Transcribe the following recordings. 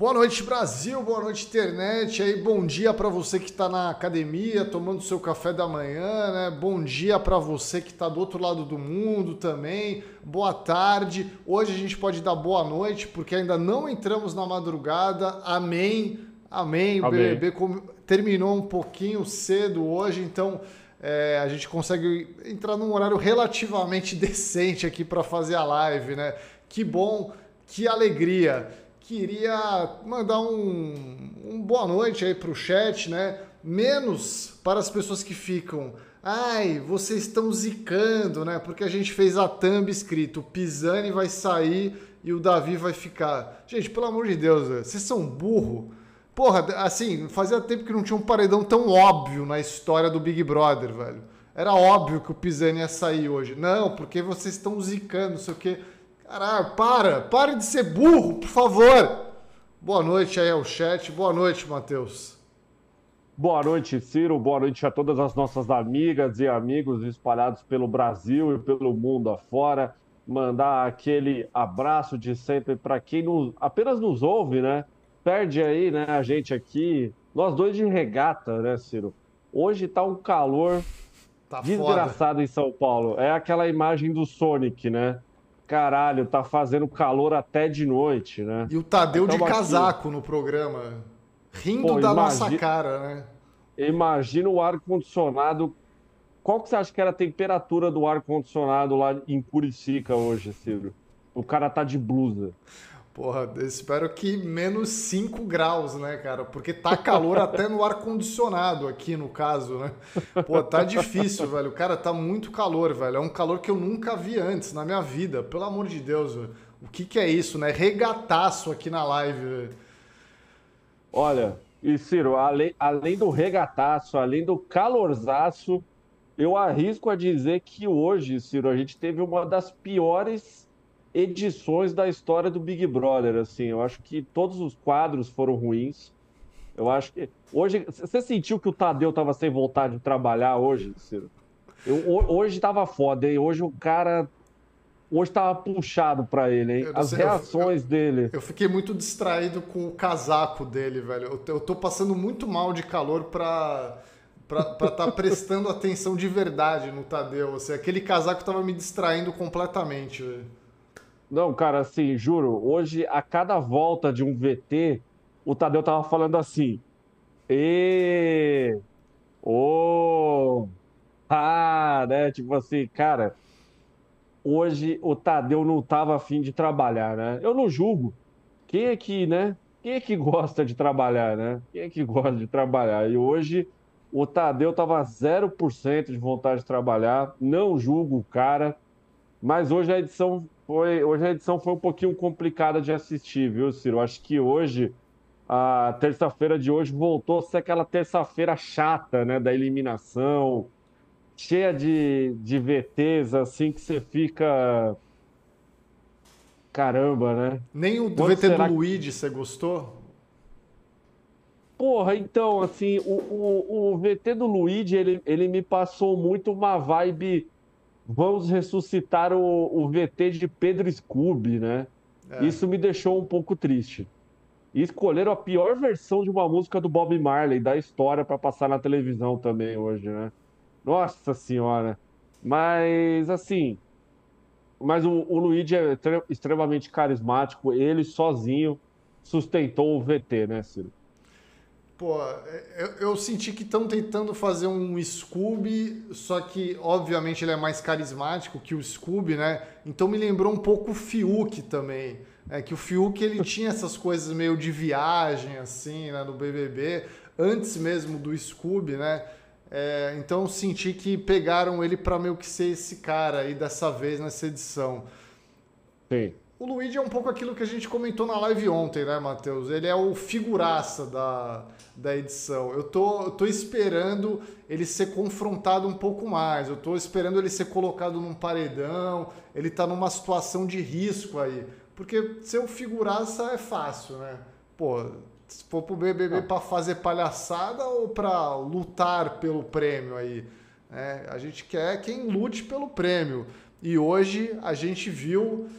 Boa noite, Brasil. Boa noite, internet. Aí, bom dia para você que está na academia, tomando seu café da manhã, né? Bom dia para você que está do outro lado do mundo também. Boa tarde. Hoje a gente pode dar boa noite porque ainda não entramos na madrugada. Amém. Amém. O Amém. BBB terminou um pouquinho cedo hoje, então é, a gente consegue entrar num horário relativamente decente aqui para fazer a live, né? Que bom, que alegria. Queria mandar um, um boa noite aí para o chat, né? Menos para as pessoas que ficam. Ai, vocês estão zicando, né? Porque a gente fez a thumb escrito: Pisani vai sair e o Davi vai ficar. Gente, pelo amor de Deus, vocês são burro. Porra, assim, fazia tempo que não tinha um paredão tão óbvio na história do Big Brother, velho. Era óbvio que o Pisani ia sair hoje. Não, porque vocês estão zicando, não sei o quê. Caralho, para, pare de ser burro, por favor. Boa noite aí ao chat. Boa noite, Matheus. Boa noite, Ciro. Boa noite a todas as nossas amigas e amigos espalhados pelo Brasil e pelo mundo afora. Mandar aquele abraço de sempre para quem nos, apenas nos ouve, né? perde aí, né, a gente aqui, nós dois de regata, né, Ciro? Hoje tá um calor tá desgraçado foda. em São Paulo. É aquela imagem do Sonic, né? Caralho, tá fazendo calor até de noite, né? E o Tadeu então, de casaco aqui... no programa, rindo Pô, da nossa cara, né? Imagina o ar-condicionado. Qual que você acha que era a temperatura do ar-condicionado lá em Curicica hoje, Ciro? O cara tá de blusa. Porra, espero que menos 5 graus, né, cara? Porque tá calor até no ar-condicionado aqui, no caso, né? Pô, tá difícil, velho. Cara, tá muito calor, velho. É um calor que eu nunca vi antes na minha vida. Pelo amor de Deus, velho. O que que é isso, né? Regataço aqui na live, velho. Olha, e Ciro, além, além do regataço, além do calorzaço, eu arrisco a dizer que hoje, Ciro, a gente teve uma das piores edições da história do Big Brother, assim. Eu acho que todos os quadros foram ruins. Eu acho que. Hoje. Você sentiu que o Tadeu tava sem vontade de trabalhar hoje, Ciro? Eu, hoje tava foda, hein? Hoje o cara. Hoje tava puxado para ele, hein? As sei, reações eu, dele. Eu fiquei muito distraído com o casaco dele, velho. Eu, eu tô passando muito mal de calor pra para estar tá prestando atenção de verdade no Tadeu. Assim, aquele casaco tava me distraindo completamente. Velho. Não, cara, assim, juro, hoje a cada volta de um VT, o Tadeu tava falando assim: E ô, ah, né? Tipo assim, cara, hoje o Tadeu não tava afim de trabalhar, né? Eu não julgo. Quem é que, né? Quem é que gosta de trabalhar, né? Quem é que gosta de trabalhar? E hoje o Tadeu tava 0% de vontade de trabalhar, não julgo o cara, mas hoje a edição foi, hoje a edição foi um pouquinho complicada de assistir, viu, Ciro? Acho que hoje, a terça-feira de hoje, voltou a ser aquela terça-feira chata, né? Da eliminação, cheia de, de VTs, assim, que você fica. Caramba, né? Nem o do VT do Luigi você gostou? Porra, então, assim, o, o, o VT do Luigi, ele, ele me passou muito uma vibe vamos ressuscitar o, o VT de Pedro Scooby, né? É. Isso me deixou um pouco triste. E escolheram a pior versão de uma música do Bob Marley da história para passar na televisão também hoje, né? Nossa senhora. Mas assim, mas o, o Luigi é extremamente carismático, ele sozinho sustentou o VT, né, Ciro? Pô, eu, eu senti que estão tentando fazer um Scooby, só que obviamente ele é mais carismático que o Scooby, né? Então me lembrou um pouco o Fiuk também. É que o Fiuk ele tinha essas coisas meio de viagem, assim, né, no BBB, antes mesmo do Scooby, né? É, então senti que pegaram ele para meio que ser esse cara aí dessa vez nessa edição. Sim. O Luigi é um pouco aquilo que a gente comentou na live ontem, né, Matheus? Ele é o figuraça da, da edição. Eu tô, eu tô esperando ele ser confrontado um pouco mais. Eu tô esperando ele ser colocado num paredão. Ele tá numa situação de risco aí. Porque ser o figuraça é fácil, né? Pô, se for pro BBB ah. para fazer palhaçada ou para lutar pelo prêmio aí? É, a gente quer quem lute pelo prêmio. E hoje a gente viu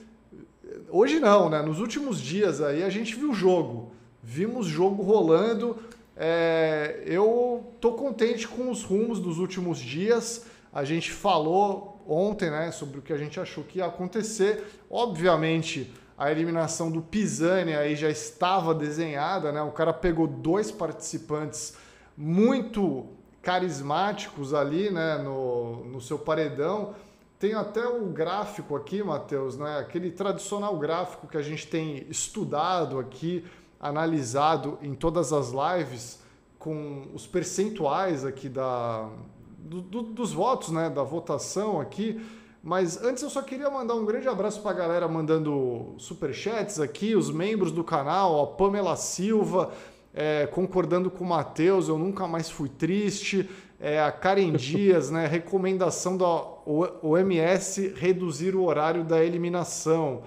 Hoje não, né? Nos últimos dias aí a gente viu o jogo. Vimos jogo rolando. É, eu tô contente com os rumos dos últimos dias. A gente falou ontem, né, sobre o que a gente achou que ia acontecer. Obviamente, a eliminação do Pisani aí já estava desenhada, né? O cara pegou dois participantes muito carismáticos ali, né, no, no seu paredão. Tem até o gráfico aqui, Matheus, né? Aquele tradicional gráfico que a gente tem estudado aqui, analisado em todas as lives com os percentuais aqui da, do, do, dos votos, né, da votação aqui. Mas antes eu só queria mandar um grande abraço para a galera mandando superchats aqui, os membros do canal, a Pamela Silva, é, concordando com o Matheus, eu nunca mais fui triste. É, a Karen Dias, né, recomendação da OMS reduzir o horário da eliminação.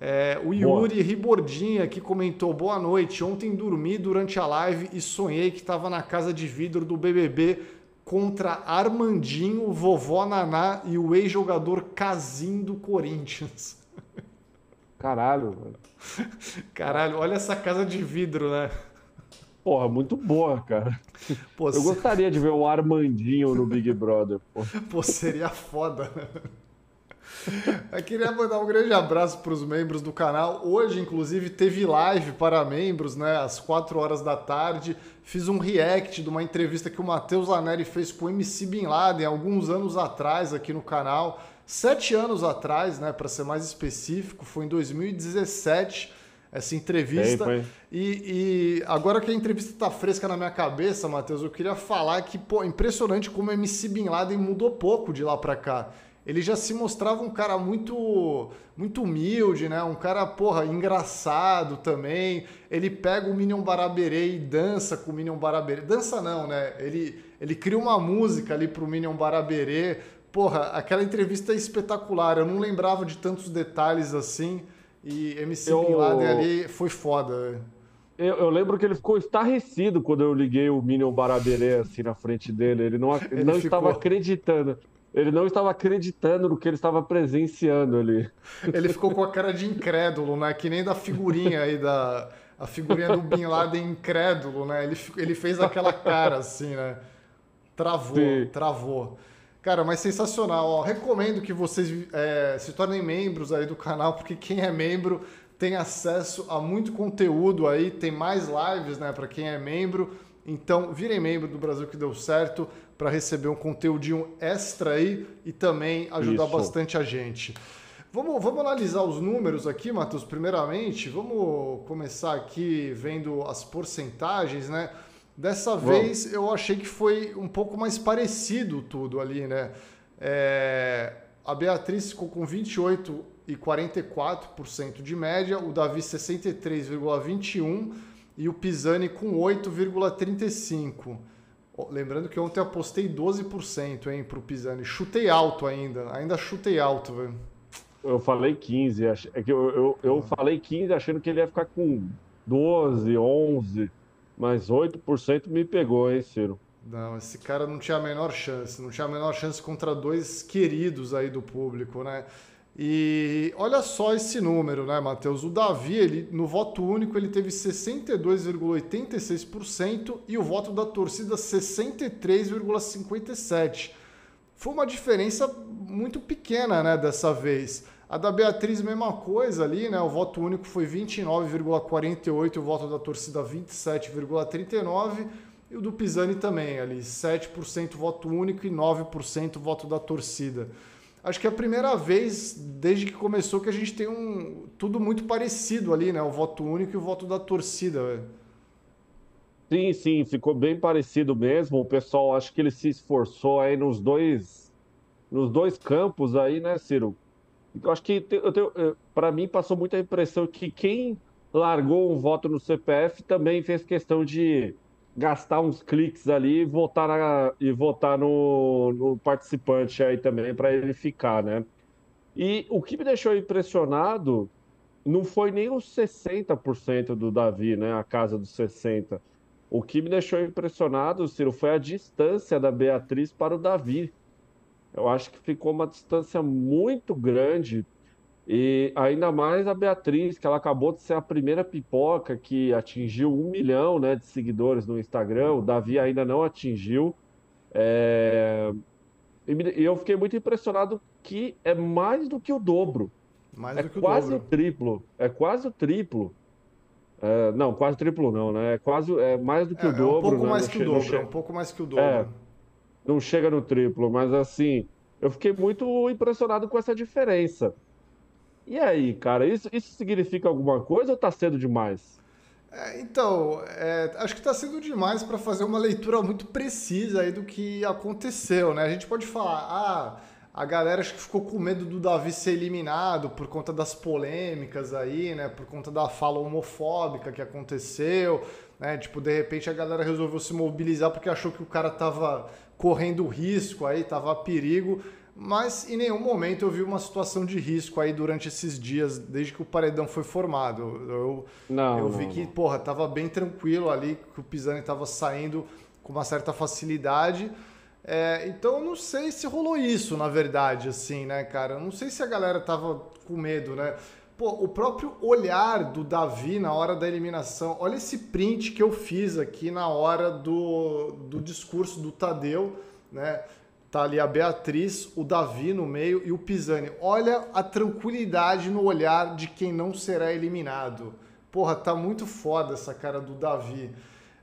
É, o Yuri Boa. Ribordinha que comentou: Boa noite. Ontem dormi durante a live e sonhei que estava na casa de vidro do BBB contra Armandinho, Vovó Naná e o ex-jogador Casim do Corinthians. Caralho, mano. Caralho, olha essa casa de vidro, né? Porra, muito boa, cara. Pô, Eu gostaria de ver o Armandinho no Big Brother. Pô, pô seria foda. Eu queria mandar um grande abraço para os membros do canal. Hoje, inclusive, teve live para membros, né? Às 4 horas da tarde. Fiz um react de uma entrevista que o Matheus Laneri fez com o MC Bin Laden alguns anos atrás aqui no canal. Sete anos atrás, né? Para ser mais específico, foi em 2017 essa entrevista. E, e, agora que a entrevista está fresca na minha cabeça, Matheus, eu queria falar que, pô, impressionante como o MC Bin Laden mudou pouco de lá para cá ele já se mostrava um cara muito muito humilde, né? Um cara, porra, engraçado também. Ele pega o Minion Baraberê e dança com o Minion Baraberê. Dança não, né? Ele, ele cria uma música ali pro Minion Baraberê. Porra, aquela entrevista é espetacular. Eu não lembrava de tantos detalhes assim. E MC eu... Bin Laden ali foi foda. Eu, eu, lembro que ele ficou estarrecido quando eu liguei o Minion Baraberê assim na frente dele. Ele não, ele não ficou... estava acreditando. Ele não estava acreditando no que ele estava presenciando ali. Ele ficou com a cara de incrédulo, né? Que nem da figurinha aí da. A figurinha do Bin Laden incrédulo, né? Ele, ele fez aquela cara assim, né? Travou, Sim. travou. Cara, mas sensacional. Ó, recomendo que vocês é, se tornem membros aí do canal, porque quem é membro tem acesso a muito conteúdo aí, tem mais lives, né, para quem é membro. Então, virem membro do Brasil que deu certo para receber um conteúdinho extra aí e também ajudar Isso. bastante a gente. Vamos, vamos analisar os números aqui, Matheus, primeiramente. Vamos começar aqui vendo as porcentagens, né? Dessa vamos. vez eu achei que foi um pouco mais parecido tudo ali, né? É, a Beatriz ficou com 28 e 44% de média, o Davi 63,21 e o Pisani com 8,35%. Lembrando que ontem eu apostei 12%, hein, pro Pisani. Chutei alto ainda. Ainda chutei alto, velho. Eu falei 15. É que eu, eu, eu ah. falei 15 achando que ele ia ficar com 12, 11. Mas 8% me pegou, hein, Ciro? Não, esse cara não tinha a menor chance. Não tinha a menor chance contra dois queridos aí do público, né? E olha só esse número, né, Matheus? O Davi, ele, no voto único, ele teve 62,86% e o voto da torcida 63,57%. Foi uma diferença muito pequena, né, dessa vez. A da Beatriz, mesma coisa ali, né? O voto único foi 29,48%, o voto da torcida 27,39%. E o do Pisani também, ali, 7% voto único e 9% voto da torcida acho que é a primeira vez desde que começou que a gente tem um tudo muito parecido ali, né? O voto único e o voto da torcida. Véio. Sim, sim, ficou bem parecido mesmo. O pessoal acho que ele se esforçou aí nos dois nos dois campos aí, né, Ciro? Eu acho que para mim passou muita impressão que quem largou um voto no CPF também fez questão de gastar uns cliques ali e votar, na, e votar no, no participante aí também para ele ficar, né? E o que me deixou impressionado não foi nem os 60% do Davi, né? A casa dos 60%. O que me deixou impressionado, Ciro, foi a distância da Beatriz para o Davi. Eu acho que ficou uma distância muito grande. E ainda mais a Beatriz, que ela acabou de ser a primeira pipoca que atingiu um milhão, né, de seguidores no Instagram. O Davi ainda não atingiu. É... E eu fiquei muito impressionado que é mais do que o dobro. Mais é do que o quase dobro. o triplo. É quase o triplo. É, não, quase o triplo não, né? É quase é mais do que É, o é dobro. um pouco né? mais que o dobro, é um pouco mais que o dobro. Não chega no triplo, mas assim, eu fiquei muito impressionado com essa diferença. E aí, cara, isso, isso significa alguma coisa ou tá cedo demais? É, então, é, acho que está sendo demais para fazer uma leitura muito precisa aí do que aconteceu, né? A gente pode falar, ah, a galera acho que ficou com medo do Davi ser eliminado por conta das polêmicas aí, né? Por conta da fala homofóbica que aconteceu, né? Tipo, de repente a galera resolveu se mobilizar porque achou que o cara tava correndo risco aí, tava a perigo. Mas em nenhum momento eu vi uma situação de risco aí durante esses dias, desde que o paredão foi formado. Eu, Não, eu vi não, que, não. porra, tava bem tranquilo ali, que o Pisani tava saindo com uma certa facilidade. É, então eu não sei se rolou isso, na verdade, assim, né, cara? Eu não sei se a galera tava com medo, né? Pô, o próprio olhar do Davi na hora da eliminação. Olha esse print que eu fiz aqui na hora do, do discurso do Tadeu, né? Tá ali a Beatriz, o Davi no meio e o Pisani. Olha a tranquilidade no olhar de quem não será eliminado. Porra, tá muito foda essa cara do Davi.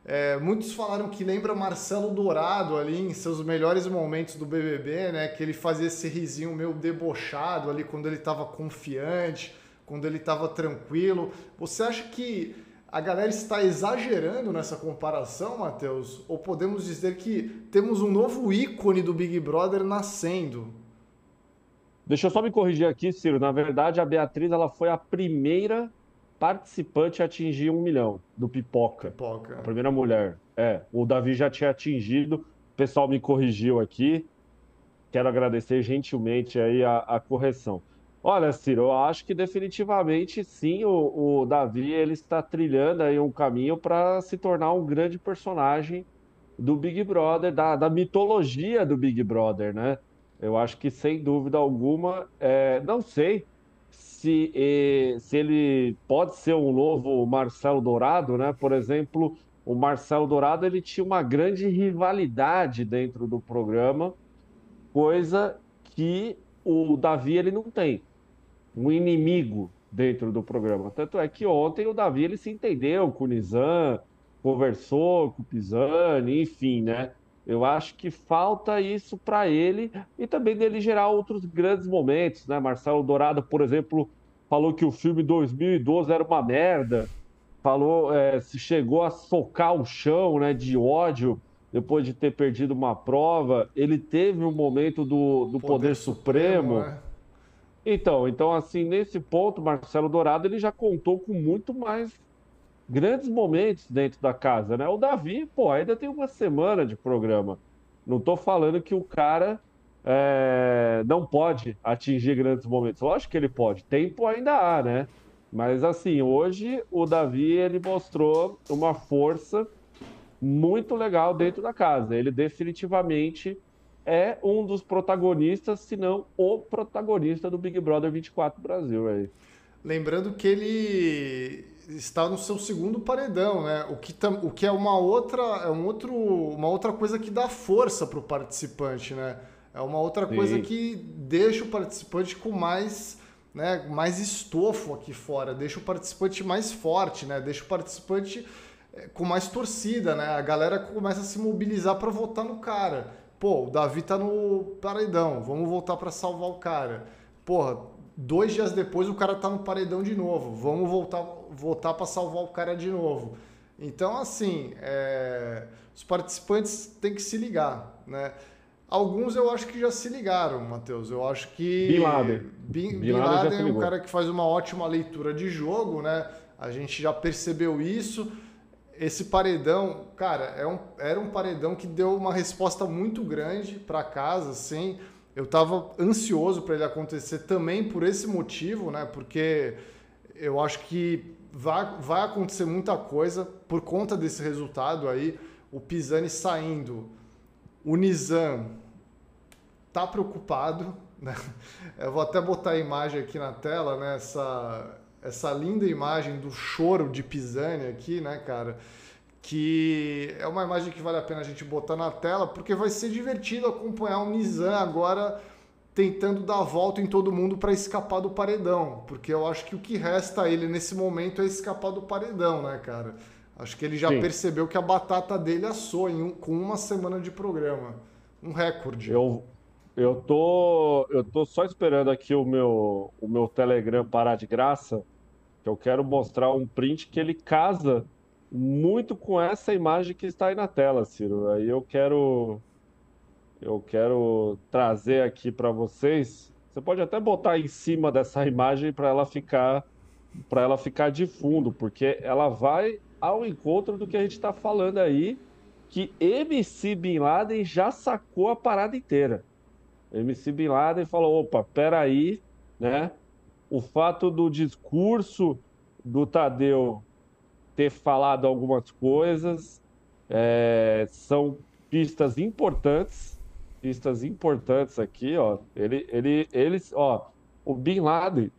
É, muitos falaram que lembra Marcelo Dourado ali em seus melhores momentos do BBB, né? Que ele fazia esse risinho meio debochado ali quando ele tava confiante, quando ele tava tranquilo. Você acha que a galera está exagerando nessa comparação, Matheus? Ou podemos dizer que temos um novo ícone do Big Brother nascendo? Deixa eu só me corrigir aqui, Ciro. Na verdade, a Beatriz ela foi a primeira participante a atingir um milhão do Pipoca. Pipoca. A primeira mulher. É, o Davi já tinha atingido. O pessoal me corrigiu aqui. Quero agradecer gentilmente aí a, a correção. Olha, Ciro, eu acho que definitivamente sim, o, o Davi ele está trilhando aí um caminho para se tornar um grande personagem do Big Brother, da, da mitologia do Big Brother, né? Eu acho que sem dúvida alguma, é, não sei se, se ele pode ser um novo Marcelo Dourado, né? Por exemplo, o Marcelo Dourado ele tinha uma grande rivalidade dentro do programa, coisa que o Davi ele não tem, um inimigo dentro do programa. Tanto é que ontem o Davi ele se entendeu com o Nizam, conversou com o Pisani, enfim, né? Eu acho que falta isso para ele e também dele gerar outros grandes momentos, né? Marcelo Dourado, por exemplo, falou que o filme 2012 era uma merda, falou, é, se chegou a socar o chão, né, de ódio depois de ter perdido uma prova. Ele teve um momento do, do Poder, Supremo. né? Então, então assim, nesse ponto, Marcelo Dourado ele já contou com muito mais grandes momentos dentro da casa, né? O Davi, pô, ainda tem uma semana de programa. Não tô falando que o cara é, não pode atingir grandes momentos. Lógico que ele pode. Tempo ainda há, né? Mas assim, hoje o Davi ele mostrou uma força muito legal dentro da casa. Ele definitivamente é um dos protagonistas, se não o protagonista do Big Brother 24 Brasil aí. Lembrando que ele está no seu segundo paredão, né? O que, tam, o que é uma outra, é um outro, uma outra coisa que dá força para o participante, né? É uma outra Sim. coisa que deixa o participante com mais, né, mais estofo aqui fora, deixa o participante mais forte, né? Deixa o participante eh, com mais torcida, né? A galera começa a se mobilizar para votar no cara. Pô, o Davi tá no paredão, vamos voltar para salvar o cara. Porra, dois dias depois o cara tá no paredão de novo, vamos voltar votar para salvar o cara de novo. Então, assim, é, os participantes têm que se ligar, né? Alguns eu acho que já se ligaram, Matheus. Eu acho que. Bin Laden. Bin, Bin Laden é um cara que faz uma ótima leitura de jogo, né? A gente já percebeu isso. Esse paredão, cara, é um, era um paredão que deu uma resposta muito grande para casa, assim. Eu tava ansioso para ele acontecer também por esse motivo, né? Porque eu acho que vai, vai acontecer muita coisa por conta desse resultado aí. O Pisani saindo, o Nizam tá preocupado, Né? Eu vou até botar a imagem aqui na tela, né? Essa, essa linda imagem do choro de Pisani aqui, né, cara? Que é uma imagem que vale a pena a gente botar na tela, porque vai ser divertido acompanhar o Nizam agora tentando dar a volta em todo mundo para escapar do paredão, porque eu acho que o que resta a ele nesse momento é escapar do paredão, né, cara? Acho que ele já Sim. percebeu que a batata dele assou em um, com uma semana de programa. Um recorde. Eu, eu, tô, eu tô só esperando aqui o meu, o meu Telegram parar de graça, que eu quero mostrar um print que ele casa muito com essa imagem que está aí na tela, Ciro. Aí eu quero eu quero trazer aqui para vocês. Você pode até botar em cima dessa imagem para ela ficar para ela ficar de fundo, porque ela vai ao encontro do que a gente está falando aí, que MC Bin Laden já sacou a parada inteira. MC Bin Laden falou: opa, peraí, né? O fato do discurso do Tadeu ter falado algumas coisas é, são pistas importantes pistas importantes aqui, ó. Ele, ele, eles, ó, o Bin Laden,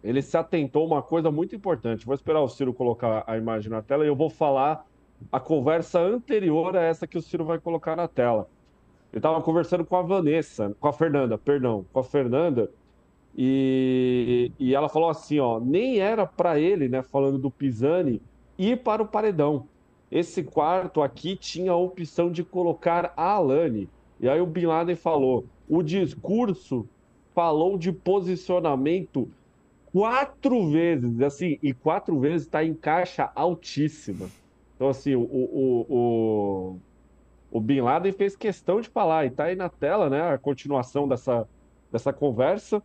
ele se atentou uma coisa muito importante. Vou esperar o Ciro colocar a imagem na tela e eu vou falar a conversa anterior a essa que o Ciro vai colocar na tela. Eu estava conversando com a Vanessa, com a Fernanda, perdão, com a Fernanda, e, e ela falou assim, ó, nem era para ele, né, falando do Pisani, ir para o paredão. Esse quarto aqui tinha a opção de colocar a Alane. E aí o Bin Laden falou: o discurso falou de posicionamento quatro vezes, assim, e quatro vezes está em caixa altíssima. Então, assim, o, o, o, o Bin Laden fez questão de falar, e está aí na tela, né, a continuação dessa, dessa conversa.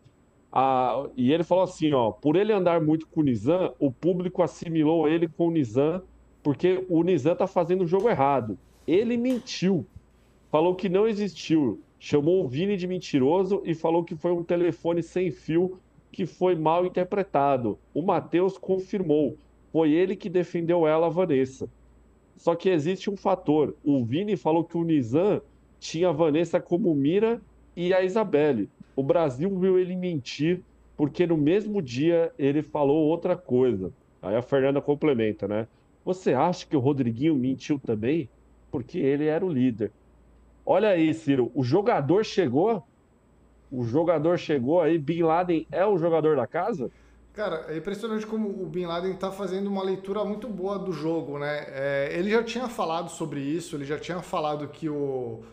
Ah, e ele falou assim, ó, por ele andar muito com o Nizam, o público assimilou ele com o Nizam, porque o Nizam tá fazendo o jogo errado. Ele mentiu falou que não existiu, chamou o Vini de mentiroso e falou que foi um telefone sem fio que foi mal interpretado. O Matheus confirmou, foi ele que defendeu ela, Vanessa. Só que existe um fator. O Vini falou que o Nizam tinha a Vanessa como mira e a Isabelle. O Brasil viu ele mentir porque no mesmo dia ele falou outra coisa. Aí a Fernanda complementa, né? Você acha que o Rodriguinho mentiu também? Porque ele era o líder. Olha aí, Ciro, o jogador chegou. O jogador chegou aí. Bin Laden é o jogador da casa? Cara, é impressionante como o Bin Laden está fazendo uma leitura muito boa do jogo, né? É, ele já tinha falado sobre isso, ele já tinha falado que o,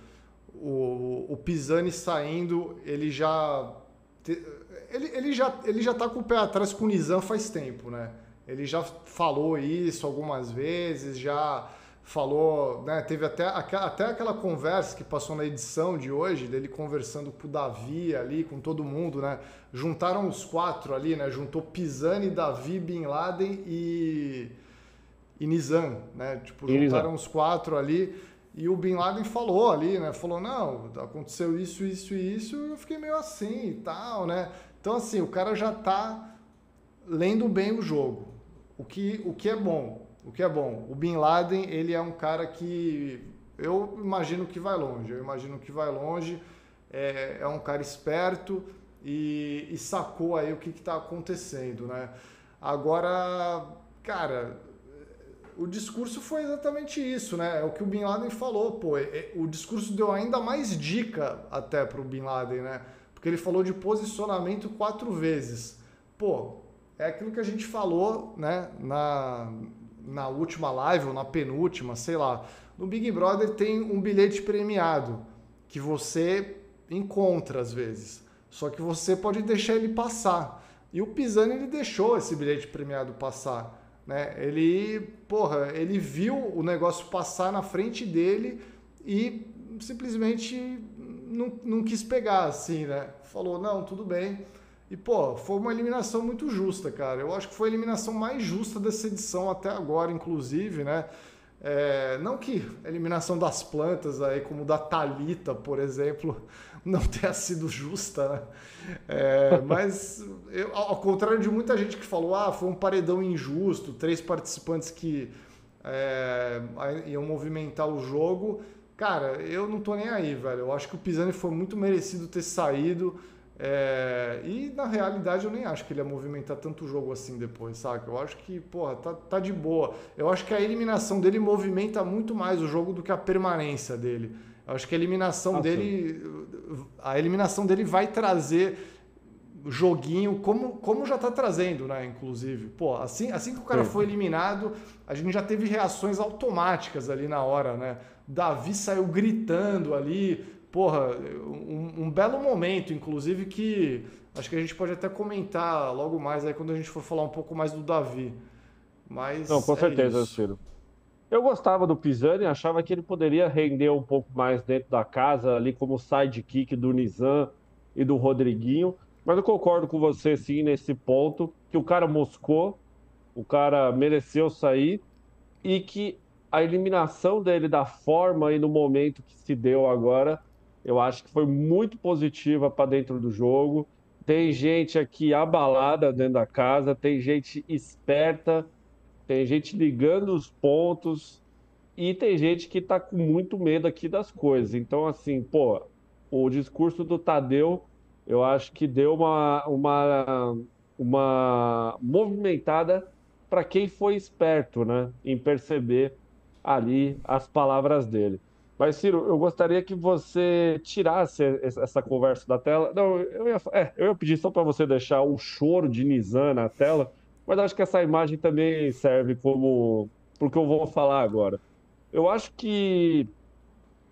o, o Pisani saindo, ele já. Ele, ele, já, ele já tá com o pé atrás com o Nizam faz tempo, né? Ele já falou isso algumas vezes, já falou, né, teve até, até aquela conversa que passou na edição de hoje, dele conversando com o Davi ali, com todo mundo, né? Juntaram os quatro ali, né? Juntou Pisani, Davi, Bin Laden e, e Nizam, né? Tipo, juntaram os quatro ali e o Bin Laden falou ali, né? Falou, não, aconteceu isso, isso e isso, e eu fiquei meio assim e tal, né? Então, assim, o cara já tá lendo bem o jogo, o que, o que é bom, o que é bom. O Bin Laden, ele é um cara que eu imagino que vai longe. Eu imagino que vai longe. É, é um cara esperto e, e sacou aí o que está acontecendo, né? Agora, cara, o discurso foi exatamente isso, né? É o que o Bin Laden falou, pô. É, é o discurso deu ainda mais dica até para o Bin Laden, né? Porque ele falou de posicionamento quatro vezes. Pô, é aquilo que a gente falou, né? Na, na última live ou na penúltima, sei lá. No Big Brother tem um bilhete premiado que você encontra às vezes. Só que você pode deixar ele passar. E o Pisani ele deixou esse bilhete premiado passar, né? Ele, porra, ele viu o negócio passar na frente dele e simplesmente não, não quis pegar assim, né? Falou: "Não, tudo bem". E, pô, foi uma eliminação muito justa, cara. Eu acho que foi a eliminação mais justa dessa edição até agora, inclusive, né? É, não que a eliminação das plantas aí, como da Talita, por exemplo, não tenha sido justa, né? É, mas eu, ao contrário de muita gente que falou, ah, foi um paredão injusto, três participantes que é, iam movimentar o jogo, Cara, eu não tô nem aí, velho. Eu acho que o Pisani foi muito merecido ter saído. É... E na realidade eu nem acho que ele ia movimentar tanto o jogo assim depois, saca? Eu acho que, porra, tá, tá de boa. Eu acho que a eliminação dele movimenta muito mais o jogo do que a permanência dele. Eu acho que a eliminação ah, dele. Sim. A eliminação dele vai trazer joguinho, como, como já está trazendo, né? Inclusive. Pô, assim, assim que o cara sim. foi eliminado, a gente já teve reações automáticas ali na hora, né? Davi saiu gritando ali. Porra, um, um, belo momento, inclusive, que acho que a gente pode até comentar logo mais aí quando a gente for falar um pouco mais do Davi. Mas. Não, com é certeza, Ciro. Eu gostava do Pisani, achava que ele poderia render um pouco mais dentro da casa, ali como sidekick do Nizam e do Rodriguinho. Mas eu concordo com você, sim, nesse ponto, que o cara moscou, o cara mereceu sair e que a eliminação dele da forma e no momento que se deu agora, eu acho que foi muito positiva para dentro do jogo. Tem gente aqui abalada dentro da casa, tem gente esperta, tem gente ligando os pontos e tem gente que está com muito medo aqui das coisas. Então, assim, pô, o discurso do Tadeu, eu acho que deu uma, uma, uma movimentada para quem foi esperto, né, em perceber ali as palavras dele. Mas, Ciro, eu gostaria que você tirasse essa conversa da tela. Não, eu ia, é, eu ia pedir só para você deixar o choro de Nizam na tela, mas acho que essa imagem também serve como porque eu vou falar agora. Eu acho que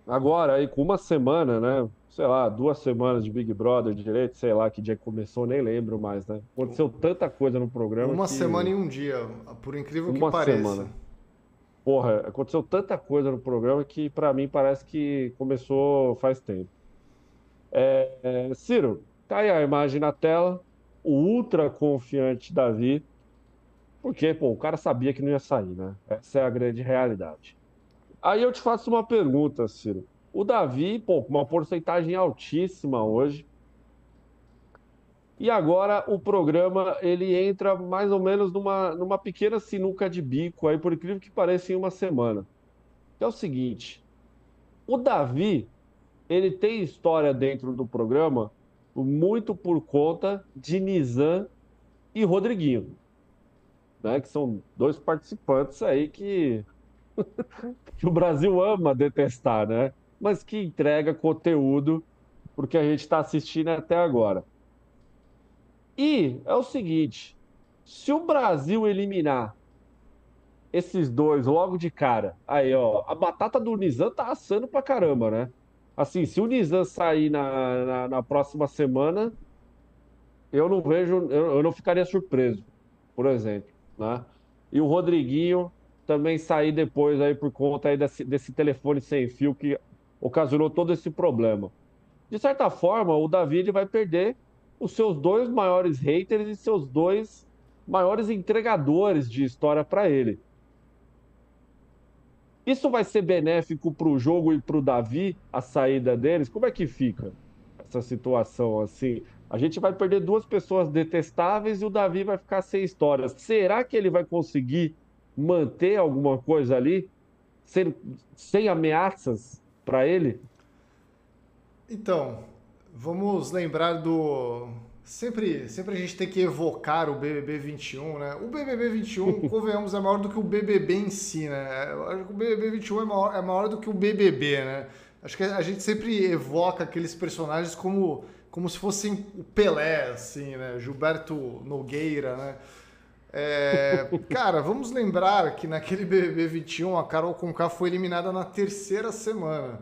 agora, aí, com uma semana, né? Sei lá, duas semanas de Big Brother direito, sei lá que dia começou, nem lembro mais, né? Aconteceu tanta coisa no programa. Uma que... semana e um dia, por incrível que uma pareça. Semana porra, aconteceu tanta coisa no programa que para mim parece que começou faz tempo. É, é, Ciro, tá aí a imagem na tela, o ultra confiante Davi, porque pô, o cara sabia que não ia sair, né? Essa é a grande realidade. Aí eu te faço uma pergunta, Ciro. O Davi, pô, uma porcentagem altíssima hoje, e agora o programa ele entra mais ou menos numa, numa pequena sinuca de bico, aí por incrível que pareça, em uma semana. é o seguinte: o Davi ele tem história dentro do programa muito por conta de Nizam e Rodriguinho, né? Que são dois participantes aí que, que o Brasil ama detestar, né? Mas que entrega conteúdo porque a gente está assistindo até agora. E é o seguinte: se o Brasil eliminar esses dois logo de cara, aí, ó, a batata do Nizam tá assando pra caramba, né? Assim, se o Nizam sair na, na, na próxima semana, eu não vejo, eu, eu, não ficaria surpreso, por exemplo, né? E o Rodriguinho também sair depois aí por conta aí desse, desse telefone sem fio que ocasionou todo esse problema. De certa forma, o Davi vai perder os seus dois maiores haters e seus dois maiores entregadores de história para ele. Isso vai ser benéfico para o jogo e para o Davi, a saída deles? Como é que fica essa situação assim? A gente vai perder duas pessoas detestáveis e o Davi vai ficar sem histórias. Será que ele vai conseguir manter alguma coisa ali sem, sem ameaças para ele? Então, Vamos lembrar do. Sempre, sempre a gente tem que evocar o BBB 21, né? O BBB 21, convenhamos, é maior do que o BBB em si, né? O BBB 21 é maior, é maior do que o BBB, né? Acho que a gente sempre evoca aqueles personagens como, como se fossem o Pelé, assim, né? Gilberto Nogueira, né? É, cara, vamos lembrar que naquele BBB 21 a Carol Conká foi eliminada na terceira semana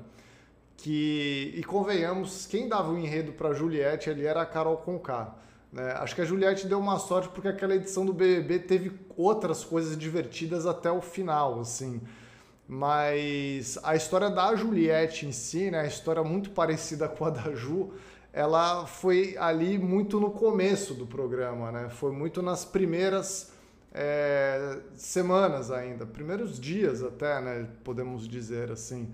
que e convenhamos, quem dava o enredo para Juliette ali era a Carol Conká. Né? Acho que a Juliette deu uma sorte porque aquela edição do BBB teve outras coisas divertidas até o final, assim. Mas a história da Juliette em si, né, a história muito parecida com a da Ju, ela foi ali muito no começo do programa, né? Foi muito nas primeiras é, semanas ainda, primeiros dias até, né? Podemos dizer assim.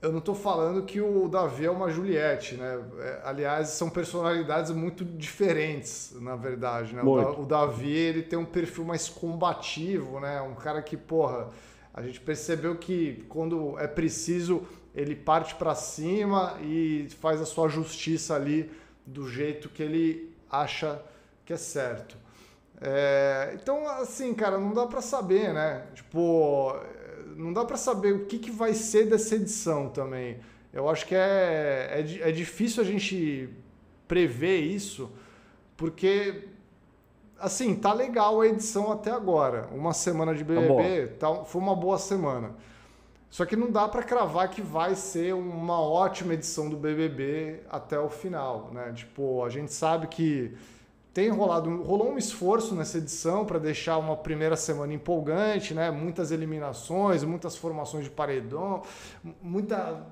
Eu não estou falando que o Davi é uma Juliette, né? É, aliás, são personalidades muito diferentes, na verdade. Né? O, o, Davi ele tem um perfil mais combativo, né? Um cara que, porra, A gente percebeu que quando é preciso, ele parte para cima e faz a sua justiça ali do jeito que ele acha que é certo. É, então, assim, cara, não dá para saber, né? Tipo, não dá para saber o que, que vai ser dessa edição também. Eu acho que é, é, é difícil a gente prever isso, porque assim, tá legal a edição até agora. Uma semana de BBB tá tá, foi uma boa semana. Só que não dá para cravar que vai ser uma ótima edição do BBB até o final, né? Tipo, a gente sabe que tem rolado, rolou um esforço nessa edição para deixar uma primeira semana empolgante, né? Muitas eliminações, muitas formações de paredão, muita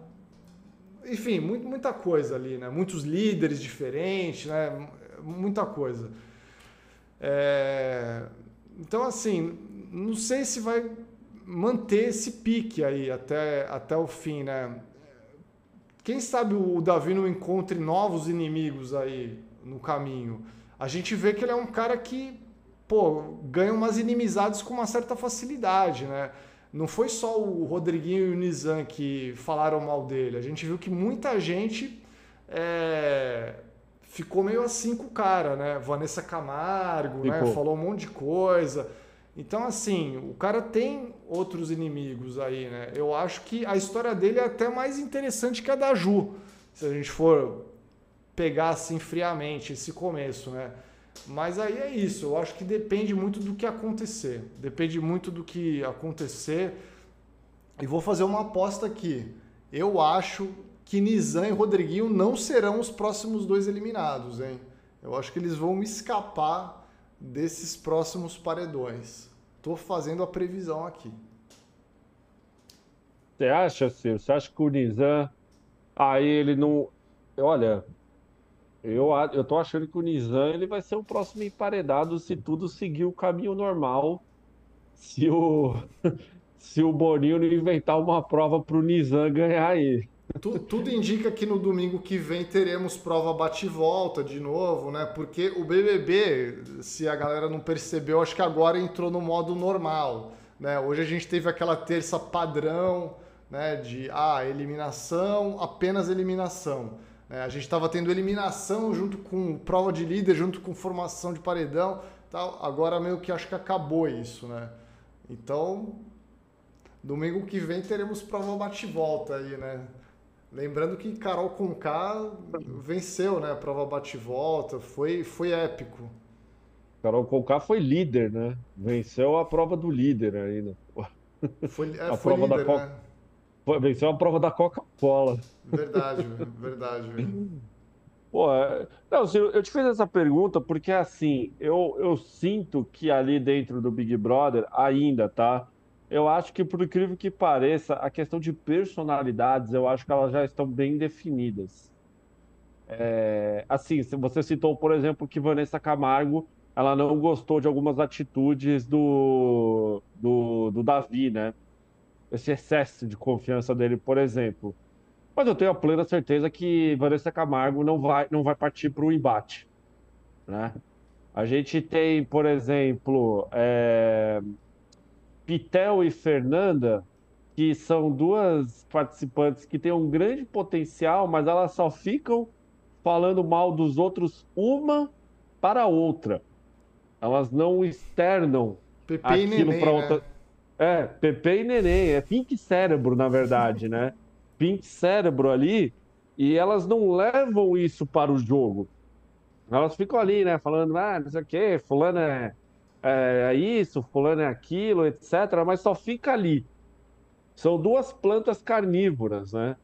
enfim, muita coisa ali, né? Muitos líderes diferentes, né? Muita coisa. É... Então, assim, não sei se vai manter esse pique aí até, até o fim, né? Quem sabe o Davi não encontre novos inimigos aí no caminho. A gente vê que ele é um cara que, pô, ganha umas inimizades com uma certa facilidade, né? Não foi só o Rodriguinho e o Nizam que falaram mal dele. A gente viu que muita gente é, ficou meio assim com o cara, né? Vanessa Camargo, né? Falou um monte de coisa. Então, assim, o cara tem outros inimigos aí, né? Eu acho que a história dele é até mais interessante que a da Ju, se a gente for pegar assim friamente esse começo, né? Mas aí é isso, eu acho que depende muito do que acontecer. Depende muito do que acontecer. E vou fazer uma aposta aqui. Eu acho que Nizam e Rodriguinho não serão os próximos dois eliminados, hein? Eu acho que eles vão escapar desses próximos paredões. Estou fazendo a previsão aqui. Você acha, Ciro? Você acha que o Nizam aí ele não. Olha, eu, eu tô achando que o Nizam ele vai ser o próximo emparedado se tudo seguir o caminho normal. Se o, se o Boninho não inventar uma prova para o Nizam ganhar aí. Tudo, tudo indica que no domingo que vem teremos prova bate-volta de novo, né? Porque o BBB, se a galera não percebeu, acho que agora entrou no modo normal, né? Hoje a gente teve aquela terça padrão, né? De ah, eliminação, apenas eliminação. Né? A gente estava tendo eliminação junto com prova de líder, junto com formação de paredão, tal. Agora meio que acho que acabou isso, né? Então, domingo que vem teremos prova bate-volta aí, né? Lembrando que Carol Conká venceu, né? A prova bate-volta, foi, foi épico. Carol Conká foi líder, né? Venceu a prova do líder ainda. Foi, é, a foi prova líder, da né? Venceu a prova da Coca-Cola. Verdade, verdade. Pô, é... não, eu te fiz essa pergunta porque, assim, eu, eu sinto que ali dentro do Big Brother, ainda, tá? Eu acho que, por incrível que pareça, a questão de personalidades, eu acho que elas já estão bem definidas. É, assim, você citou, por exemplo, que Vanessa Camargo ela não gostou de algumas atitudes do, do, do Davi, né? Esse excesso de confiança dele, por exemplo. Mas eu tenho a plena certeza que Vanessa Camargo não vai, não vai partir para o embate, né? A gente tem, por exemplo, é, Pitel e Fernanda, que são duas participantes que têm um grande potencial, mas elas só ficam falando mal dos outros uma para a outra. Elas não externam Pepe aquilo para outra. Né? É, Pepe e Neném, é pink cérebro, na verdade, né? Pink cérebro ali, e elas não levam isso para o jogo. Elas ficam ali, né, falando, ah, não sei o quê, fulano é é, é isso, fulano é aquilo, etc., mas só fica ali. São duas plantas carnívoras, né?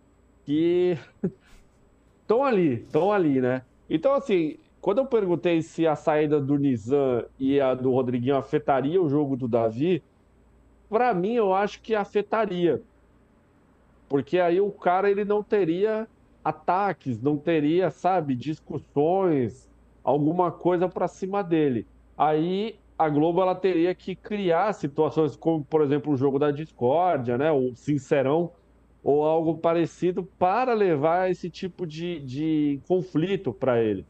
Que estão ali, estão ali, né? Então, assim, quando eu perguntei se a saída do Nizam e a do Rodriguinho afetaria o jogo do Davi, para mim eu acho que afetaria. Porque aí o cara ele não teria ataques, não teria, sabe, discussões, alguma coisa para cima dele. Aí a Globo ela teria que criar situações como, por exemplo, o jogo da discórdia, né? O Sincerão, ou algo parecido para levar esse tipo de, de conflito para ele.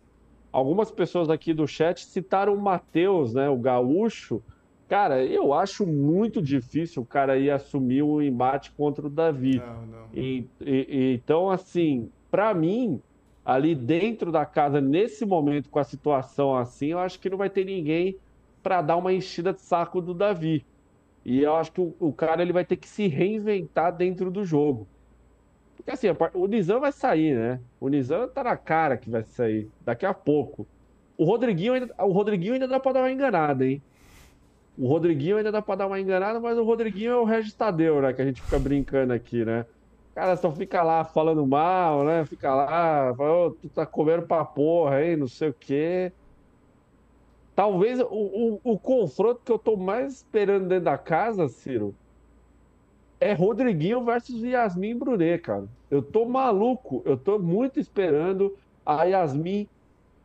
Algumas pessoas aqui do chat citaram o Matheus, né? O gaúcho. Cara, eu acho muito difícil o cara ir assumir um embate contra o Davi. Não, não. E, e- então, assim, para mim, ali dentro da casa, nesse momento, com a situação assim, eu acho que não vai ter ninguém para dar uma enchida de saco do Davi. E eu acho que o, o cara ele vai ter que se reinventar dentro do jogo. Porque assim, o Nizam vai sair, né? O Nizam tá na cara que vai sair daqui a pouco. O Rodriguinho ainda, o Rodriguinho ainda dá pra dar uma enganada, hein? O Rodriguinho ainda dá pra dar uma enganada, mas o Rodriguinho é o Regis Tadeu, né? Que a gente fica brincando aqui, né? O cara só fica lá falando mal, né? Fica lá, fala, "Ô, tu tá comendo pra porra, hein? Não sei o quê. Talvez o, o, o confronto que eu tô mais esperando dentro da casa, Ciro, é Rodriguinho versus Yasmin Brunet, cara. Eu tô maluco, eu tô muito esperando a Yasmin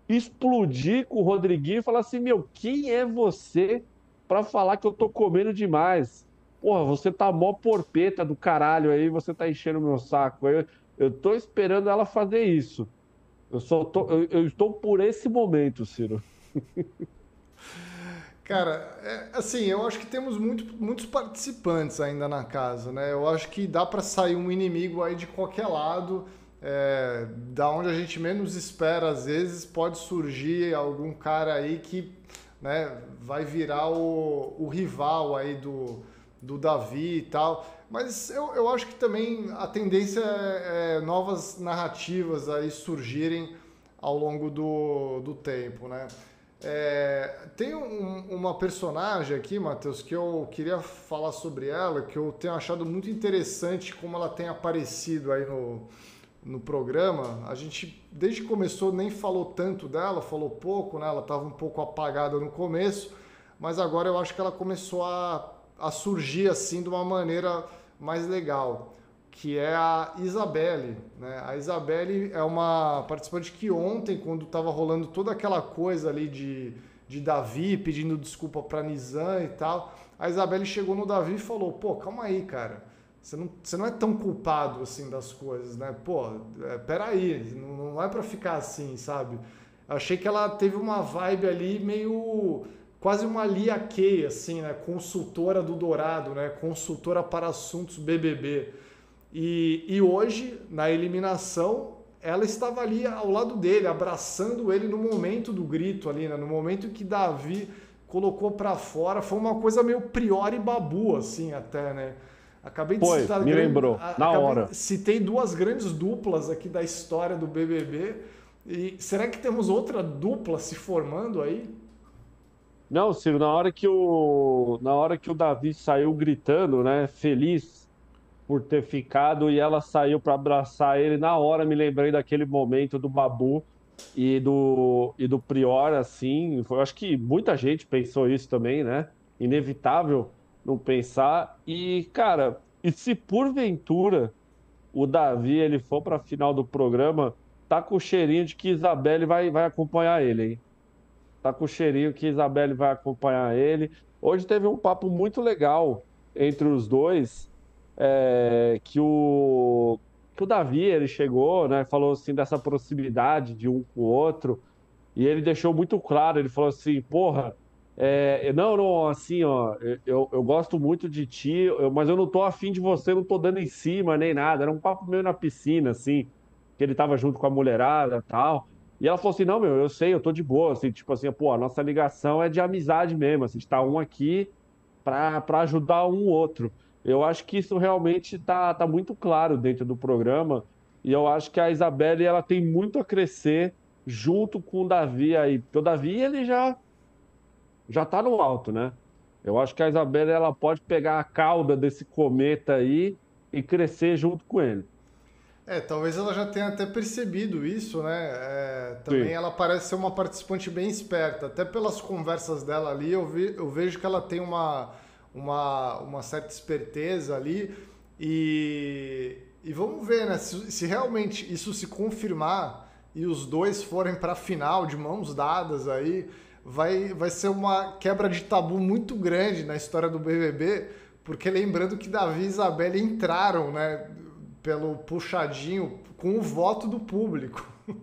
explodir com o Rodriguinho e falar assim: meu, quem é você pra falar que eu tô comendo demais? Porra, você tá mó porpeta do caralho aí, você tá enchendo o meu saco. Eu, eu tô esperando ela fazer isso. Eu, só tô, eu, eu estou por esse momento, Ciro. Cara, é, assim, eu acho que temos muito, muitos participantes ainda na casa, né? Eu acho que dá para sair um inimigo aí de qualquer lado, é, da onde a gente menos espera, às vezes pode surgir algum cara aí que né, vai virar o, o rival aí do, do Davi e tal. Mas eu, eu acho que também a tendência é, é novas narrativas aí surgirem ao longo do, do tempo, né? É, tem um- uma personagem aqui, Matheus, que eu queria falar sobre ela, que eu tenho achado muito interessante como ela tem aparecido aí no, no programa. A gente, desde que começou, nem falou tanto dela, falou pouco, né? Ela estava um pouco apagada no começo, mas agora eu acho que ela começou a, a surgir assim de uma maneira mais legal, que é a Isabelle. Né? A Isabelle é uma participante que ontem, quando estava rolando toda aquela coisa ali de, de Davi pedindo desculpa para Nizam e tal, a Isabelle chegou no Davi e falou: pô, calma aí, cara. Você não, você não é tão culpado assim das coisas, né? Pô, é, peraí, não, não é pra ficar assim, sabe? Achei que ela teve uma vibe ali meio quase uma Lia Kay, assim, né? Consultora do Dourado, né? Consultora para assuntos BBB. E, e hoje, na eliminação, ela estava ali ao lado dele, abraçando ele no momento do grito ali, né? No momento que Davi colocou pra fora. Foi uma coisa meio Priori Babu, assim, até, né? Acabei de Foi, citar. me grande- lembrou, a- na hora. Citei duas grandes duplas aqui da história do BBB. E será que temos outra dupla se formando aí? Não, Ciro, na hora que o, na hora que o Davi saiu gritando, né, feliz por ter ficado e ela saiu para abraçar ele, na hora me lembrei daquele momento do Babu e do e do Prior assim, eu acho que muita gente pensou isso também, né? Inevitável não pensar. E, cara, e se porventura o Davi ele for para a final do programa, tá com o cheirinho de que Isabelle vai vai acompanhar ele, hein? Tá com o cheirinho que Isabelle vai acompanhar ele. Hoje teve um papo muito legal entre os dois, é, que o que o Davi ele chegou, né? Falou assim dessa proximidade de um com o outro e ele deixou muito claro. Ele falou assim, porra, é, não, não, assim, ó, eu, eu gosto muito de ti, eu- mas eu não tô afim de você, não tô dando em cima nem nada. Era um papo meio na piscina, assim, que ele tava junto com a mulherada tal. E ela falou assim: não, meu, eu sei, eu tô de boa, assim, tipo assim, pô, a nossa ligação é de amizade mesmo, assim, está um aqui pra ajudar um outro. Eu acho que isso realmente tá, tá muito claro dentro do programa, e eu acho que a Isabelle, ela tem muito a crescer junto com o Davi aí, porque o Davi, ele já, já tá no alto, né? Eu acho que a Isabelle, ela pode pegar a cauda desse cometa aí e crescer junto com ele. É, talvez ela já tenha até percebido isso, né? É, também Sim. ela parece ser uma participante bem esperta. Até pelas conversas dela ali, eu, vi- eu vejo que ela tem uma, uma, uma certa esperteza ali. E, e vamos ver, né? Se, se realmente isso se confirmar e os dois forem para a final de mãos dadas aí, vai, vai ser uma quebra de tabu muito grande na história do BBB. Porque lembrando que Davi e Isabelle entraram, né? pelo puxadinho com o voto do público.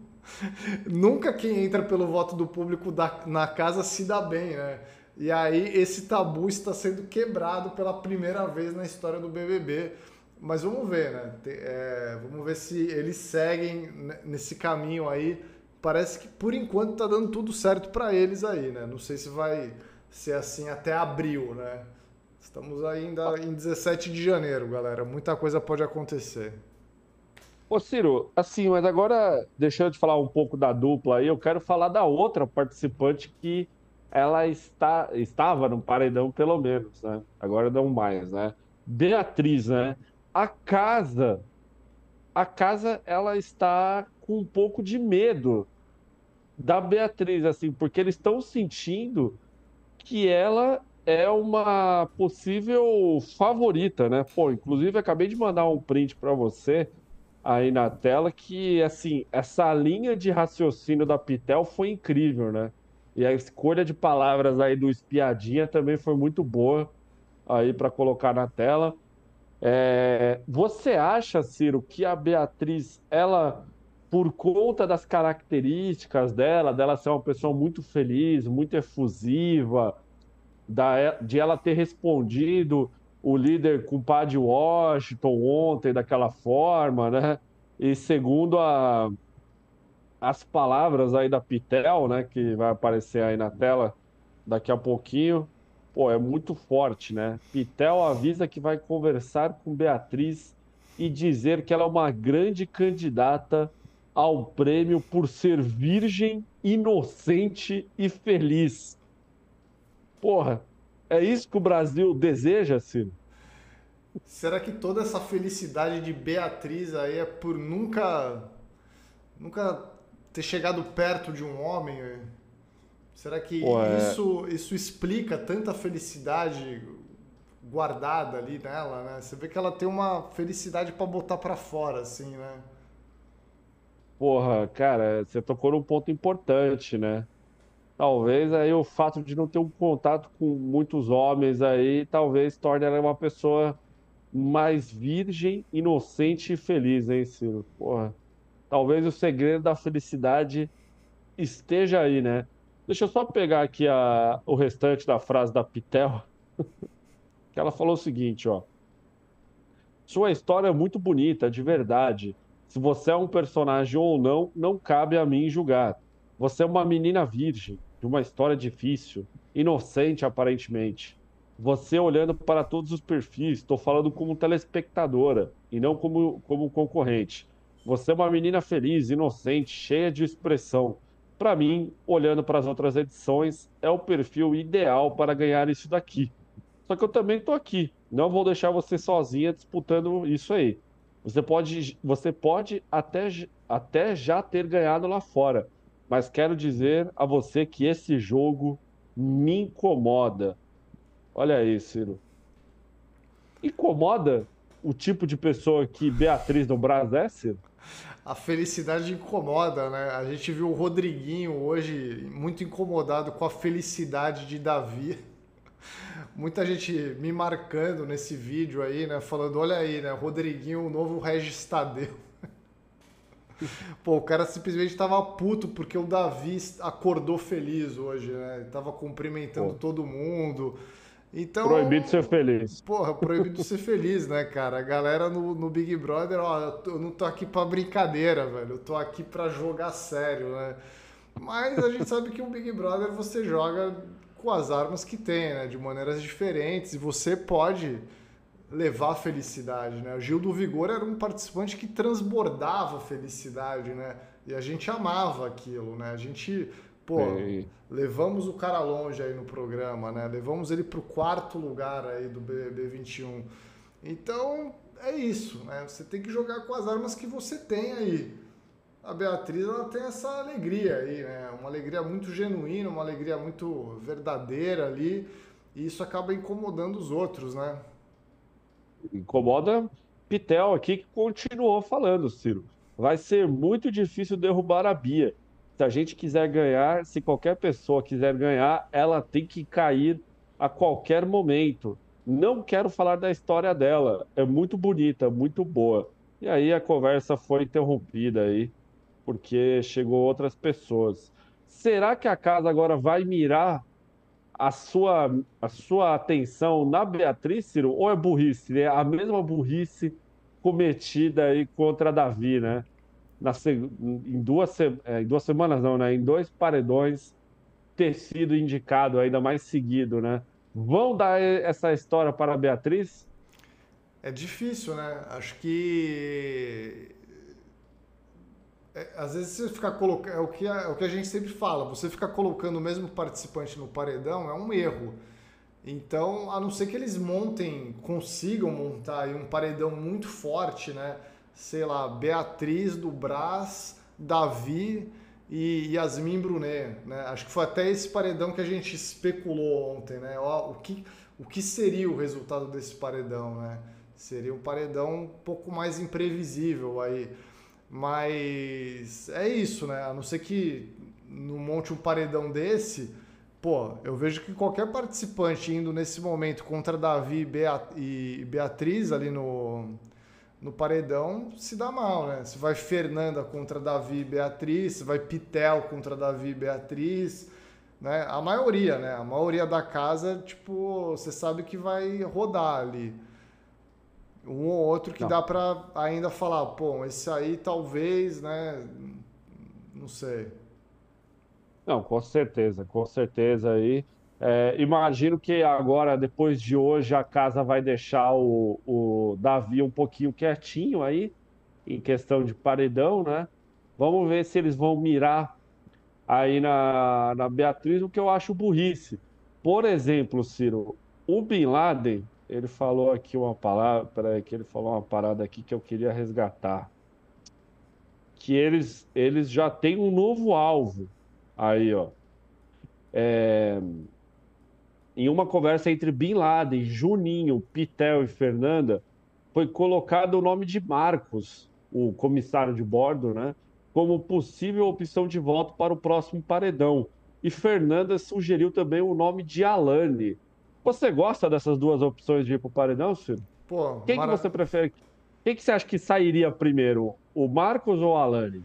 Nunca quem entra pelo voto do público da- na casa se dá bem, né? E aí esse tabu está sendo quebrado pela primeira vez na história do BBB. Mas vamos ver, né? É, vamos ver se eles seguem nesse caminho aí. Parece que por enquanto está dando tudo certo para eles aí, né? Não sei se vai ser assim até abril, né? Estamos ainda em 17 de janeiro, galera. Muita coisa pode acontecer. Ô Ciro, assim, mas agora, deixando de falar um pouco da dupla aí, eu quero falar da outra participante que ela está, estava no paredão, pelo menos, né? Agora não mais, né? Beatriz, né? A casa, a casa, ela está com um pouco de medo da Beatriz, assim, porque eles estão sentindo que ela é uma possível favorita, né? Pô, inclusive acabei de mandar um print para você aí na tela que assim, essa linha de raciocínio da Pitel foi incrível, né? E a escolha de palavras aí do espiadinha também foi muito boa aí para colocar na tela. É... Você acha, Ciro, que a Beatriz, ela, por conta das características dela, dela ser uma pessoa muito feliz, muito efusiva, da, de ela ter respondido o líder culpado Washington ontem daquela forma, né? E segundo a, as palavras aí da Pitel, né, que vai aparecer aí na tela daqui a pouquinho, pô, é muito forte, né? Pitel avisa que vai conversar com Beatriz e dizer que ela é uma grande candidata ao prêmio por ser virgem, inocente e feliz. Porra, é isso que o Brasil deseja, Ciro? Será que toda essa felicidade de Beatriz aí é por nunca nunca ter chegado perto de um homem? Será que Pô, é... isso, isso explica tanta felicidade guardada ali nela, né? Você vê que ela tem uma felicidade para botar para fora, assim, né? Porra, cara, você tocou num ponto importante, né? Talvez aí o fato de não ter um contato com muitos homens aí, talvez torne ela uma pessoa mais virgem, inocente e feliz, hein, Ciro? Porra. Talvez o segredo da felicidade esteja aí, né? Deixa eu só pegar aqui a, o restante da frase da Pitel, que ela falou o seguinte, ó. Sua história é muito bonita, de verdade. Se você é um personagem ou não, não cabe a mim julgar. Você é uma menina virgem, de uma história difícil, inocente aparentemente. Você olhando para todos os perfis, estou falando como telespectadora e não como, como concorrente. Você é uma menina feliz, inocente, cheia de expressão. Para mim, olhando para as outras edições, é o perfil ideal para ganhar isso daqui. Só que eu também estou aqui. Não vou deixar você sozinha disputando isso aí. Você pode, você pode até, até já ter ganhado lá fora, mas quero dizer a você que esse jogo me incomoda. Olha aí, Ciro. Incomoda o tipo de pessoa que Beatriz no Brasil é, Ciro? A felicidade incomoda, né? A gente viu o Rodriguinho hoje muito incomodado com a felicidade de Davi. Muita gente me marcando nesse vídeo aí, né? Falando, olha aí, né? Rodriguinho, o novo Regis Tadeu. Pô, o cara simplesmente tava puto porque o Davi acordou feliz hoje, né? Ele tava cumprimentando Pô. todo mundo. Então, proibido ser feliz. Porra, proibido ser feliz, né, cara? A galera no, no Big Brother, ó, eu não tô aqui pra brincadeira, velho. Eu tô aqui pra jogar sério, né? Mas a gente sabe que o Big Brother você joga com as armas que tem, né? De maneiras diferentes. E você pode levar felicidade, né? O Gil do Vigor era um participante que transbordava felicidade, né? E a gente amava aquilo, né? A gente, pô, Ei. levamos o cara longe aí no programa, né? Levamos ele pro quarto lugar aí do BBB 21. Então, é isso, né? Você tem que jogar com as armas que você tem aí. A Beatriz, ela tem essa alegria aí, né? Uma alegria muito genuína, uma alegria muito verdadeira ali. E isso acaba incomodando os outros, né? incomoda Pitel aqui, que continuou falando, Ciro. Vai ser muito difícil derrubar a Bia. Se a gente quiser ganhar, se qualquer pessoa quiser ganhar, ela tem que cair a qualquer momento. Não quero falar da história dela. É muito bonita, muito boa. E aí a conversa foi interrompida aí, porque chegou outras pessoas. Será que a casa agora vai mirar a sua, a sua atenção na Beatriz, Ciro, ou é burrice? É a mesma burrice cometida aí contra Davi, né? Na, em, duas, é, em duas semanas, não, né? Em dois paredões ter sido indicado, ainda mais seguido, né? Vão dar essa história para a Beatriz? É difícil, né? Acho que é, às vezes você ficar colocando. É o, que é o que a gente sempre fala, você ficar colocando o mesmo participante no paredão é um erro. Então, a não ser que eles montem, consigam montar um paredão muito forte, né? Sei lá, Beatriz do Brás, Davi e Yasmin Brunet, né? Acho que foi até esse paredão que a gente especulou ontem, né? O, que, o que seria o resultado desse paredão, né? Seria um paredão um pouco mais imprevisível aí. Mas é isso, né? A não ser que não monte um paredão desse, pô, eu vejo que qualquer participante indo nesse momento contra Davi e Beatriz ali no, no paredão se dá mal, né? Se vai Fernanda contra Davi e Beatriz, se vai Pitel contra Davi e Beatriz, né? A maioria, né? A maioria da casa, tipo, você sabe que vai rodar ali. Um ou outro que não. dá para ainda falar, pô, esse aí talvez, né? Não sei. Não, com certeza, com certeza aí. É, imagino que agora, depois de hoje, a casa vai deixar o, o Davi um pouquinho quietinho aí, em questão de paredão, né? Vamos ver se eles vão mirar aí na, na Beatriz, o que eu acho burrice. Por exemplo, Ciro, o Bin Laden, ele falou aqui uma palavra, peraí, que ele falou uma parada aqui que eu queria resgatar. Que eles, eles já têm um novo alvo. Aí, ó. É, em uma conversa entre Bin Laden, Juninho, Pitel e Fernanda, foi colocado o nome de Marcos, o comissário de bordo, né? Como possível opção de voto para o próximo paredão. E Fernanda sugeriu também o nome de Alane, você gosta dessas duas opções de ir pro paredão, Ciro? Pô, Quem mara... que você prefere? Quem que você acha que sairia primeiro? O Marcos ou o Alane?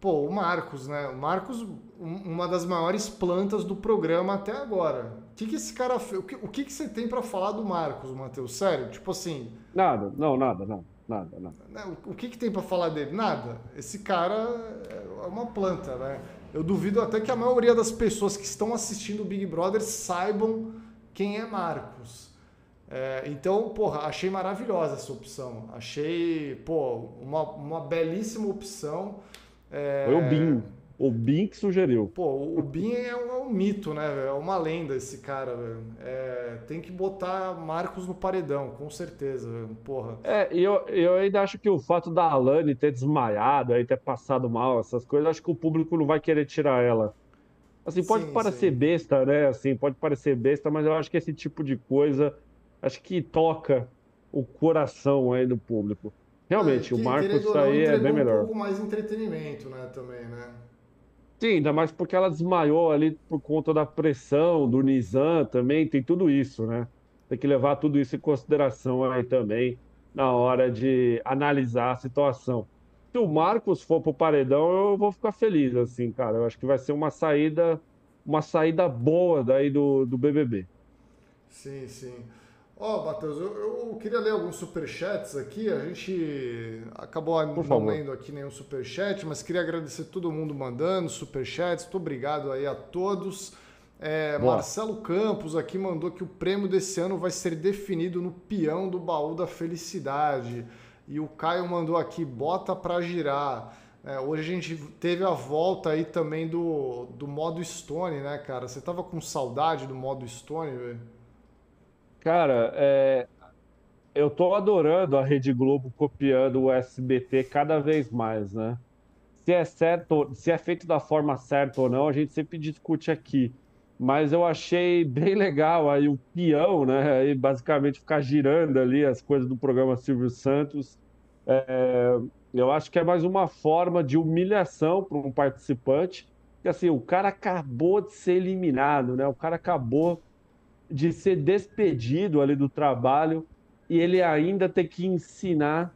Pô, o Marcos, né? O Marcos, uma das maiores plantas do programa até agora. O que, que esse cara fez? O que, o que, que você tem para falar do Marcos, Matheus? Sério? Tipo assim. Nada, não, nada, não. Nada, nada. Né, o que, que tem para falar dele? Nada. Esse cara é uma planta, né? Eu duvido até que a maioria das pessoas que estão assistindo o Big Brother saibam quem é Marcos. É, então, porra, achei maravilhosa essa opção. Achei, pô, uma, uma belíssima opção. É... Foi o Bin. O Bin que sugeriu. Pô, o Bin é um, é um mito, né? É uma lenda esse cara, velho. É, tem que botar Marcos no paredão, com certeza, velho. Porra. É, e eu, eu ainda acho que o fato da Alane ter desmaiado, aí ter passado mal, essas coisas, acho que o público não vai querer tirar ela. Assim, pode sim, parecer sim. besta, né? Assim, pode parecer besta, mas eu acho que esse tipo de coisa, acho que toca o coração aí do público. Realmente, é, o Marcos isso aí é bem melhor. um pouco mais entretenimento, né, também, né? Sim, ainda mais porque ela desmaiou ali por conta da pressão, do Nizam também, tem tudo isso, né? Tem que levar tudo isso em consideração aí também na hora de analisar a situação se o Marcos for pro paredão, eu vou ficar feliz, assim, cara. Eu acho que vai ser uma saída, uma saída boa daí do, do BBB. Sim, sim. Ó, oh, Matheus, eu, eu, queria ler alguns superchats aqui. A gente acabou Por não favor. lendo aqui nenhum superchat, mas queria agradecer todo mundo mandando superchats. Muito obrigado aí a todos. É, Marcelo Campos aqui mandou que o prêmio desse ano vai ser definido no peão do baú da felicidade. E o Caio mandou aqui, bota para girar. É, hoje a gente teve a volta aí também do, do modo Stone, né, cara? Você tava com saudade do modo Stone, velho? Cara, é, eu tô adorando a Rede Globo copiando o SBT cada vez mais, né? Se é certo, se é feito da forma certa ou não, a gente sempre discute aqui. Mas eu achei bem legal aí o peão, né? Aí basicamente ficar girando ali as coisas do programa Silvio Santos. É, eu acho que é mais uma forma de humilhação para um participante. Que assim, o cara acabou de ser eliminado, né? O cara acabou de ser despedido ali do trabalho e ele ainda tem que ensinar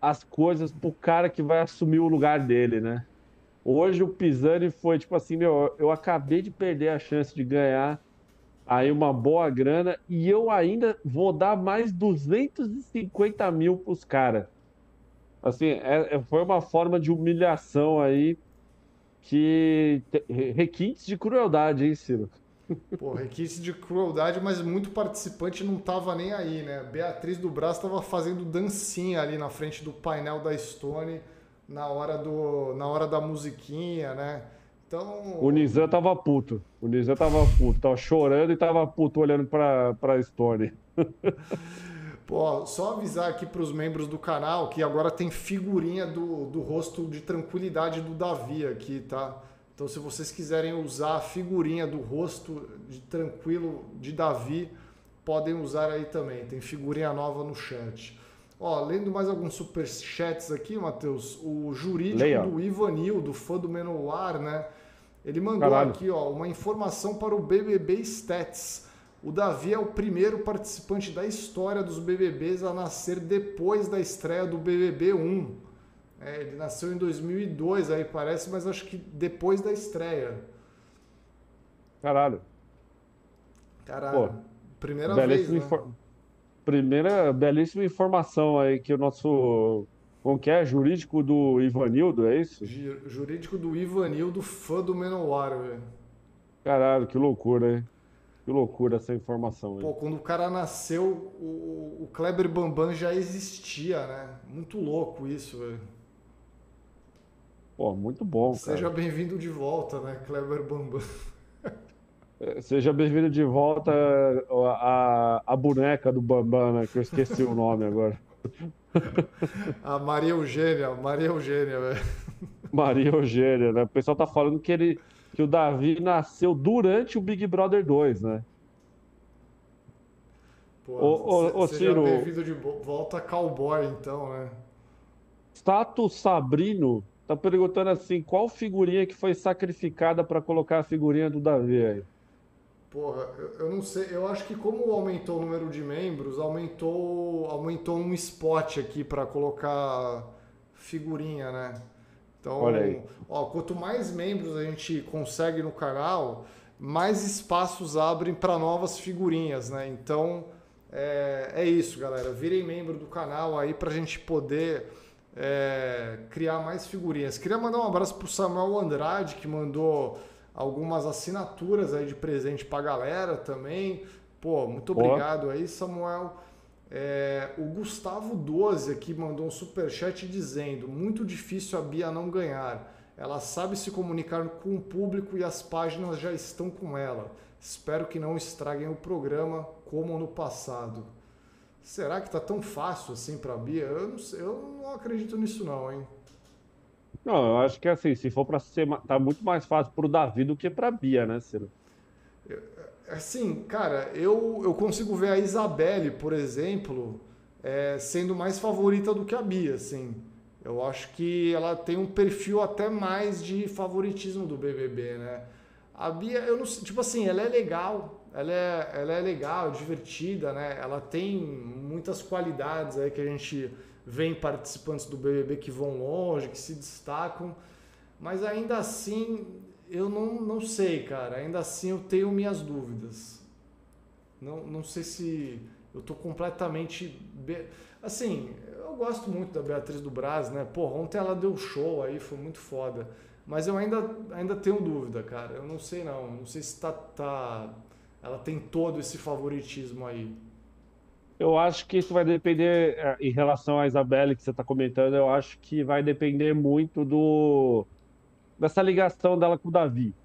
as coisas pro cara que vai assumir o lugar dele, né? Hoje o Pisani foi tipo assim, meu, eu acabei de perder a chance de ganhar aí uma boa grana, e eu ainda vou dar mais 250 mil pros caras. Assim, é, é, foi uma forma de humilhação aí que. Requintes de crueldade, hein, Ciro? Pô, requinte de crueldade, mas muito participante não tava nem aí, né? Beatriz do Braço tava fazendo dancinha ali na frente do painel da Stone na hora, do, na hora da musiquinha, né? Então. O Nizam tava puto. O Nizam tava puto. Tava chorando e tava puto olhando pra, pra Stone. Pô, só avisar aqui para os membros do canal que agora tem figurinha do, do rosto de tranquilidade do Davi aqui, tá? Então, se vocês quiserem usar a figurinha do rosto de tranquilo de Davi, podem usar aí também. Tem figurinha nova no chat. Ó, lendo mais alguns superchats aqui, Matheus, o jurídico Leia. do Ivanil, do fã do Menouar, né? Ele mandou Caralho. aqui, ó, uma informação para o BBB Stats. O Davi é o primeiro participante da história dos BBBs a nascer depois da estreia do BBB 1. É, ele nasceu em 2002, aí parece, mas acho que depois da estreia. Caralho. Caralho. Pô, Primeira vez, né? Infor... Primeira belíssima informação aí que o nosso como que é? Jurídico do Ivanildo, é isso? Jurídico do Ivanildo, fã do Menowar, velho. Caralho, que loucura, hein? Que loucura essa informação aí. Pô, quando o cara nasceu, o, o Kleber Bambam já existia, né? Muito louco isso, velho. Pô, muito bom, Seja bem-vindo de volta, né, Kleber Bambam. É, seja bem-vindo de volta a, a, boneca do Bambam, né, que eu esqueci o nome agora. A Maria Eugênia, Maria Eugênia, velho. Maria Eugênia, né? O pessoal tá falando que ele que o Davi nasceu durante o Big Brother 2, né? Pô, ô, ô, Ciro. bem-vindo de volta cowboy, então, né? Status Sabrino Tá perguntando assim, qual figurinha que foi sacrificada para colocar a figurinha do Davi aí? Porra, eu, eu, não sei, eu acho que como aumentou o número de membros, aumentou, aumentou um spot aqui para colocar figurinha, né? Então, ó, quanto mais membros a gente consegue no canal, mais espaços abrem para novas figurinhas, né? Então, é, é isso, galera. Virem membro do canal aí para a gente poder é, criar mais figurinhas. Queria mandar um abraço para o Samuel Andrade, que mandou algumas assinaturas aí de presente para a galera também. Pô, muito obrigado aí, Samuel. É, o Gustavo 12 aqui mandou um super chat dizendo: muito difícil a Bia não ganhar. Ela sabe se comunicar com o público e as páginas já estão com ela. Espero que não estraguem o programa como no passado. Será que tá tão fácil assim para a Bia? Eu não, sei, eu não acredito nisso não, hein? Não, eu acho que assim, se for para ser, tá muito mais fácil para o Davi do que para a Bia, né, Ciro? Assim, cara, eu, eu consigo ver a Isabelle, por exemplo, é, sendo mais favorita do que a Bia, assim. Eu acho que ela tem um perfil até mais de favoritismo do BBB, né? A Bia, eu não sei, tipo assim, ela é legal, ela é, ela é legal, divertida, né? Ela tem muitas qualidades aí que a gente vê em participantes do BBB que vão longe, que se destacam, mas ainda assim eu não, não sei, cara. Ainda assim eu tenho minhas dúvidas. Não, não sei se eu tô completamente. Be... Assim, eu gosto muito da Beatriz do Braz, né? Pô, ontem ela deu show aí, foi muito foda. Mas eu ainda, ainda tenho dúvida, cara. Eu não sei não. Não sei se tá, tá ela tem todo esse favoritismo aí? Eu acho que isso vai depender, é, em relação à Isabelle que você está comentando, eu acho que vai depender muito do dessa ligação dela com o Davi,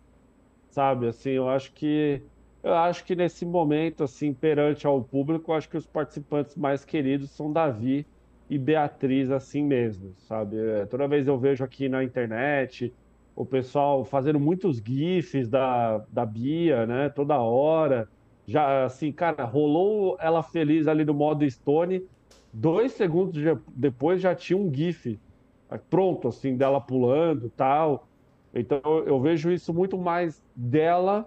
sabe? Assim, eu acho que eu acho que nesse momento, assim, perante ao público, eu acho que os participantes mais queridos são Davi e Beatriz, assim mesmo, sabe? É, toda vez eu vejo aqui na internet, o pessoal fazendo muitos GIFs da, da Bia, né? Toda hora. Já, assim, cara, rolou ela feliz ali no modo Stone. Dois segundos depois já tinha um GIF pronto, assim, dela pulando tal. Então eu vejo isso muito mais dela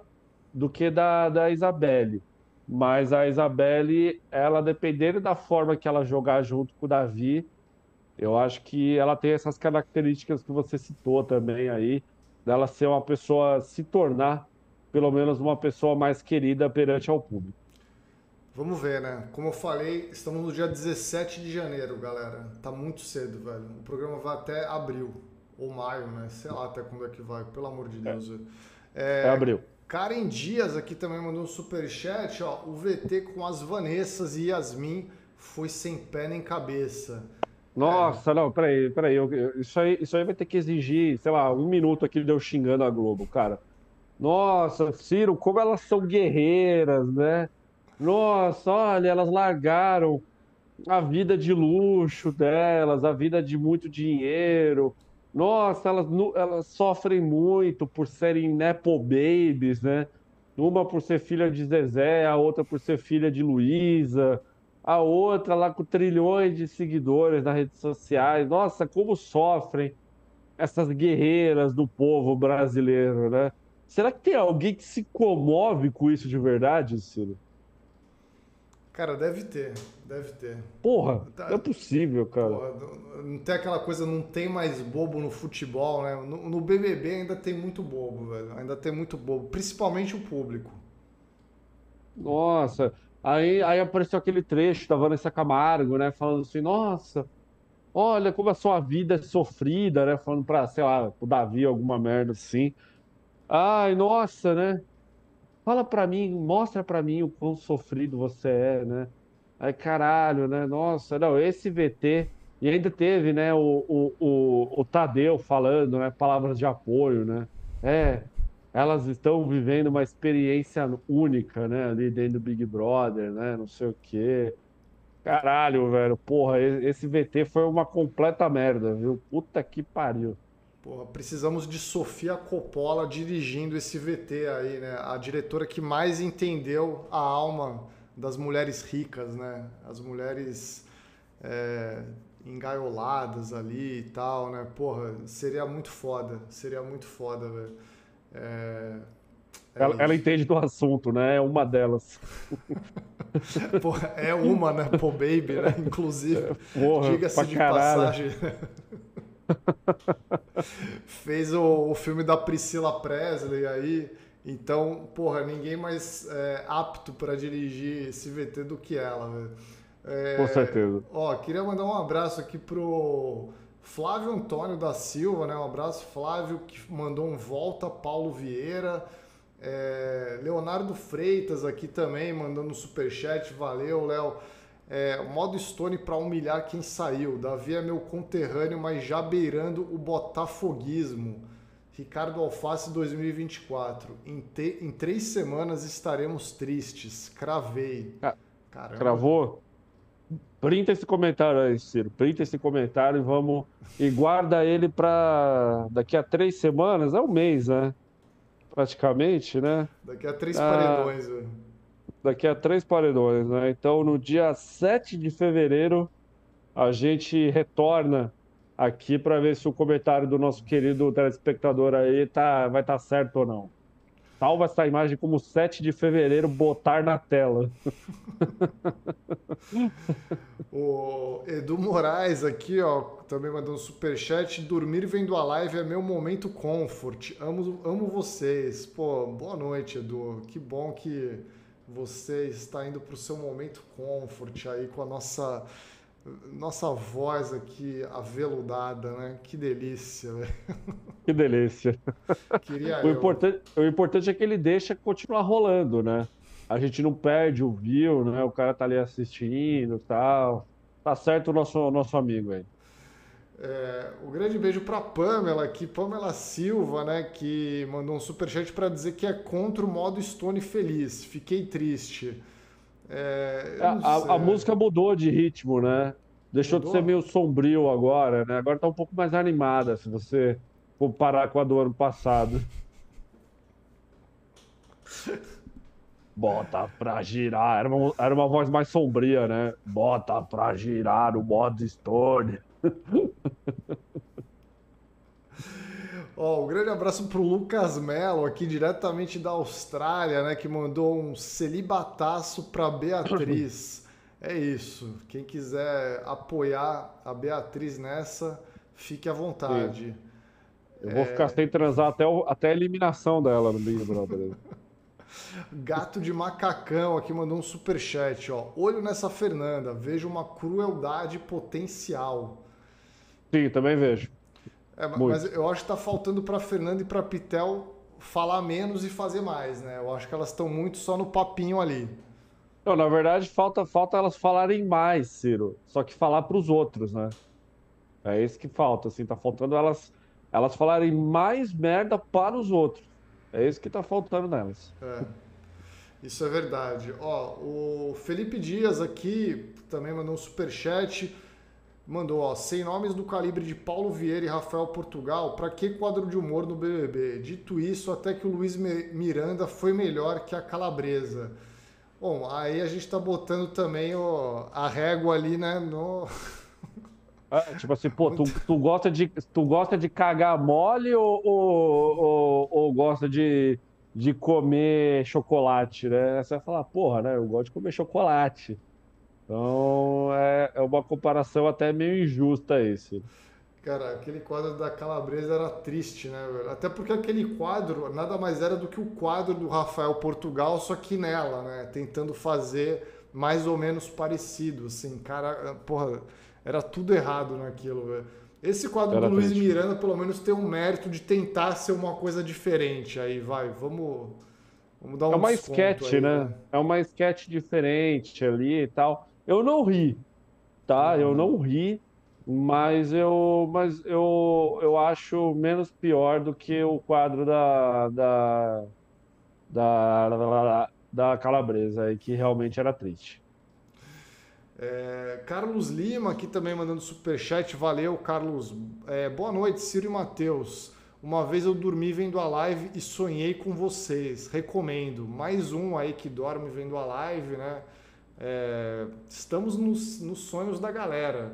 do que da, da Isabelle. Mas a Isabelle, ela, dependendo da forma que ela jogar junto com o Davi, eu acho que ela tem essas características que você citou também aí, dela ser uma pessoa, se tornar pelo menos uma pessoa mais querida perante ao público. Vamos ver, né? Como eu falei, estamos no dia 17 de janeiro, galera. Tá muito cedo, velho. O programa vai até abril ou maio, né? Sei lá até quando é que vai, pelo amor de Deus. É, é abril. Karen Dias aqui também mandou um superchat, ó. O VT com as Vanessas e Yasmin foi sem pé nem cabeça. Nossa, não, peraí, peraí. Eu, isso, aí, isso aí vai ter que exigir, sei lá, um minuto aqui de eu xingando a Globo, cara. Nossa, Ciro, como elas são guerreiras, né? Nossa, olha, elas largaram a vida de luxo delas, a vida de muito dinheiro. Nossa, elas, elas sofrem muito por serem Nepo Babies, né? Uma por ser filha de Zezé, a outra por ser filha de Luísa, a outra lá com trilhões de seguidores nas redes sociais. Nossa, como sofrem essas guerreiras do povo brasileiro, né? Será que tem alguém que se comove com isso de verdade, Ciro? Cara, deve ter, deve ter. Porra, tá, não é possível, cara. Porra, não tem aquela coisa, não tem mais bobo no futebol, né? No, no, BBB ainda tem muito bobo, velho. Ainda tem muito bobo, principalmente o público. Nossa, aí, aí apareceu aquele trecho da Vanessa Camargo, né? Falando assim, nossa, olha como a sua vida é sofrida, né? Falando pra, sei lá, pro Davi, alguma merda assim. Ai, nossa, né? Fala pra mim, mostra pra mim o quão sofrido você é, né? Aí, caralho, né? Nossa, não, esse VT. E ainda teve, né, o, o, o, o Tadeu falando, né? Palavras de apoio, né? É, elas estão vivendo uma experiência única, né? Ali dentro do Big Brother, né? Não sei o quê. Caralho, velho. Porra, esse VT foi uma completa merda, viu? Puta que pariu. Porra, precisamos de Sofia Coppola dirigindo esse VT aí, né? A diretora que mais entendeu a alma das mulheres ricas, né? As mulheres é, engaioladas ali e tal, né? Porra, seria muito foda, seria muito foda, velho. É, é ela, ela, entende do assunto, né? É uma delas. Porra, é uma, né? Pô, baby, né? Inclusive. Diga-se de caralho. passagem. Fez o, o, filme da Priscila Presley aí. Então, porra, ninguém mais é, apto para dirigir esse VT do que ela, velho. É, Com certeza. Ó, queria mandar um abraço aqui pro Flávio Antônio da Silva, né? Um abraço, Flávio, que mandou um volta, Paulo Vieira. É, Leonardo Freitas aqui também, mandando um superchat. Valeu, Léo. É, modo Stone para humilhar quem saiu. Davi é meu conterrâneo, mas já beirando o botafoguismo. Ricardo Alface 2024. Em, te, em três semanas estaremos tristes. Cravei. Ah, Caramba. Cravou? Printa esse comentário aí, Ciro. Printa esse comentário e vamos. E guarda ele para daqui a três semanas, é um mês, né? Praticamente, né? Daqui a três ah, paredões, velho daqui a três paredões, né? Então, no dia 7 de fevereiro, a gente retorna aqui para ver se o comentário do nosso querido telespectador aí tá, vai estar tá certo ou não. Salva essa imagem como 7 de fevereiro, botar na tela. o Edu Moraes aqui, ó, também mandou um superchat. Dormir vendo a live é meu momento comfort. Amo, amo vocês. Pô, boa noite, Edu. Que bom que você está indo para o seu momento comfort aí com a nossa nossa voz aqui aveludada, né? Que delícia, velho. Que delícia. Queria o, eu. Importante, o importante é que ele deixa continuar rolando, né? A gente não perde o view, né? O cara tá ali assistindo tal. Tá certo o nosso, nosso amigo aí. É, um grande beijo para Pamela aqui, Pamela Silva, né, que mandou um superchat para dizer que é contra o modo Stone Feliz. Fiquei triste. É, a, a, música mudou de ritmo, né? Deixou mudou? de ser meio sombrio agora, né? Agora tá um pouco mais animada, se você comparar com a do ano passado. Bota pra girar. Era uma, era uma voz mais sombria, né? Bota pra girar o modo Stone. Ó, um grande abraço pro Lucas Melo, aqui diretamente da Austrália, né? Que mandou um celibataço pra Beatriz. É isso. Quem quiser apoiar a Beatriz nessa, fique à vontade. Eu vou é... ficar sem transar até, o, até a eliminação dela no Big Brother. Gato de macacão aqui mandou um super chat, ó. Olho nessa Fernanda, vejo uma crueldade potencial. Sim, também vejo. É, mas eu acho que tá faltando para Fernanda e para Pitel falar menos e fazer mais, né? Eu acho que elas estão muito só no papinho ali. Não, na verdade, falta, falta elas falarem mais, Ciro. Só que falar para os outros, né? É isso que falta, assim, tá faltando elas, elas falarem mais merda para os outros. É isso que tá faltando nelas. É. Isso é verdade. Ó, o Felipe Dias aqui também mandou um super chat. Mandou, ó, sem nomes do calibre de Paulo Vieira e Rafael Portugal, para que quadro de humor no BBB? Dito isso, até que o Luiz Miranda foi melhor que a Calabresa. Bom, aí a gente tá botando também ó, a régua ali, né, no... É, tipo assim, pô, tu, tu, gosta de, tu gosta de cagar mole ou, ou, ou, ou gosta de, de comer chocolate, né? Você vai falar, porra, né? Eu gosto de comer chocolate. Então é, é uma comparação até meio injusta esse. Cara, aquele quadro da Calabresa era triste, né, velho? Até porque aquele quadro nada mais era do que o quadro do Rafael Portugal, só que nela, né? Tentando fazer mais ou menos parecido, assim. Cara, porra, era tudo errado naquilo, velho. Esse quadro era do Luiz Miranda, pelo menos, tem um mérito de tentar ser uma coisa diferente. Aí, vai, vamos, vamos dar um É uma sketch, aí, né? né? É uma sketch diferente ali e tal. Eu não ri, tá? Eu não ri mas eu, mas eu, eu acho menos pior do que o quadro da, da, da, da, da Calabresa, aí, que realmente era triste. É, Carlos Lima aqui também mandando superchat, valeu Carlos. É, boa noite, Ciro e Matheus. Uma vez eu dormi vendo a live e sonhei com vocês. Recomendo. Mais um aí que dorme vendo a live, né? É, estamos nos, nos sonhos da galera.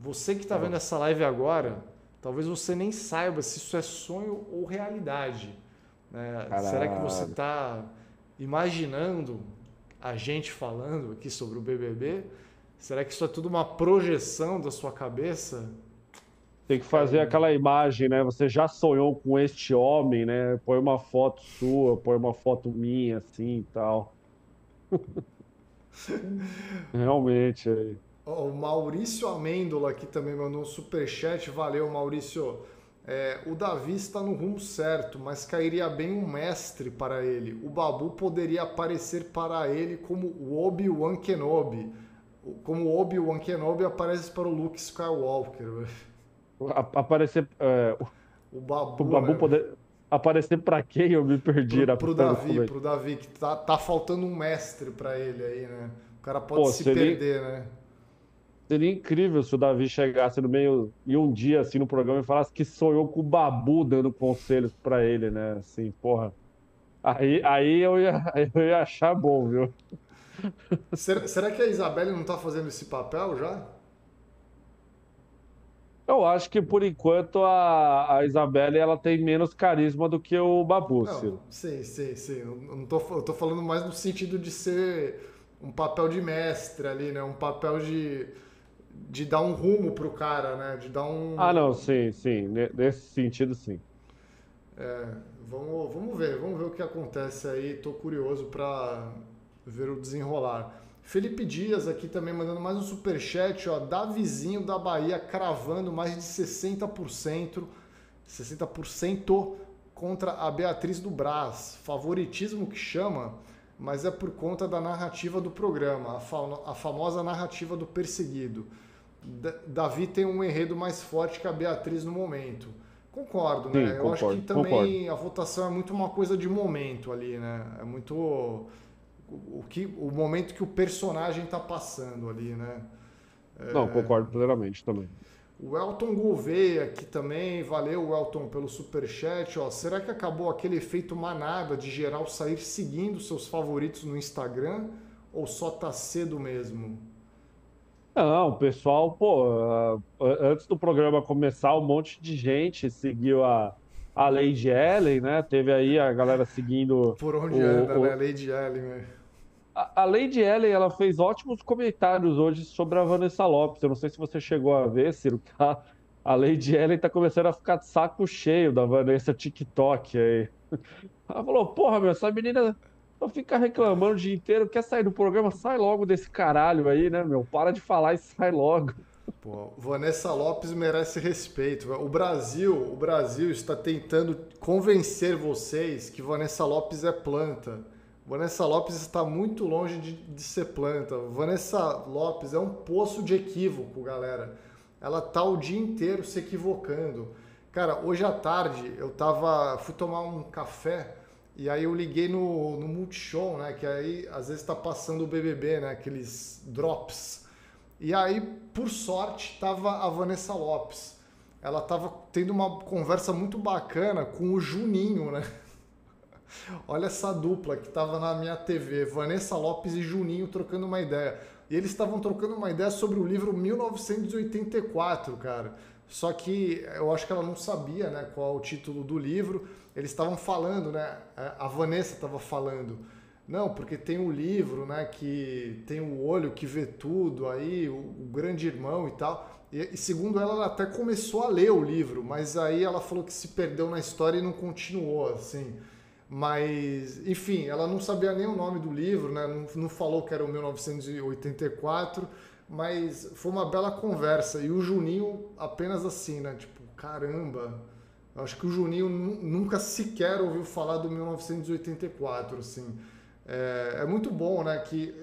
Você que está vendo essa live agora, talvez você nem saiba se isso é sonho ou realidade. Né? Será que você está imaginando a gente falando aqui sobre o BBB? Será que isso é tudo uma projeção da sua cabeça? Tem que fazer aquela imagem, né? Você já sonhou com este homem, né? Põe uma foto sua, põe uma foto minha, assim e tal. Realmente. Aí. O Maurício Amêndola aqui também mandou um superchat. Valeu, Maurício. É, o Davi está no rumo certo, mas cairia bem um mestre para ele. O Babu poderia aparecer para ele como o Obi-Wan Kenobi. Como o Obi-Wan Kenobi aparece para o Luke Skywalker. Aparecer. É, o Babu, o Babu né? poder aparecer para quem? Eu me perdi. Pro, pro Davi, pro Davi, que tá, tá faltando um mestre para ele aí, né? O cara pode Pô, se perder, ele... né? Seria incrível se o Davi chegasse no meio e um dia assim no programa e falasse que sonhou com o Babu dando conselhos para ele, né? Assim, porra. Aí, aí eu, ia, eu ia achar bom, viu? Será, será que a Isabelle não tá fazendo esse papel já? Eu acho que por enquanto a, a Isabelle ela tem menos carisma do que o Babu, não, Ciro. Sim, sim, sim. Eu, não tô, eu tô falando mais no sentido de ser um papel de mestre ali, né? Um papel de de dar um rumo pro cara, né? De dar um. Ah, não, sim, sim. Nesse sentido, sim. É, vamos, vamos ver, vamos ver o que acontece aí. Tô curioso para ver o desenrolar. Felipe Dias aqui também mandando mais um super chat, ó, Davizinho da Bahia cravando mais de 60%, 60% contra a Beatriz do Brás. Favoritismo que chama, mas é por conta da narrativa do programa, a, a famosa narrativa do perseguido. Davi tem um enredo mais forte que a Beatriz no momento. Concordo, né? Sim, Eu concordo, acho que também concordo. a votação é muito uma coisa de momento ali, né? É muito o, que, o momento que o personagem está passando ali, né? É... Não, concordo plenamente também. O Elton Gouveia aqui também, valeu Elton pelo super chat. Ó, será que acabou aquele efeito manada de geral sair seguindo seus favoritos no Instagram ou só tá cedo mesmo? Não, o pessoal, pô, antes do programa começar, um monte de gente seguiu a, a Lady Ellen, né? Teve aí a galera seguindo. Por onde o, anda, o... né? Lady Ellen, né? A, a Lady Ellen, ela fez ótimos comentários hoje sobre a Vanessa Lopes. Eu não sei se você chegou a ver, Ciro, tá? A Lady Ellen tá começando a ficar de saco cheio da Vanessa TikTok aí. Ela falou, porra, meu, essa menina Só fica reclamando o dia inteiro, quer sair do programa, sai logo desse caralho aí, né, meu? Para de falar e sai logo. Pô, Vanessa Lopes merece respeito. O Brasil, o Brasil está tentando convencer vocês que Vanessa Lopes é planta. Vanessa Lopes está muito longe de, de ser planta. Vanessa Lopes é um poço de equívoco, galera. Ela tá o dia inteiro se equivocando. Cara, hoje à tarde eu tava, fui tomar um café e aí eu liguei no, no Multishow, né? Que aí às vezes tá passando o BBB, né? Aqueles drops. E aí, por sorte, tava a Vanessa Lopes. Ela tava tendo uma conversa muito bacana com o Juninho, né? Olha essa dupla que tava na minha TV, Vanessa Lopes e Juninho trocando uma ideia. E eles estavam trocando uma ideia sobre o livro 1984, cara. Só que eu acho que ela não sabia, né, qual é o título do livro. Eles estavam falando, né? A Vanessa estava falando não, porque tem o um livro, né, que tem o olho que vê tudo, aí o, o grande irmão e tal. E, e, segundo ela, ela até começou a ler o livro, mas aí ela falou que se perdeu na história e não continuou, assim. Mas, enfim, ela não sabia nem o nome do livro, né? Não, não falou que era o 1984, mas foi uma bela conversa. E o Juninho apenas assim, né? Tipo, caramba, acho que o Juninho nunca sequer ouviu falar do 1984, assim. É, é, muito bom, né? Que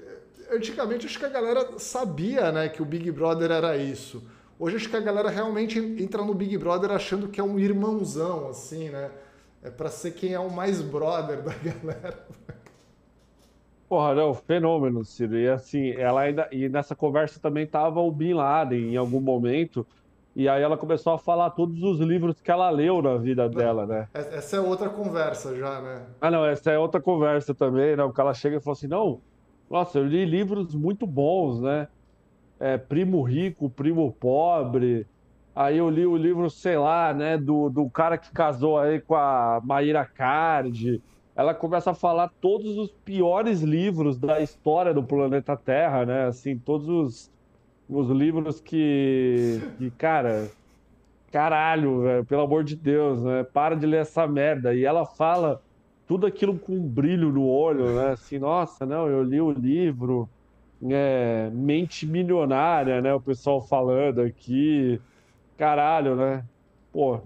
antigamente acho que a galera sabia, né, que o Big Brother era isso. Hoje acho que a galera realmente entra no Big Brother achando que é um irmãozão, assim, né? É para ser quem é o mais brother da galera. Porra, não, fenômeno, Ciro. E assim, ela ainda. E nessa conversa também tava o Bin Laden em algum momento. E aí ela começou a falar todos os livros que ela leu na vida dela, né? Essa é outra conversa já, né? Ah, não, essa é outra conversa também, né? Porque ela chega e fala assim, não, nossa, eu li livros muito bons, né? É, Primo Rico, Primo Pobre. Aí eu li o livro, sei lá, né, do, do cara que casou aí com a Maíra Card. Ela começa a falar todos os piores livros da história do planeta Terra, né? Assim, todos os os livros que, que cara, caralho, velho, pelo amor de Deus, né? Para de ler essa merda. E ela fala tudo aquilo com um brilho no olho, né? Assim, nossa, não, eu li o livro, é, Mente Milionária, né? O pessoal falando aqui, caralho, né? Pô,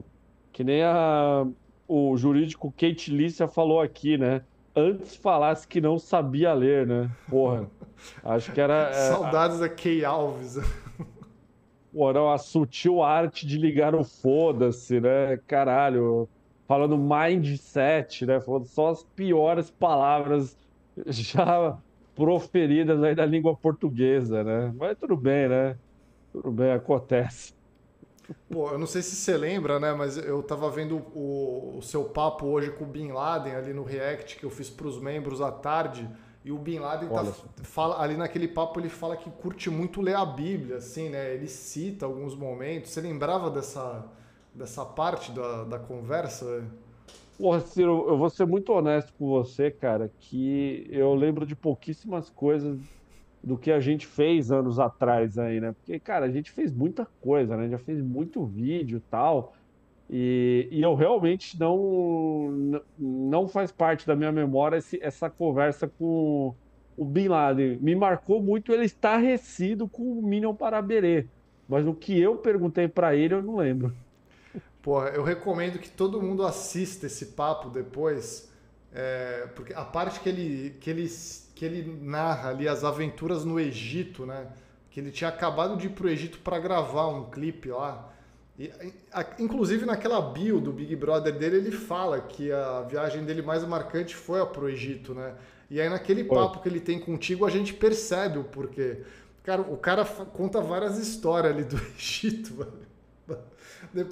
que nem a, o jurídico Kate Lícia falou aqui, né? Antes falasse que não sabia ler, né? Porra. Acho que era. É, Saudades a... da Key Alves. Não, a sutil arte de ligar o foda-se, né? Caralho. Falando mindset, né? Falando só as piores palavras já proferidas aí da língua portuguesa, né? Mas tudo bem, né? Tudo bem, acontece. Pô, eu não sei se você lembra, né? Mas eu tava vendo o, o seu papo hoje com o Bin Laden ali no React que eu fiz para os membros à tarde. E o Bin Laden tá, fala, ali naquele papo ele fala que curte muito ler a Bíblia, assim, né? Ele cita alguns momentos. Você lembrava dessa, dessa parte da, da conversa? Porra, Ciro, eu vou ser muito honesto com você, cara, que eu lembro de pouquíssimas coisas do que a gente fez anos atrás aí, né? Porque, cara, a gente fez muita coisa, né? Já fez muito vídeo e tal. E, e, eu realmente não não faz parte da minha memória esse, essa conversa com o Bin Laden. Me marcou muito ele estarrecido com o Minion Paraberê. Mas o que eu perguntei para ele eu não lembro. Porra, eu recomendo que todo mundo assista esse papo depois, é, porque a parte que ele, que, ele, que ele narra ali as aventuras no Egito, né? Que ele tinha acabado de ir pro Egito para gravar um clipe lá. E, a, inclusive naquela bio do Big Brother dele, ele fala que a viagem dele mais marcante foi pro Egito, né? E aí naquele papo que ele tem contigo, a gente percebe o porquê. Cara, o cara conta várias histórias ali do Egito,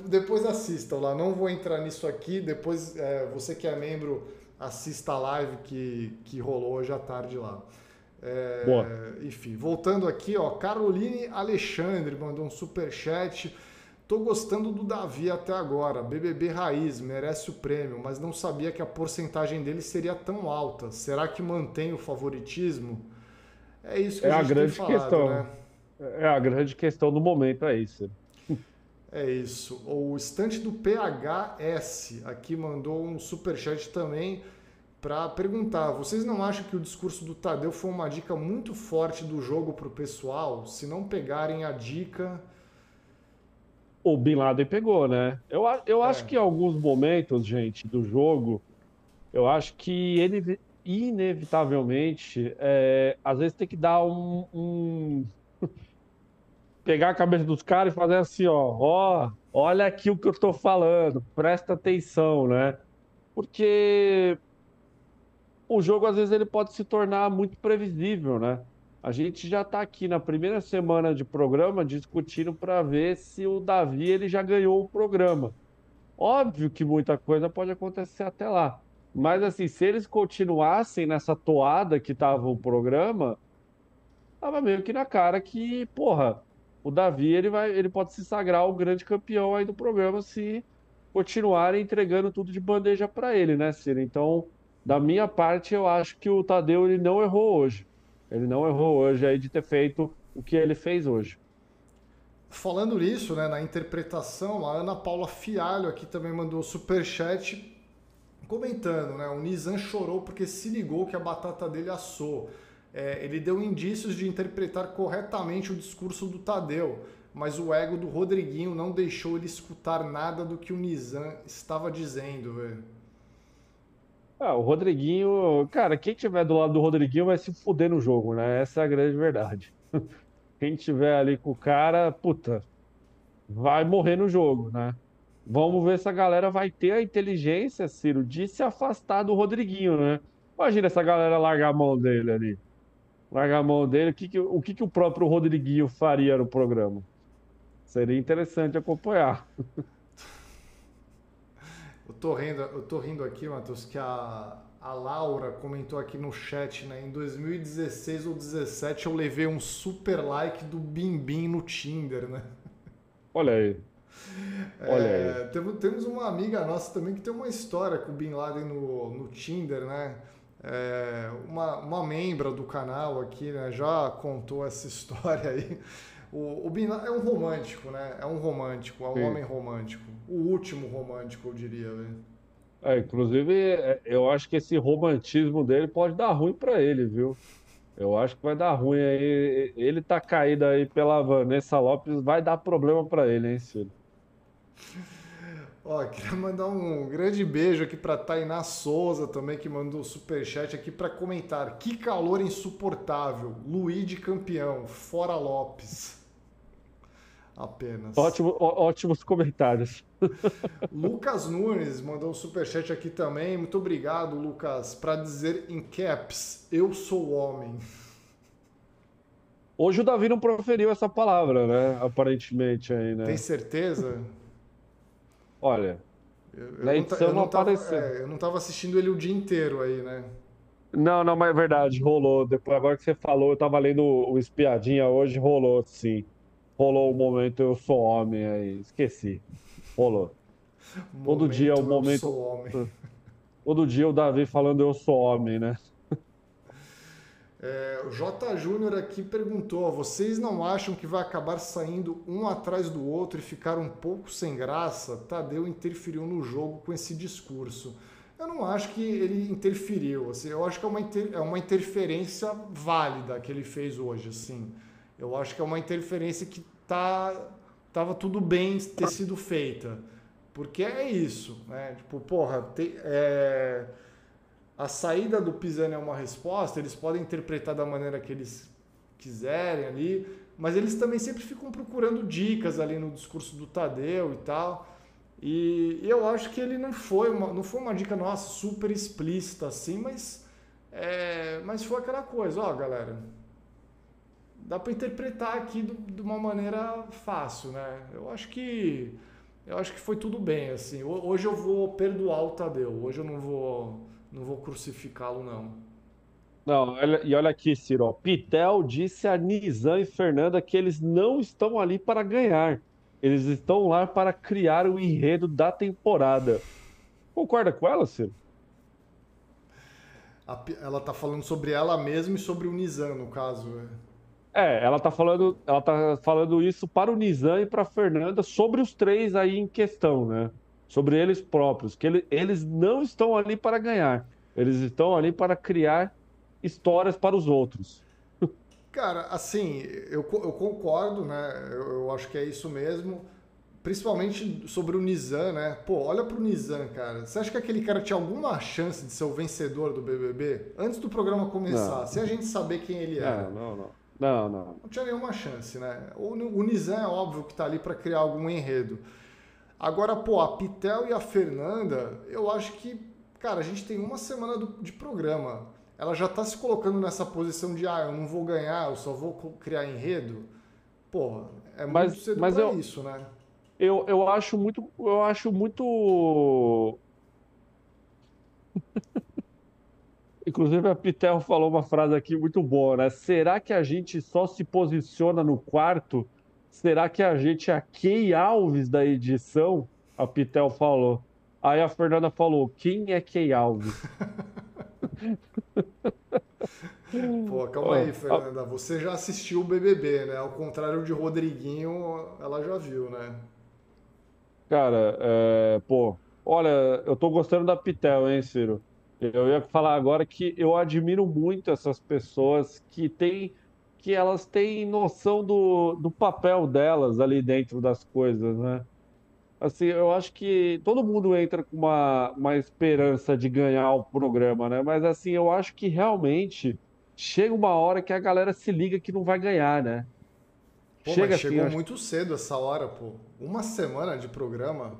Depois assistam lá, não vou entrar nisso aqui. Depois, é, você que é membro, assista a live que, que rolou hoje à tarde lá. É, enfim, voltando aqui, ó, Caroline Alexandre mandou um super chat. Tô gostando do Davi até agora. BBB raiz, merece o prêmio, mas não sabia que a porcentagem dele seria tão alta. Será que mantém o favoritismo? É isso que é a, a grande falado, questão. Né? É a grande questão do momento, é isso. É isso. O estante do PHS aqui mandou um super chat também. para perguntar: vocês não acham que o discurso do Tadeu foi uma dica muito forte do jogo para o pessoal? Se não pegarem a dica. O Bin Laden pegou, né? Eu, eu é. acho que em alguns momentos, gente, do jogo, eu acho que ele inevitavelmente, é, às vezes tem que dar um, um... pegar a cabeça dos caras e fazer assim, ó, ó, olha aqui o que eu tô falando, presta atenção, né? Porque o jogo às vezes ele pode se tornar muito previsível, né? A gente já está aqui na primeira semana de programa discutindo para ver se o Davi ele já ganhou o programa. Óbvio que muita coisa pode acontecer até lá. Mas assim, se eles continuassem nessa toada que estava o programa, tava meio que na cara que, porra, o Davi ele vai, ele pode se sagrar o grande campeão aí do programa se continuarem entregando tudo de bandeja para ele, né, Ciro? Então, da minha parte, eu acho que o Tadeu ele não errou hoje. Ele não errou hoje aí de ter feito o que ele fez hoje. Falando nisso, né, na interpretação, a Ana Paula Fialho aqui também mandou super chat comentando, né? O Nizam chorou porque se ligou que a batata dele assou. É, ele deu indícios de interpretar corretamente o discurso do Tadeu, mas o ego do Rodriguinho não deixou ele escutar nada do que o Nizam estava dizendo, velho. Ah, o Rodriguinho, cara, quem tiver do lado do Rodriguinho vai se fuder no jogo, né? Essa é a grande verdade. Quem tiver ali com o cara, puta, vai morrer no jogo, né? Vamos ver se a galera vai ter a inteligência, Ciro, de se afastar do Rodriguinho, né? Imagina essa galera largar a mão dele ali. Largar a mão dele, o que, que, o, que, que o próprio Rodriguinho faria no programa? Seria interessante acompanhar. Eu tô rindo, eu tô rindo aqui, Matheus, que a, a Laura comentou aqui no chat, né? Em 2016 ou 2017 eu levei um super like do Bim Bim no Tinder, né? Olha aí. Olha é, aí. Temos uma amiga nossa também que tem uma história com o Bin Laden no, no Tinder, né? É, uma, uma membra do canal aqui né, já contou essa história aí. O, o é um romântico, né? É um romântico, é um Sim. homem romântico. O último romântico, eu diria, velho. É, inclusive, é, eu acho que esse romantismo dele pode dar ruim para ele, viu? Eu acho que vai dar ruim aí. Ele tá caído aí pela Vanessa Lopes, vai dar problema para ele, hein, Ciro? Ó, queria mandar um grande beijo aqui para Tainá Souza também, que mandou o superchat aqui para comentar. Que calor insuportável. Luiz de campeão, fora Lopes. Apenas. Ótimo, ótimos comentários. Lucas Nunes mandou um superchat aqui também. Muito obrigado, Lucas. Para dizer em caps, eu sou homem. Hoje o Davi não proferiu essa palavra, né? Aparentemente aí, né? Tem certeza? Olha, eu, eu na edição não, não, não apareceu. É, eu não estava assistindo ele o dia inteiro aí, né? Não, não, mas é verdade, rolou. Depois, agora que você falou, eu tava lendo o Espiadinha hoje, rolou sim. Rolou o momento eu sou homem aí. Esqueci. Rolou. Todo dia é o momento. Eu sou homem. Todo dia o Davi falando eu sou homem, né? É, o J. Júnior aqui perguntou: vocês não acham que vai acabar saindo um atrás do outro e ficar um pouco sem graça? Tadeu interferiu no jogo com esse discurso. Eu não acho que ele interferiu. Assim, eu acho que é uma, inter... é uma interferência válida que ele fez hoje. Assim. Eu acho que é uma interferência que tá, tava tudo bem ter sido feita. Porque é isso. Né? Tipo, porra, te... é a saída do Pisani é uma resposta, eles podem interpretar da maneira que eles quiserem ali, mas eles também sempre ficam procurando dicas ali no discurso do Tadeu e tal. E, eu acho que ele não foi uma, não foi uma dica nossa super explícita assim, mas, é, mas foi aquela coisa, ó, galera. Dá para interpretar aqui do, de uma maneira fácil, né? Eu acho que eu acho que foi tudo bem assim. Hoje eu vou perdoar o Tadeu. Hoje eu não vou não vou crucificá-lo, não. Não, e olha aqui, Ciro. Pitel disse a Nizam e Fernanda que eles não estão ali para ganhar. Eles estão lá para criar o enredo da temporada. Concorda com ela, Ciro? ela tá falando sobre ela mesma e sobre o Nizam, no caso. Né? É, ela tá falando, ela tá falando isso para o Nizam e para a Fernanda sobre os três aí em questão, né? Sobre eles próprios, que ele, eles não estão ali para ganhar. Eles estão ali para criar histórias para os outros. Cara, assim, eu, eu concordo, né? Eu, eu, acho que é isso mesmo. Principalmente sobre o Nizam, né? Pô, olha pro Nizam, cara. Você acha que aquele cara tinha alguma chance de ser o vencedor do BBB? Antes do programa começar, não. sem a gente saber quem ele era. Não, não, não. Não, não. Não tinha nenhuma chance, né? O, o Nizam é óbvio que tá ali para criar algum enredo. Agora, pô, a Pitel e a Fernanda, eu acho que, cara, a gente tem uma semana do, de programa. Ela já tá se colocando nessa posição de, ah, eu não vou ganhar, eu só vou criar enredo. Porra, é muito mas, cedo mas pra eu... isso, né? eu, eu acho muito. Eu acho muito. Inclusive a Pitel falou uma frase aqui muito boa, né? Será que a gente só se posiciona no quarto? Será que a gente é a Key Alves da edição? A Pitel falou. Aí a Fernanda falou: quem é Key Alves? Pô, calma aí, Fernanda. Você já assistiu o BBB, né? Ao contrário de Rodriguinho, ela já viu, né? Cara, é, pô, olha, eu tô gostando da Pitel, hein, Ciro? Eu ia falar agora que eu admiro muito essas pessoas que têm, que elas têm noção do, do papel delas ali dentro das coisas, né? Assim, eu acho que todo mundo entra com uma, uma esperança de ganhar o programa, né? Mas assim, eu acho que realmente chega uma hora que a galera se liga que não vai ganhar, né? Pô, Chega assim, chegou acho... muito cedo essa hora, pô. Uma semana de programa.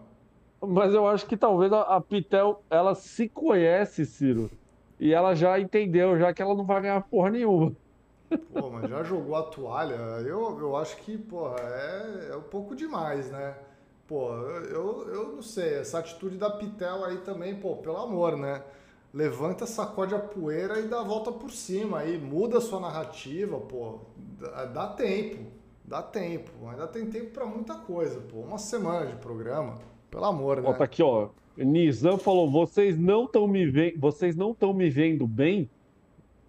Mas eu acho que talvez a Pitel, ela se conhece, Ciro. E ela já entendeu, já que ela não vai ganhar porra nenhuma. Pô, mas já jogou a toalha. Eu, eu acho que, porra, é, é um pouco demais, né? Pô, eu, eu não sei. Essa atitude da Pitel aí também, pô, pelo amor, né? Levanta, sacode a poeira e dá a volta por cima aí. Muda a sua narrativa, pô. Dá, dá tempo. Dá tempo, ainda tem tempo para muita coisa, pô. Uma semana de programa, pelo amor, né? Ó, tá aqui, ó. Nizam falou: vocês não estão me vendo, vocês não estão me vendo bem?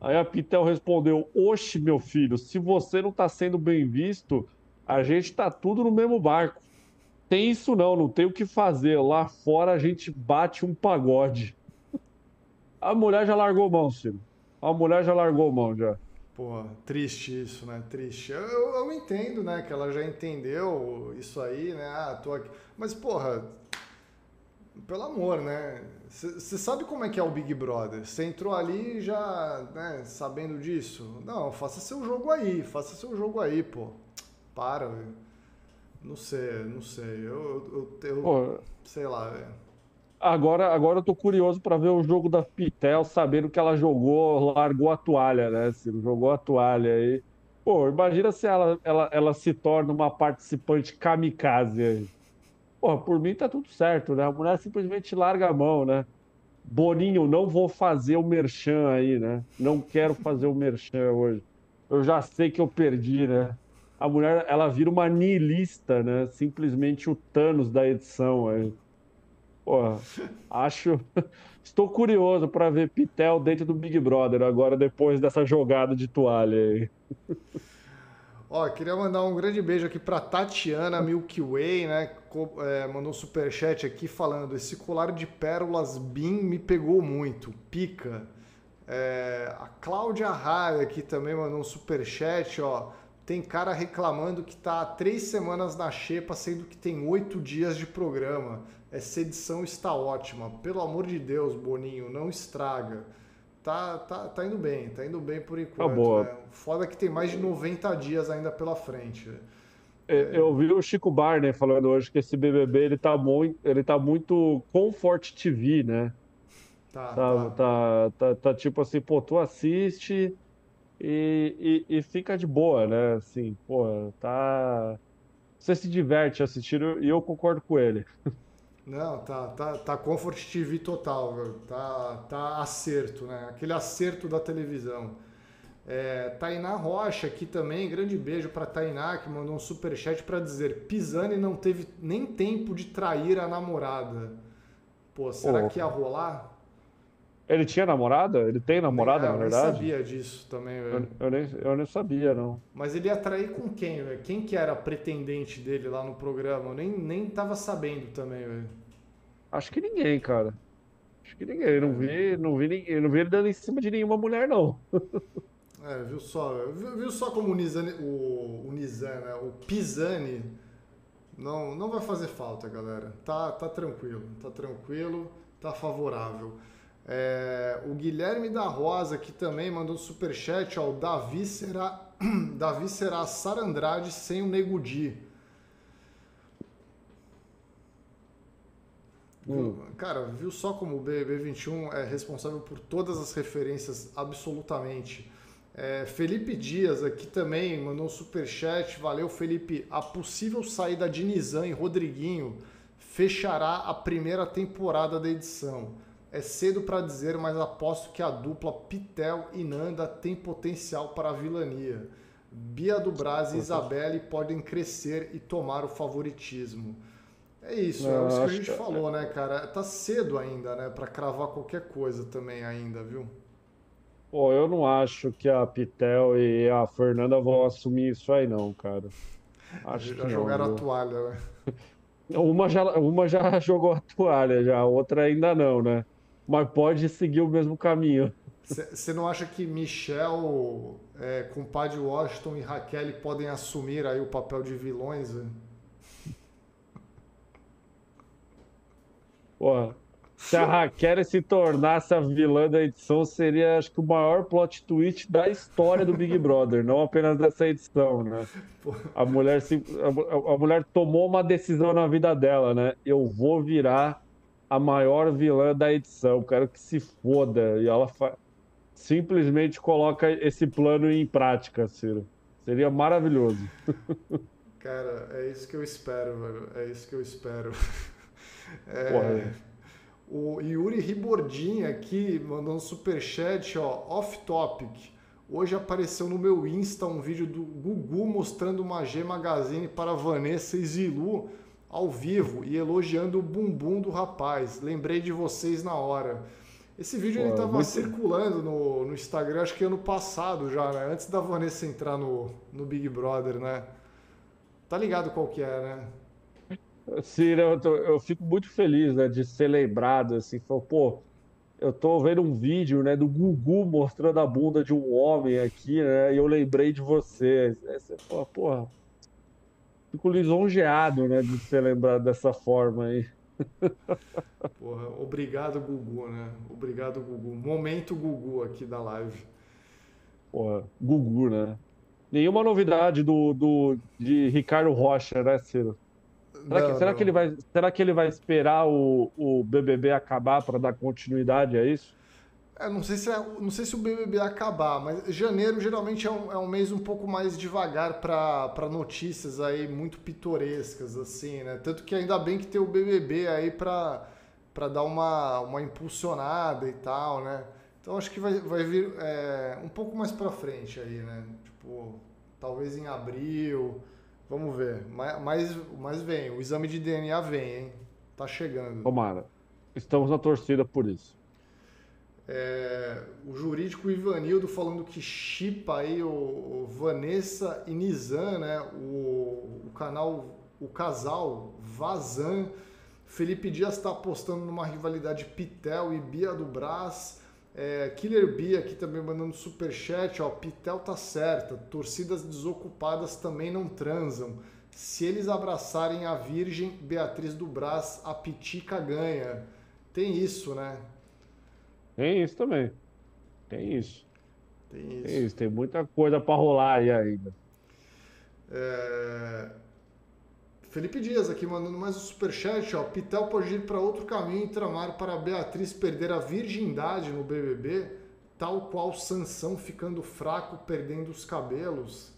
Aí a Pitel respondeu: Oxe, meu filho, se você não está sendo bem visto, a gente está tudo no mesmo barco. Tem isso não, não tem o que fazer. Lá fora a gente bate um pagode. A mulher já largou mão, Ciro. A mulher já largou mão já. Pô, triste isso, né? Triste. Eu, eu, eu, entendo, né? Que ela já entendeu isso aí, né? Ah, tô aqui. Mas, porra, pelo amor, né? Você sabe como é que é o Big Brother? Você entrou ali já, né, sabendo disso? Não, faça seu jogo aí, faça seu jogo aí, pô. Para, velho. Não sei, não sei. Eu, eu, eu, sei lá, velho. Agora, agora eu tô curioso para ver o jogo da Pitel, sabendo que ela jogou, largou a toalha, né? Se jogou a toalha aí. Pô, imagina se ela, ela, ela se torna uma participante kamikaze aí. Pô, por mim tá tudo certo, né? A mulher simplesmente larga a mão, né? Boninho, não vou fazer o merchan aí, né? Não quero fazer o merchan hoje. Eu já sei que eu perdi, né? A mulher, ela vira uma niilista, né? Simplesmente o Thanos da edição aí. Porra, acho. Estou curioso para ver Pitel dentro do Big Brother agora, depois dessa jogada de toalha aí. Ó, queria mandar um grande beijo aqui para Tatiana Milky Way, né? É, mandou um superchat aqui falando: esse colar de pérolas BIM me pegou muito, pica. É, a Cláudia Raia aqui também mandou um superchat, ó. Tem cara reclamando que tá há três semanas na xepa, sendo que tem oito dias de programa. Essa edição está ótima. Pelo amor de Deus, Boninho, não estraga. Tá, tá, tá indo bem, tá indo bem por enquanto. Tá boa. Né? Foda que tem mais de 90 dias ainda pela frente. É, eu vi o Chico Barney falando hoje que esse BBB ele tá, muito, ele tá muito comfort TV, né? Tá tá, tá, tá, tá, tá tipo assim, pô, tu assiste e, e, e, fica de boa, né? Assim, pô, tá. Você se diverte assistindo e eu concordo com ele. Não, tá, tá, tá Comfort TV total, viu? Tá, tá acerto, né? Aquele acerto da televisão. É, Tainá Rocha aqui também, grande beijo para Tainá que mandou um super chat para dizer: Pisani não teve nem tempo de trair a namorada. Pô, será que ia rolar? Ele tinha namorada? Ele tem namorada, na verdade? Eu nem sabia disso também, velho. Eu, eu, nem, eu nem sabia, não. Mas ele ia trair com quem, velho? Quem que era pretendente dele lá no programa? Eu nem, nem tava sabendo também, velho. Acho que ninguém, cara. Acho que ninguém. Não vi, não vi ninguém. Não vi ele dando em cima de nenhuma mulher, não. É, viu só, viu, viu só como o Nizani, o, o né? O Pisani não, não vai fazer falta, galera. Tá, tá tranquilo, tá tranquilo, tá favorável. É, o Guilherme da Rosa aqui também mandou superchat, ó. O Davi será, Davi será Sarandrade sem o Negudi. Hum. Cara, viu só como o BB21 é responsável por todas as referências, absolutamente. É, Felipe Dias aqui também mandou um superchat. Valeu, Felipe. A possível saída de Nizam e Rodriguinho fechará a primeira temporada da edição. É cedo para dizer, mas aposto que a dupla Pitel e Nanda tem potencial para a vilania. Bia do Braz e Isabelle podem crescer e tomar o favoritismo. É isso, é isso que a gente falou, né, cara? Tá cedo ainda, né, para cravar qualquer coisa também ainda, viu? Pô, eu não acho que a Pitel e a Fernanda vão assumir isso aí, não, cara. Acho já que jogaram não, a toalha, né? Uma já, uma já jogou a toalha, já, a outra ainda não, né? Mas pode seguir o mesmo caminho. Você não acha que Michel, é, compadre Washington e Raquel podem assumir aí o papel de vilões? Né? Se a Raquel se tornasse a vilã da edição, seria, acho que, o maior plot twist da história do Big Brother, não apenas dessa edição, né? A mulher, se, a, a, mulher tomou uma decisão na vida dela, né? Eu vou virar a maior vilã da edição, quero que se foda. E ela fa... simplesmente coloca esse plano em prática, Ciro. Seria maravilhoso. Cara, é isso que eu espero, velho. É isso que eu espero. É... Porra. O Yuri Ribordin aqui mandou um superchat, ó, off topic. Hoje apareceu no meu Insta um vídeo do Gugu mostrando uma G Magazine para Vanessa e Zilu ao vivo e elogiando o bumbum do rapaz. Lembrei de vocês na hora. Esse vídeo Pô, ele estava muito... circulando no, no Instagram, acho que ano passado já, né? Antes da Vanessa entrar no, no Big Brother, né? Tá ligado qual que é, né? Ciro, eu, tô, eu, fico muito feliz né, de ser lembrado, assim, pô, eu tô vendo um vídeo, né, do Gugu mostrando a bunda de um homem aqui, né, e eu lembrei de você. Aí você fala, porra, fico lisonjeado, né, de ser lembrado dessa forma aí. Porra, obrigado, Gugu, né? Obrigado, Gugu. Momento Gugu aqui da live. Porra, Gugu, né? Nenhuma novidade do, do, de Ricardo Rocha, né, Ciro? Será, não, que, será que, ele vai, será que ele vai esperar o, o BBB acabar para dar continuidade a isso? É, não, sei se é, não sei se o BBB acabar, mas janeiro geralmente é um, é um mês um pouco mais devagar para notícias aí muito pitorescas, assim, né? Tanto que ainda bem que tem o BBB aí para dar uma, uma impulsionada e tal, né? Então acho que vai, vai vir é, um pouco mais para frente aí, né? Tipo, talvez em abril. Vamos ver. Mas, mas vem, o exame de DNA vem, hein? Tá chegando. Tomara. Estamos na torcida por isso. É, o jurídico Ivanildo falando que chipa aí o, o, Vanessa e Nizam, né? O, o canal, o casal Vazan. Felipe Dias está apostando numa rivalidade Pitel e Bia do Brás. É, Killer Bia aqui também mandando super chat, ó, Pitel tá certa, torcidas desocupadas também não transam. Se eles abraçarem a Virgem Beatriz do Brás, a Pitica ganha. Tem isso, né? Tem isso também. Tem isso. Tem isso. Tem, isso. Tem muita coisa para rolar aí ainda. É... Felipe Dias aqui mandando mais um superchat, ó. Pitel pode ir para outro caminho e tramar para Beatriz perder a virgindade no BBB, tal qual Sansão ficando fraco, perdendo os cabelos.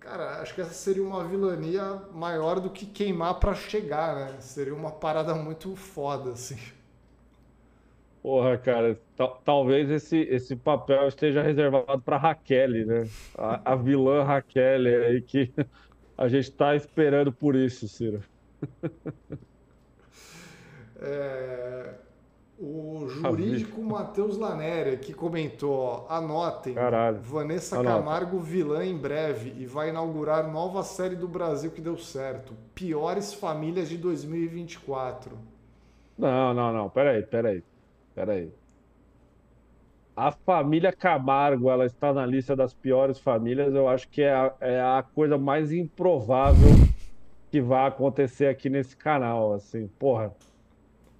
Cara, acho que essa seria uma vilania maior do que queimar para chegar, né? Seria uma parada muito foda, assim. Porra, cara, talvez esse, esse papel esteja reservado para Raquel, né? A, a vilã Raquel aí que a gente está esperando por isso, Ciro. É, o jurídico Matheus Laneri que comentou, ó, anotem, Caralho. Vanessa Anota. Camargo vilã em breve e vai inaugurar nova série do Brasil que deu certo, Piores Famílias de 2024. Não, não, não, peraí, peraí. Peraí. A família Camargo, ela está na lista das piores famílias. Eu acho que é a, é a coisa mais improvável que vai acontecer aqui nesse canal. Assim, porra,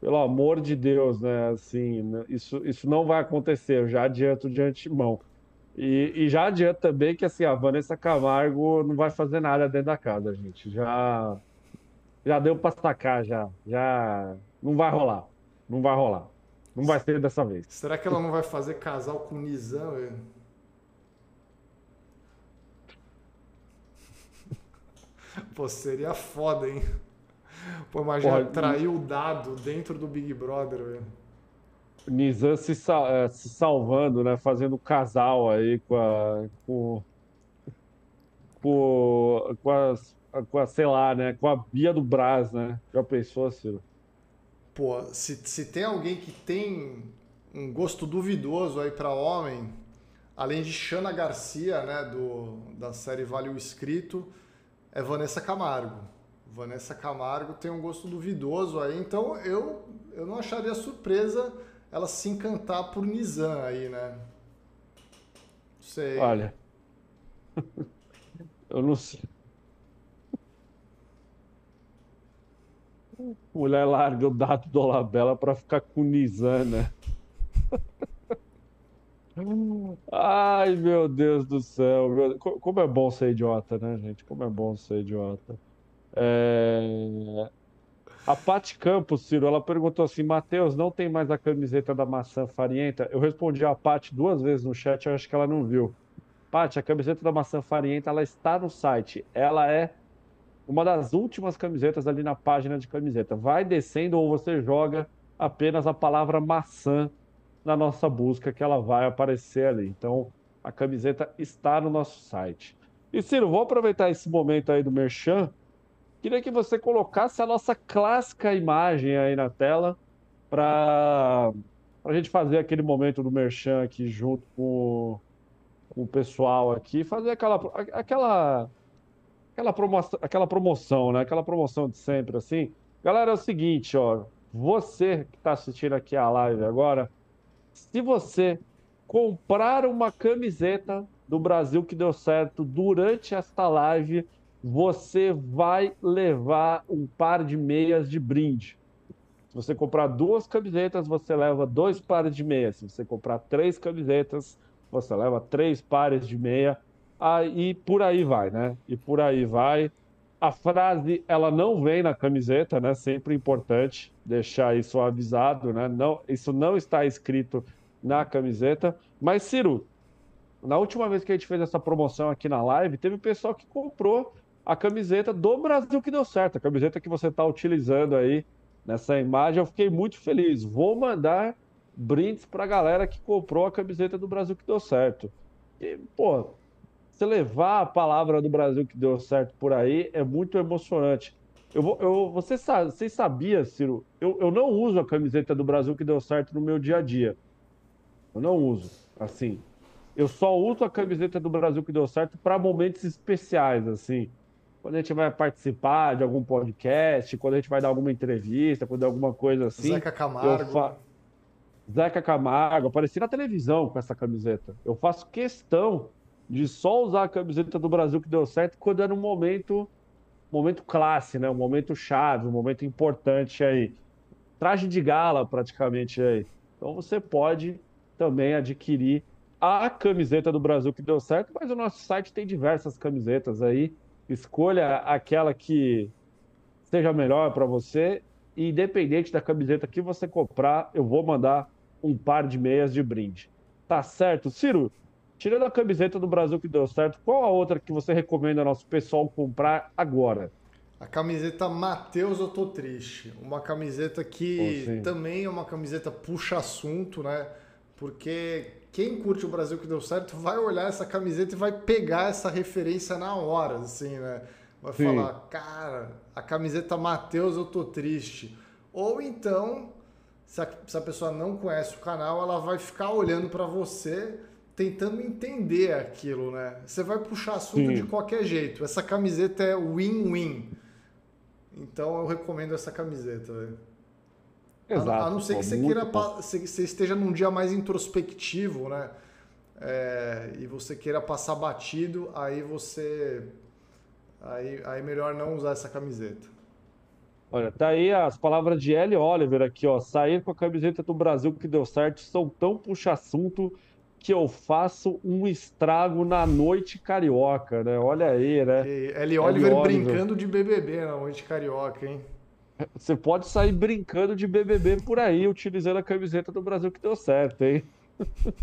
pelo amor de Deus, né? Assim, isso, isso não vai acontecer. Eu já adianto de antemão. E, e já adianto também que assim, a Vanessa Camargo não vai fazer nada dentro da casa, gente. Já, já deu para sacar, já, já não vai rolar, não vai rolar. Não vai ser dessa vez. Será que ela não vai fazer casal com o Nizam, velho? Pô, seria foda, hein? Pô, imagina Porra, trair o dado dentro do Big Brother, velho. Nizam se, é, se salvando, né? Fazendo casal aí com a. Com, com, com, a, com a, sei lá, né? Com a Bia do Brás, né? Já pensou, Ciro? Pô, se, se tem alguém que tem um gosto duvidoso aí para homem, além de Xana Garcia, né, do, da série Vale o Escrito, é Vanessa Camargo. Vanessa Camargo tem um gosto duvidoso aí, então eu, eu não acharia surpresa ela se encantar por Nizam aí, né? Sei. Olha, eu não sei. Mulher larga o dado do Olabella pra ficar com Nizam, né? Ai, meu Deus do céu. Como é bom ser idiota, né, gente? Como é bom ser idiota. É... A Paty Campos, Ciro, ela perguntou assim: Matheus, não tem mais a camiseta da maçã farinhenta? Eu respondi a Paty duas vezes no chat, eu acho que ela não viu. Paty, a camiseta da maçã farinhenta, ela está no site. Ela é uma das últimas camisetas ali na página de camiseta. Vai descendo ou você joga apenas a palavra maçã na nossa busca que ela vai aparecer ali. Então, a camiseta está no nosso site. E Ciro, vou aproveitar esse momento aí do Merchan. Queria que você colocasse a nossa clássica imagem aí na tela para a gente fazer aquele momento do Merchan aqui junto com, com o pessoal aqui, fazer aquela, aquela aquela promoção, aquela promoção, né? Aquela promoção de sempre, assim. Galera, é o seguinte, ó. Você que está assistindo aqui a live agora, se você comprar uma camiseta do Brasil que deu certo durante esta live, você vai levar um par de meias de brinde. Se você comprar duas camisetas, você leva dois pares de meias. Se você comprar três camisetas, você leva três pares de meia. Aí por aí vai, né? E por aí vai. A frase, ela não vem na camiseta, né? Sempre importante deixar isso avisado, né? Não, isso não está escrito na camiseta. Mas, Ciro, na última vez que a gente fez essa promoção aqui na live, teve pessoal que comprou a camiseta do Brasil que deu certo, a camiseta que você está utilizando aí nessa imagem. Eu fiquei muito feliz. Vou mandar brindes para a galera que comprou a camiseta do Brasil que deu certo. E, pô, você levar a palavra do Brasil que deu certo por aí é muito emocionante. Eu, vou, eu, você, você sabia, Ciro? Eu, eu não uso a camiseta do Brasil que deu certo no meu dia a dia. Eu não uso. Assim, eu só uso a camiseta do Brasil que deu certo para momentos especiais, assim. Quando a gente vai participar de algum podcast, quando a gente vai dar alguma entrevista, quando é alguma coisa assim. Zeca Camargo. Fa... Zeca Camargo, apareci na televisão com essa camiseta. Eu faço questão de só usar a camiseta do Brasil que deu certo quando era um momento, momento classe, né? Um momento chave, um momento importante aí. Traje de gala praticamente aí. Então você pode também adquirir a camiseta do Brasil que deu certo, mas o nosso site tem diversas camisetas aí. Escolha aquela que seja melhor para você. E independente da camiseta que você comprar, eu vou mandar um par de meias de brinde. Tá certo, Ciro? Tirando a camiseta do Brasil que deu certo, qual a outra que você recomenda ao nosso pessoal comprar agora? A camiseta Mateus Eu Tô Triste. Uma camiseta que oh, também é uma camiseta puxa assunto, né? Porque quem curte o Brasil que deu certo vai olhar essa camiseta e vai pegar essa referência na hora, assim, né? Vai sim. falar, cara, a camiseta Mateus Eu Tô Triste. Ou então, se a, se a pessoa não conhece o canal, ela vai ficar olhando para você tentando entender aquilo, né? Você vai puxar assunto Sim. de qualquer jeito. Essa camiseta é win-win. Então eu recomendo essa camiseta. Véio. Exato. A, a não ser que você queira você esteja num dia mais introspectivo, né? É, e você queira passar batido, aí você aí, aí melhor não usar essa camiseta. Olha, tá aí as palavras de Ellie Oliver aqui, ó. Sair com a camiseta do Brasil que deu certo são tão puxa-assunto que eu faço um estrago na noite carioca, né? Olha aí, né? Ellie Oliver, Oliver brincando de BBB na noite carioca, hein? Você pode sair brincando de BBB por aí, utilizando a camiseta do Brasil que deu certo, hein?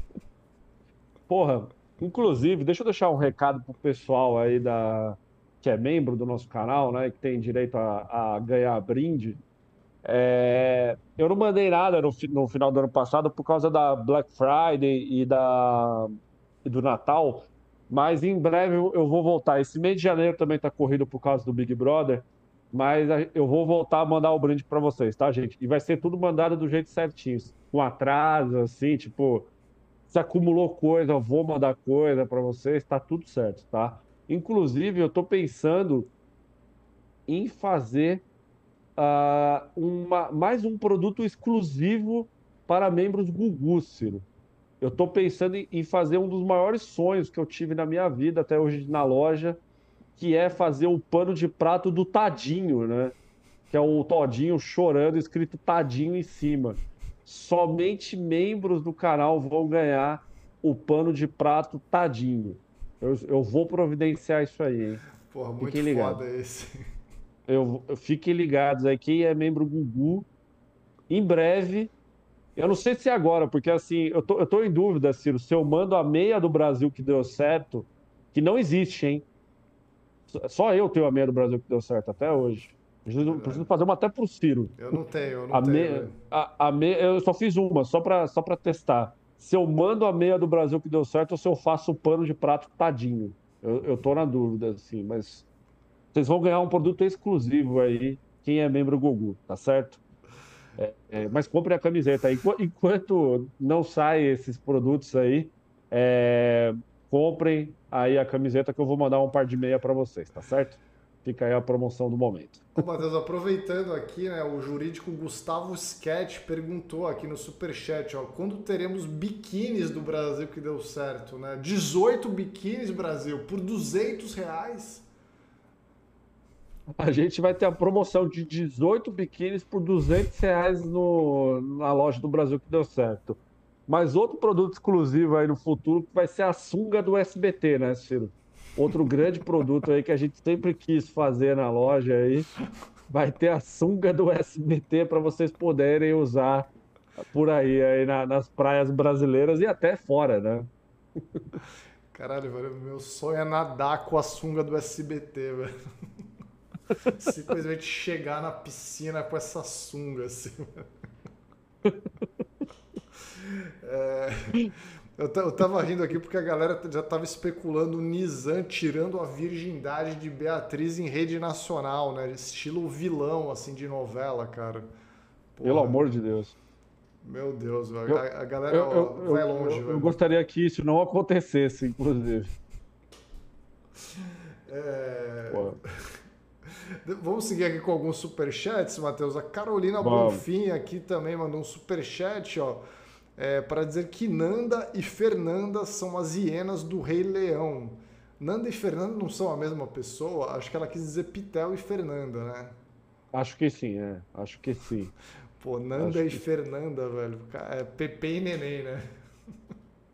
Porra, inclusive, deixa eu deixar um recado pro pessoal aí da que é membro do nosso canal, né, que tem direito a, a ganhar brinde. É, eu não mandei nada no, no, final do ano passado por causa da Black Friday e, da, e do Natal, mas em breve eu vou voltar. Esse mês de janeiro também está corrido por causa do Big Brother, mas eu vou voltar a mandar o brinde para vocês, tá, gente? E vai ser tudo mandado do jeito certinho, com atraso, assim, tipo, se acumulou coisa, eu vou mandar coisa para vocês, tá tudo certo, tá? Inclusive, eu estou pensando em fazer uh, uma, mais um produto exclusivo para membros Gugu, Ciro. Eu estou pensando em, em fazer um dos maiores sonhos que eu tive na minha vida até hoje na loja, que é fazer o pano de prato do Tadinho, né? Que é o Todinho chorando, escrito Tadinho em cima. Somente membros do canal vão ganhar o pano de prato Tadinho. Eu, eu vou providenciar isso aí, hein? Porra, muito Fiquem foda esse. Eu, eu, fiquem ligados aí, quem é membro Gugu, em breve, eu não sei se é agora, porque assim, eu tô, eu tô em dúvida, Ciro, se eu mando a meia do Brasil que deu certo, que não existe, hein? Só eu tenho a meia do Brasil que deu certo até hoje. Preciso, preciso fazer uma até pro Ciro. Eu não tenho, eu não a tenho. Meia, a, a meia, eu só fiz uma, só pra, só pra testar se eu mando a meia do Brasil que deu certo ou se eu faço o pano de prato tadinho. Eu, eu tô na dúvida, assim, mas vocês vão ganhar um produto exclusivo aí, quem é membro Gugu, tá certo? É, é, mas compre a camiseta. Enquanto, enquanto não saem esses produtos aí, é, comprem aí a camiseta que eu vou mandar um par de meia para vocês, tá certo? Fica aí a promoção do momento. Ô, Matheus, aproveitando aqui, né, o jurídico Gustavo Sketch perguntou aqui no Superchat, ó, quando teremos biquínis do Brasil que deu certo, né? 18 biquínis, Brasil, por 200 reais. A gente vai ter a promoção de 18 biquínis por 200 reais no, na loja do Brasil que deu certo. Mas outro produto exclusivo aí no futuro vai ser a sunga do SBT, né, Ciro? Outro grande produto aí que a gente sempre quis fazer na loja aí. Vai ter a sunga do SBT para vocês poderem usar por aí, aí na, nas praias brasileiras e até fora, né? Caralho, velho, meu sonho é nadar com a sunga do SBT, velho. Simplesmente chegar na piscina com essa sunga, assim. É... Eu, eu tava rindo aqui porque a galera já tava especulando o Nizam tirando a virgindade de Beatriz em rede nacional, né? Estilo vilão, assim, de novela, cara. Porra. Pelo amor de Deus. Meu Deus, eu, a, a, galera eu, eu, vai longe, eu, eu, gostaria que isso não acontecesse, inclusive. É... Vamos seguir aqui com alguns superchats, Matheus. A Carolina Vamos. Bonfim aqui também mandou um superchat, ó é, para dizer que Nanda e Fernanda são as hienas do Rei Leão. Nanda e Fernanda não são a mesma pessoa? Acho que ela quis dizer Pitel e Fernanda, né? Acho que sim, é. Acho que sim. Pô, Nanda Acho e que... Fernanda, velho. É Pepe e Neném, né?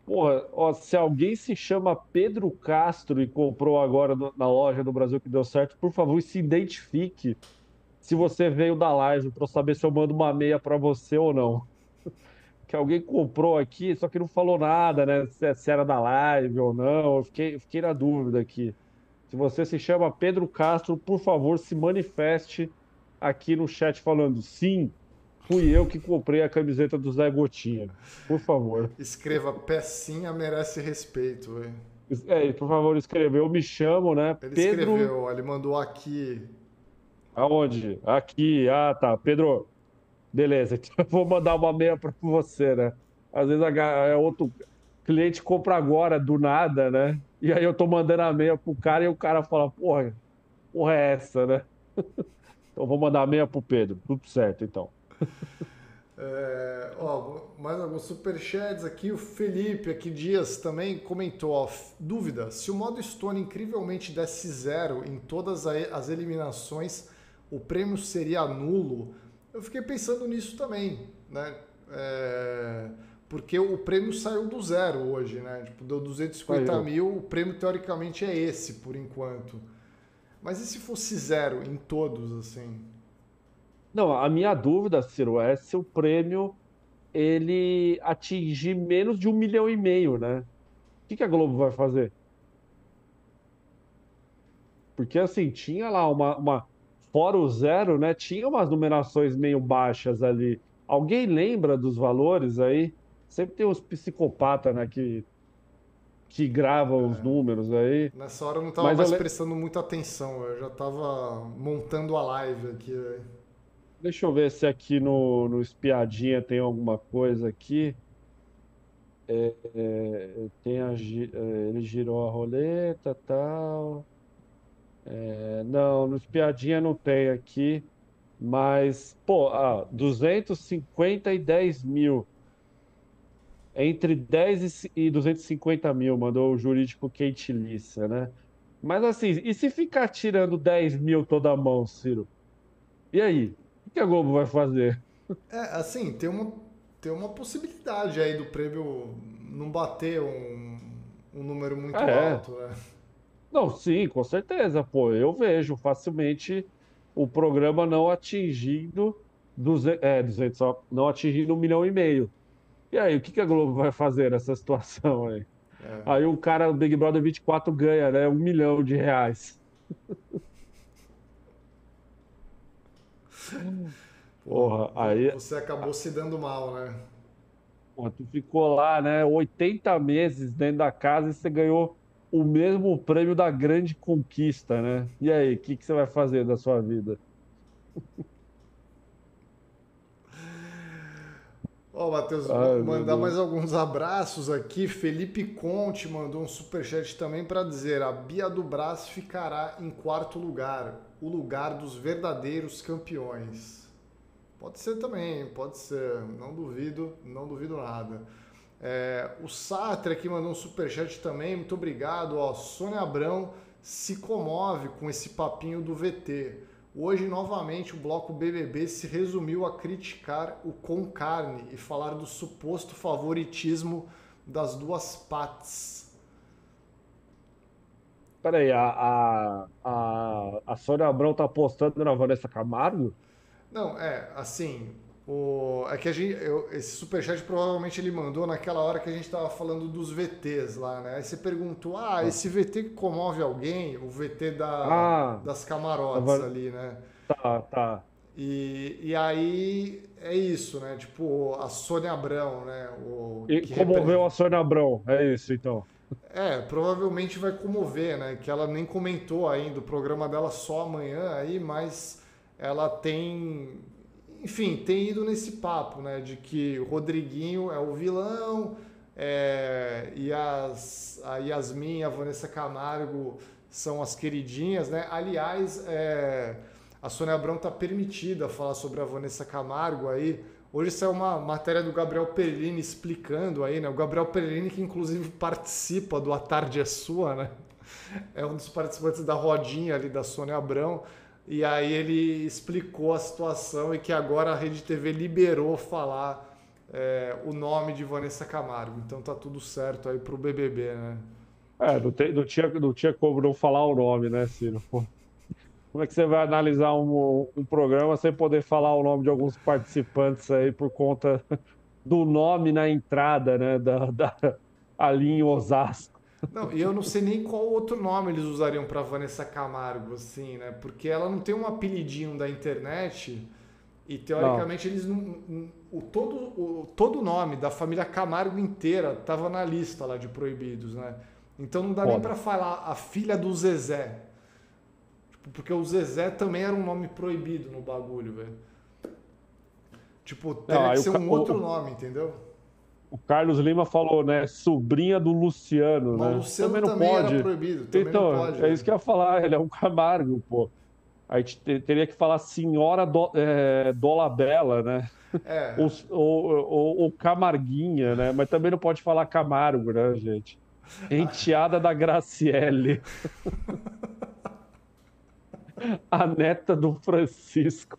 Porra, ó, se alguém se chama Pedro Castro e comprou agora na loja do Brasil que deu certo, por favor, se identifique se você veio da live para saber se eu mando uma meia para você ou não que alguém comprou aqui, só que não falou nada, né? Se, se era da live ou não. Eu fiquei, fiquei na dúvida aqui. Se você se chama Pedro Castro, por favor, se manifeste aqui no chat falando sim, fui eu que comprei a camiseta do Zé Gotinha. Por favor. Escreva pecinha merece respeito, velho. É, por favor, escreveu. Eu me chamo, né? Ele Pedro... escreveu, ele mandou aqui. Aonde? Aqui. Ah, tá. Pedro, Beleza, então eu vou mandar uma meia para você, né? Às vezes é outro cliente compra agora, do nada, né? E aí eu tô mandando a meia pro cara e o cara fala, porra, porra é essa, né? então vou mandar a meia pro Pedro. Tudo certo, então. É, ó, mais alguns superchats aqui. O Felipe aqui Dias também comentou: ó, dúvida, se o modo Stone incrivelmente desse zero em todas as eliminações, o prêmio seria nulo? Eu fiquei pensando nisso também, né? É, porque o prêmio saiu do zero hoje, né? Tipo, deu 250 saiu. mil, o prêmio teoricamente é esse por enquanto. Mas e se fosse zero em todos, assim? Não, a minha dúvida, Ciro, é se o prêmio ele atingir menos de um milhão e meio, né? O que, que a Globo vai fazer? Porque assim, tinha lá uma, uma. Fora o zero, né? Tinha umas numerações meio baixas ali. Alguém lembra dos valores aí? Sempre tem uns psicopatas, né? Que, que gravam é. os números aí. Nessa hora eu não estava mais prestando muita atenção. Eu já estava montando a live aqui. Deixa eu ver se aqui no, no Espiadinha tem alguma coisa aqui. É, é, tem a, é, ele girou a roleta tal. É, não, no Espiadinha não tem aqui. Mas, pô, ah, 250 e 10 mil. Entre 10 e 250 mil, mandou o jurídico Kate Lissa, né? Mas assim, e se ficar tirando 10 mil toda mão, Ciro? E aí? O que a Globo vai fazer? É, assim, tem uma, tem uma possibilidade aí do prêmio não bater um, um número muito é. alto, né? Não, sim, com certeza, pô. Eu vejo facilmente o programa não atingindo 200, é, 200, não atingindo um milhão e meio. E aí, o que, que a Globo vai fazer nessa situação aí? É. Aí o cara, o Big Brother 24 ganha, né? Um milhão de reais. Porra, aí. Você acabou se dando mal, né? Pô, tu ficou lá, né? 80 meses dentro da casa e você ganhou o mesmo prêmio da grande conquista, né? E aí, o que, que você vai fazer da sua vida? Ó, oh, Matheus, Ai, mandar mais alguns abraços aqui. Felipe Conte mandou um superchat também para dizer: a Bia do Brás ficará em quarto lugar, o lugar dos verdadeiros campeões. Pode ser também, pode ser. Não duvido, não duvido nada. É, o Sartre aqui mandou um superchat também, muito obrigado. Ó, Sônia Abrão se comove com esse papinho do VT. Hoje, novamente, o bloco BBB se resumiu a criticar o com carne e falar do suposto favoritismo das duas partes. Peraí, a, a, a, a Sônia Abrão tá apostando na Vanessa Camargo? Não, é, assim, o, é que a gente, eu, esse superchat provavelmente ele mandou naquela hora que a gente estava falando dos VTs lá, né? Aí você perguntou, ah, ah, esse VT que comove alguém, o VT da, ah, das camarotes ali, né? Tá, tá. E, e aí é isso, né? Tipo, a Sônia Abrão, né? O, e comoveu representa... a Sônia Abrão, é isso então. É, provavelmente vai comover, né? Que ela nem comentou ainda, o programa dela só amanhã aí, mas ela tem enfim, tem ido nesse papo, né? De que o Rodriguinho é o vilão é, e as, a Yasmin e a Vanessa Camargo são as queridinhas, né? Aliás, é, a Sônia Abrão está permitida falar sobre a Vanessa Camargo aí. Hoje saiu uma matéria do Gabriel Perlini explicando aí, né? O Gabriel Perlini que inclusive participa do A Tarde é Sua, né? É um dos participantes da rodinha ali da Sônia Abrão. E aí ele explicou a situação e que agora a Rede TV liberou falar é, o nome de Vanessa Camargo. Então tá tudo certo aí pro BBB, né? É, não, não, tinha, não tinha como não falar o nome, né, Ciro? Como é que você vai analisar um, um programa sem poder falar o nome de alguns participantes aí por conta do nome na entrada, né, da, da ali em Osasco? Não, e eu não sei nem qual outro nome eles usariam para Vanessa Camargo, assim, né? Porque ela não tem um apelidinho da internet e teoricamente não. eles não. O, todo, o todo nome da família Camargo inteira tava na lista lá de proibidos, né? Então não dá Foda. nem para falar a filha do Zezé. Tipo, porque o Zezé também era um nome proibido no bagulho, velho. Tipo, teria não, que ser um outro nome, entendeu? O Carlos Lima falou, né? Sobrinha do Luciano, Mas né? Luciano também não também pode. Era proibido, também então, não pode, é isso que eu ia falar, ele é um Camargo, pô. A gente teria que falar senhora do, é, Dolabella, né? É. Ou, Camarguinha, né? Mas também não pode falar Camargo, né, gente? Enteada da Graciele. A neta do Francisco.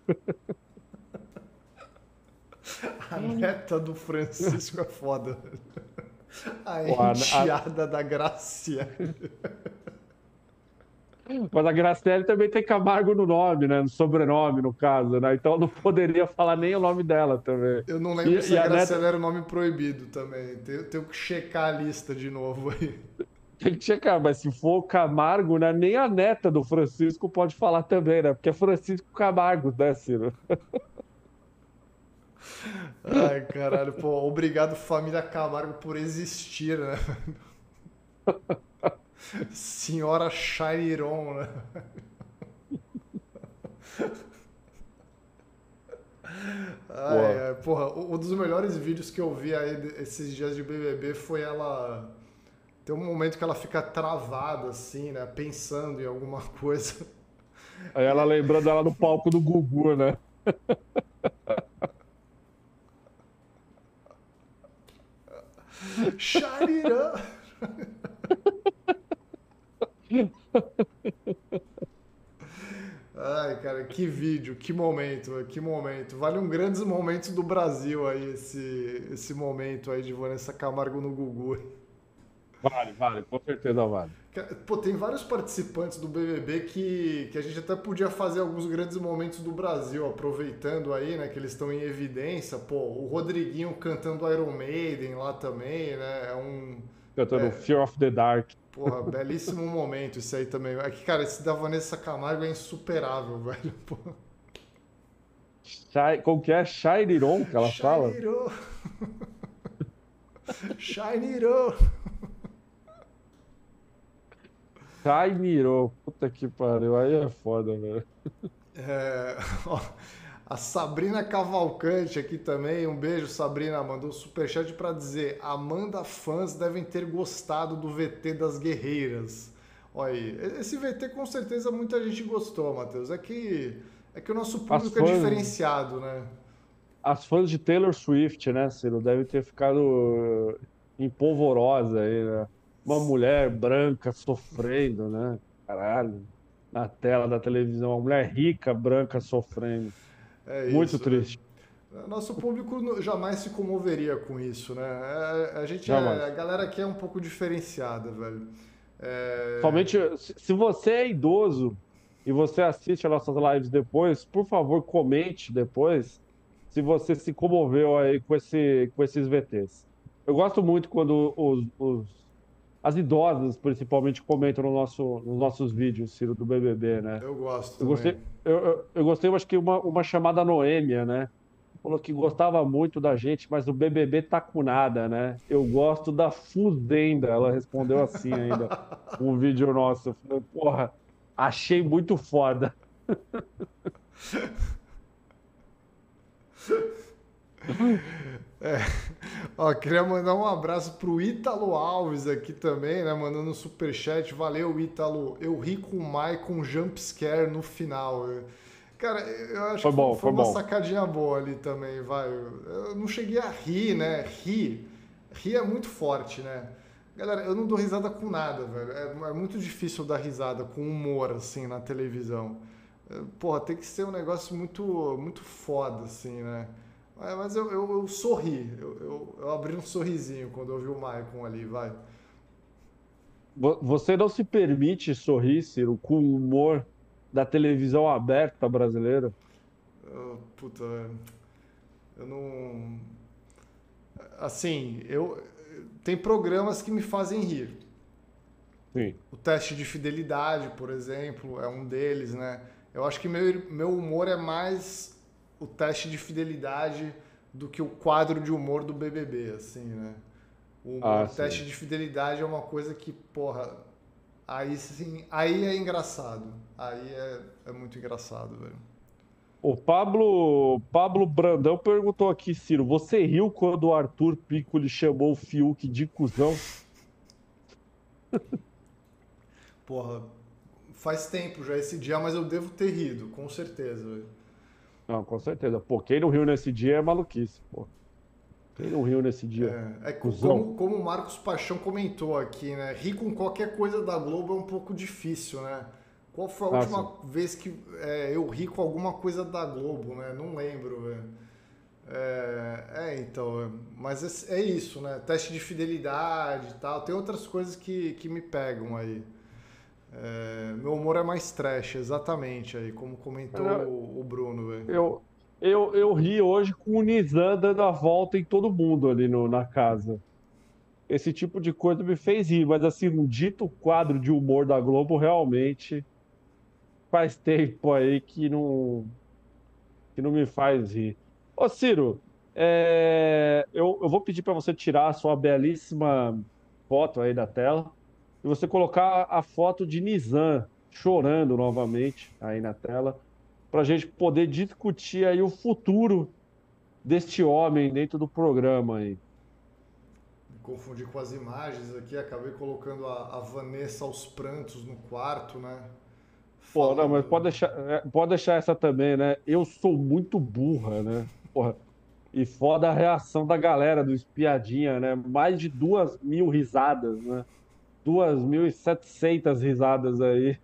A neta do Francisco é foda. A enteada a... da Graciele. Mas a Graciele também tem Camargo no nome, né? No sobrenome, no caso, né? Então não poderia falar nem o nome dela também. Eu não lembro e, se a, a Graciele neta... era o nome proibido também. Tenho, tenho que checar a lista de novo aí. Tem que checar, mas se for o Camargo, né? Nem a neta do Francisco pode falar também, né? Porque é Francisco Camargo, né, Ciro? Ai, caralho, pô, obrigado família Camargo por existir, né? Senhora Chairon, né? Ai, ai, porra, um dos melhores vídeos que eu vi aí esses dias de BBB foi ela. Tem um momento que ela fica travada, assim, né? Pensando em alguma coisa. Aí ela lembrando ela no palco do Gugu, né? Shariran! Ai, cara, que vídeo, que momento, que momento. Vale um grandes momentos do Brasil aí, esse, esse momento aí de Vanessa Camargo no Gugu. Vale, vale, com certeza vale. Pô, tem vários participantes do BBB que, que a gente até podia fazer alguns grandes momentos do Brasil, aproveitando aí, né, que eles estão em evidência. Pô, o Rodriguinho cantando Iron Maiden lá também, né, é um... Cantando é... Fear of the Dark. Porra, belíssimo momento isso aí também. É que, cara, esse da Vanessa Camargo é insuperável, velho. Shai, como que é? Shiniron que ela fala? Shiniron. Shiniron. Shiniron. Puta que pariu. Aí é foda, velho. É, ó, a Sabrina Cavalcante aqui também, um beijo, Sabrina, mandou um superchat para dizer: Amanda fãs devem ter gostado do VT das guerreiras. Olha aí, esse VT com certeza muita gente gostou, Matheus. É que, é que o nosso público é fãs, é diferenciado, né? As fãs de Taylor Swift, né, Ciro, devem ter ficado empolvorosa aí, né? Uma mulher branca sofrendo, né? Caralho, na tela da televisão, uma mulher rica, branca sofrendo. É Muito isso. triste. Nosso público jamais se comoveria com isso, né? É, a gente, é, a galera aqui é um pouco diferenciada, velho. É... Somente se você é idoso e você assiste as nossas lives depois, por favor, comente depois se você se comoveu aí com, esse, com esses VTs. Eu gosto muito quando os, os as idosas, principalmente, comentam no nosso, nos nossos vídeos, Ciro, do BBB, né? Eu gosto. Eu gostei, eu, eu, eu, gostei, acho que uma, uma chamada Noêmia, né? Falou que gostava muito da gente, mas o BBB tá com nada, né? Eu gosto da Fuzenda. Ela respondeu assim ainda, um vídeo nosso. Eu falei, porra, achei muito foda. É. Ó, queria mandar um abraço pro Ítalo Alves aqui também, né? Mandando um superchat. Valeu, Ítalo. Eu ri com o Mai com jumpscare no final. Cara, eu acho foi que bom, foi, foi uma bom. sacadinha boa ali também, vai. Eu não cheguei a rir, né? Rir. Rir é muito forte, né? Galera, eu não dou risada com nada, velho. É, é muito difícil dar risada com humor, assim, na televisão. É, porra, tem que ser um negócio muito, muito foda, assim, né? É, mas eu, eu, eu sorri, eu, eu, eu, abri um sorrisinho quando eu vi o Maicon ali, vai. Você não se permite sorrir, Ciro, com o humor da televisão aberta brasileira? Eu, puta, eu não. Assim, eu. Tem programas que me fazem rir. Sim. O teste de fidelidade, por exemplo, é um deles, né? Eu acho que meu, meu humor é mais o teste de fidelidade do que o quadro de humor do BBB, assim, né? O, ah, teste de fidelidade é uma coisa que, porra, aí sim, aí é engraçado. Aí é, é muito engraçado, velho. O Pablo, Pablo Brandão perguntou aqui, Ciro, você riu quando o Arthur Piccoli chamou o Fiuk de cuzão? Porra, faz tempo já esse dia, mas eu devo ter rido, com certeza, velho. Não, com certeza. Pô, quem não riu nesse dia é maluquice, pô. Quem não riu nesse dia? É, é como, como o Marcos Paixão comentou aqui, né? Rir com qualquer coisa da Globo é um pouco difícil, né? Qual foi a última Nossa. vez que é, eu ri com alguma coisa da Globo, né? Não lembro, velho. É, é, então, mas é, é, isso, né? Teste de fidelidade e tal. Tem outras coisas que, que me pegam aí. É, humor é mais trash, exatamente aí, como comentou eu, o, Bruno. Eu, eu, eu ri hoje com o Nizam dando a volta em todo mundo ali no, na casa. Esse tipo de coisa me fez rir, mas assim, um dito quadro de humor da Globo realmente faz tempo aí que não, que não me faz rir. Ô Ciro, é, eu, eu vou pedir para você tirar a sua belíssima foto aí da tela e você colocar a foto de Nizam chorando novamente aí na tela para a gente poder discutir aí o futuro deste homem dentro do programa aí. Me confundi com as imagens aqui, acabei colocando a, a Vanessa aos prantos no quarto, né? Pô, não, mas pode deixar, é, pode deixar essa também, né? Eu sou muito burra, né? Porra. E foda a reação da galera do Espiadinha, né? Mais de duas mil risadas, né? Duas mil e setecentas risadas aí.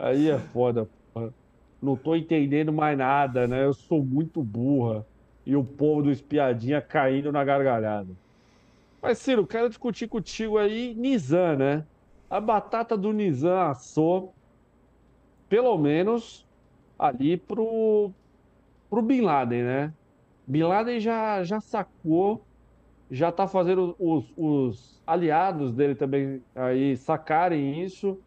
Aí é foda, porra. Não tô entendendo mais nada, né? Eu sou muito burra. E o povo do Espiadinha caindo na gargalhada. Mas, Ciro, quero discutir contigo aí Nizam, né? A batata do Nizam assou, pelo menos ali pro, pro Bin Laden, né? Bin Laden já, já sacou, já tá fazendo os, os aliados dele também aí sacarem isso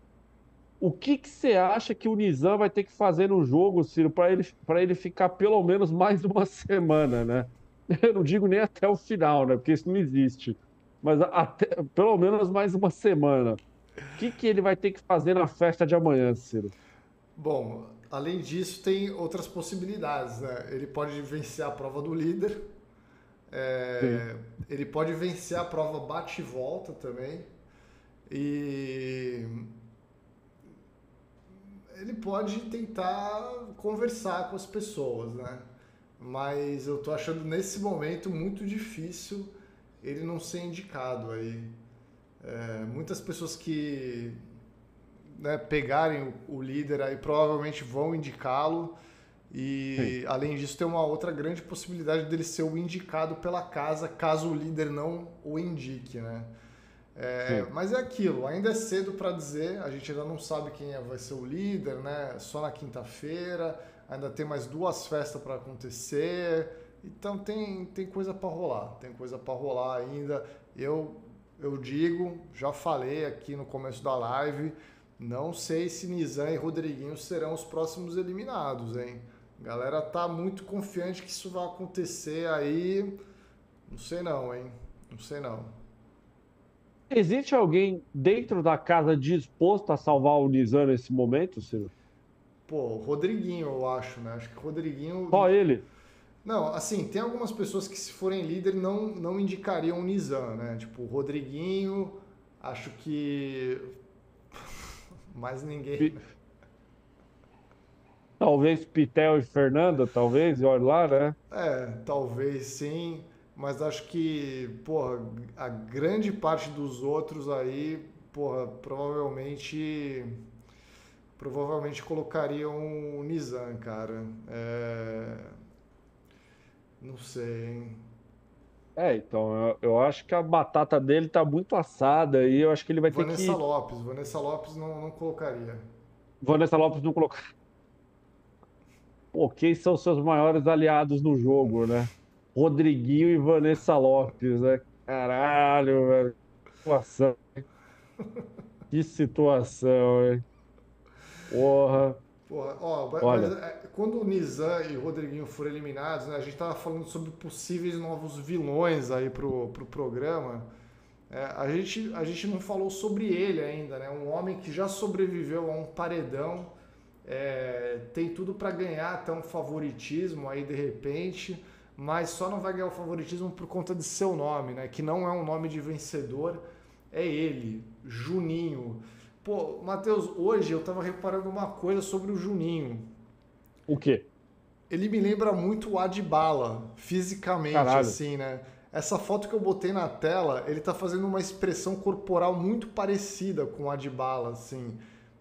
o que, que você acha que o Nizam vai ter que fazer no jogo, Ciro, para ele, ele ficar pelo menos mais uma semana, né? Eu não digo nem até o final, né? Porque isso não existe. Mas até, pelo menos mais uma semana. O que, que ele vai ter que fazer na festa de amanhã, Ciro? Bom, além disso, tem outras possibilidades, né? Ele pode vencer a prova do líder. É, ele pode vencer a prova bate e volta também. E ele pode tentar conversar com as pessoas, né? Mas eu tô achando nesse momento muito difícil ele não ser indicado aí. É, muitas pessoas que né, pegarem o, o, líder aí provavelmente vão indicá-lo. E Sim. além disso, tem uma outra grande possibilidade dele ser o indicado pela casa caso o líder não o indique, né? É, mas é aquilo, ainda é cedo para dizer, a gente ainda não sabe quem é, vai ser o líder, né? Só na quinta-feira, ainda tem mais duas festas para acontecer, então tem, tem coisa para rolar, tem coisa para rolar ainda. Eu, eu digo, já falei aqui no começo da live, não sei se Nizam e Rodriguinho serão os próximos eliminados, hein? A galera tá muito confiante que isso vai acontecer aí, não sei não, hein? Não sei não. Existe alguém dentro da casa disposto a salvar o Nizam nesse momento, Silvio? Pô, Rodriguinho, eu acho, né? Acho que Rodriguinho. Só ele? Não, assim, tem algumas pessoas que, se forem líder, não, não indicariam o Nizam, né? Tipo, Rodriguinho, acho que. Mais ninguém. Talvez Pitel e Fernanda, talvez, olha lá, né? É, talvez sim mas acho que, porra, a grande parte dos outros aí, porra, provavelmente provavelmente colocariam o Nizam, cara. É... Não sei, hein? É, então, eu, eu, acho que a batata dele tá muito assada e eu acho que ele vai Vanessa ter que... Vanessa Lopes, Vanessa Lopes não, não colocaria. Vanessa Lopes não colocaria. Pô, quem são seus maiores aliados no jogo, né? Rodriguinho e Vanessa Lopes, né? Caralho, velho. Que situação. Que situação, hein? Porra. Porra, ó, Olha. Mas, é, quando o Nizam e o Rodriguinho foram eliminados, né, a gente tava falando sobre possíveis novos vilões aí pro, pro programa. É, a, gente, a gente não falou sobre ele ainda, né? Um homem que já sobreviveu a um paredão, é, tem tudo para ganhar até um favoritismo aí de repente mas só não vai ganhar o favoritismo por conta de seu nome, né? Que não é um nome de vencedor, é ele, Juninho. Pô, Matheus, hoje eu tava reparando uma coisa sobre o Juninho. O quê? Ele me lembra muito o Adbala, fisicamente, Caralho. assim, né? Essa foto que eu botei na tela, ele tá fazendo uma expressão corporal muito parecida com o Adbala, assim.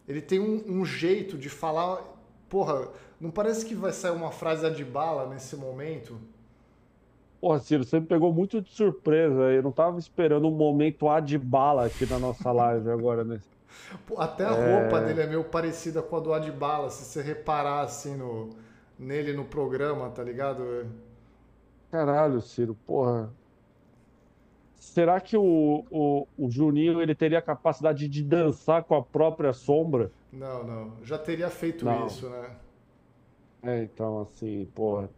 Ele tem um, um jeito de falar. Porra, não parece que vai sair uma frase Adbala nesse momento? Porra, Ciro, você me pegou muito de surpresa. Eu não tava esperando um momento Adbala aqui na nossa live agora, né? Até a é... roupa dele é meio parecida com a do Adbala, se você reparar assim no, nele no programa, tá ligado? Caralho, Ciro, porra. Será que o, o, o Juninho ele teria a capacidade de dançar com a própria sombra? Não, não. Já teria feito não. isso, né? É, então, assim, porra.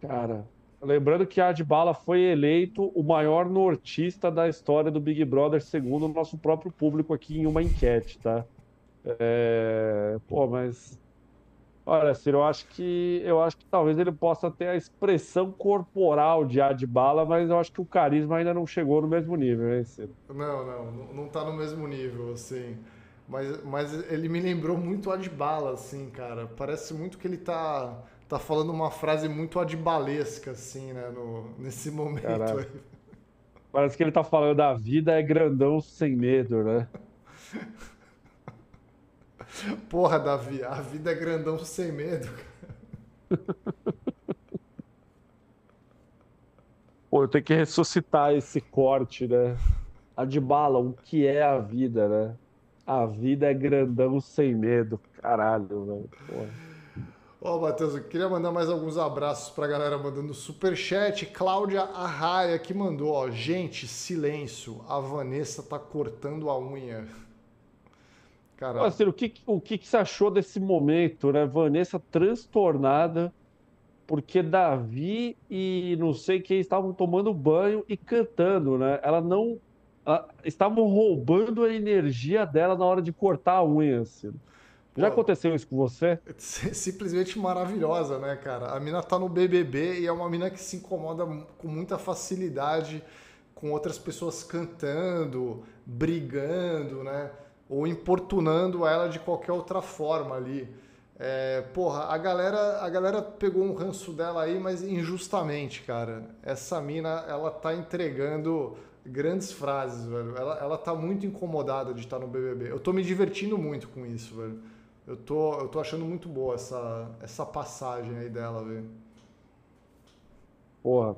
Cara, lembrando que Adbala foi eleito o maior nortista da história do Big Brother, segundo o nosso próprio público aqui em uma enquete, tá? É... Pô, mas Olha, Ciro, eu acho que eu acho que talvez ele possa ter a expressão corporal de Adbala, mas eu acho que o carisma ainda não chegou no mesmo nível, hein, Ciro? Não, não, não está no mesmo nível, assim. Mas, mas ele me lembrou muito Adbala, assim, cara. Parece muito que ele tá, tá falando uma frase muito adbalesca, assim, né, no, nesse momento Caraca. aí. Parece que ele tá falando da vida é grandão sem medo, né? Porra, Davi, a vida é grandão sem medo. Pô, eu tenho que ressuscitar esse corte, né? A de bala, o que é a vida, né? A vida é grandão sem medo. Caralho, velho. Ó, oh, Matheus, eu queria mandar mais alguns abraços pra galera mandando superchat. Cláudia Arraia que mandou, ó. Gente, silêncio. A Vanessa tá cortando a unha. Assim, o que, o que, que você achou desse momento, né? Vanessa transtornada porque Davi e não sei quem estavam tomando banho e cantando, né? Ela não. Ela, estavam roubando a energia dela na hora de cortar a unha. Assim. Já aconteceu isso com você? Simplesmente maravilhosa, né, cara? A mina tá no BBB e é uma mina que se incomoda com muita facilidade com outras pessoas cantando, brigando, né? ou importunando ela de qualquer outra forma ali. É, porra, a galera, a galera pegou um ranço dela aí, mas injustamente, cara. Essa mina, ela tá entregando grandes frases, velho. Ela, ela tá muito incomodada de estar no BBB. Eu tô me divertindo muito com isso, velho. Eu tô, eu tô achando muito boa essa, essa passagem aí dela, velho. Porra,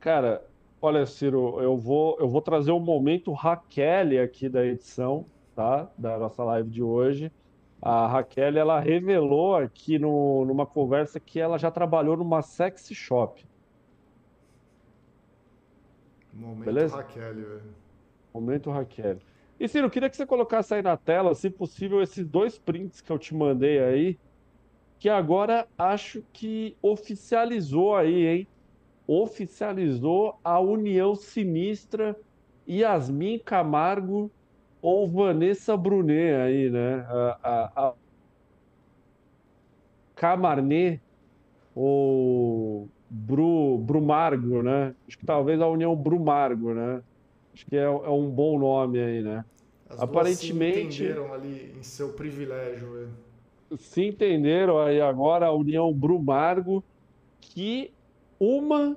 cara, olha, Ciro, eu vou, eu vou trazer o um momento Raquel aqui da edição tá? Da nossa live de hoje. A Raquel, ela revelou aqui no, numa conversa que ela já trabalhou numa sexy shop. Momento Beleza? Raquel, velho. Momento Raquel. E Ciro, eu queria que você colocasse aí na tela, se possível, esses dois prints que eu te mandei aí, que agora acho que oficializou aí, hein? Oficializou a união sinistra Yasmin Camargo ou Vanessa Brunet aí, né? A, a, a Camarnet ou Bru, Brumargo, né? Acho que talvez a União Brumargo, né? Acho que é, é um bom nome aí, né? As Aparentemente. se entenderam ali em seu privilégio. Velho. Se entenderam aí agora a União Brumargo, que uma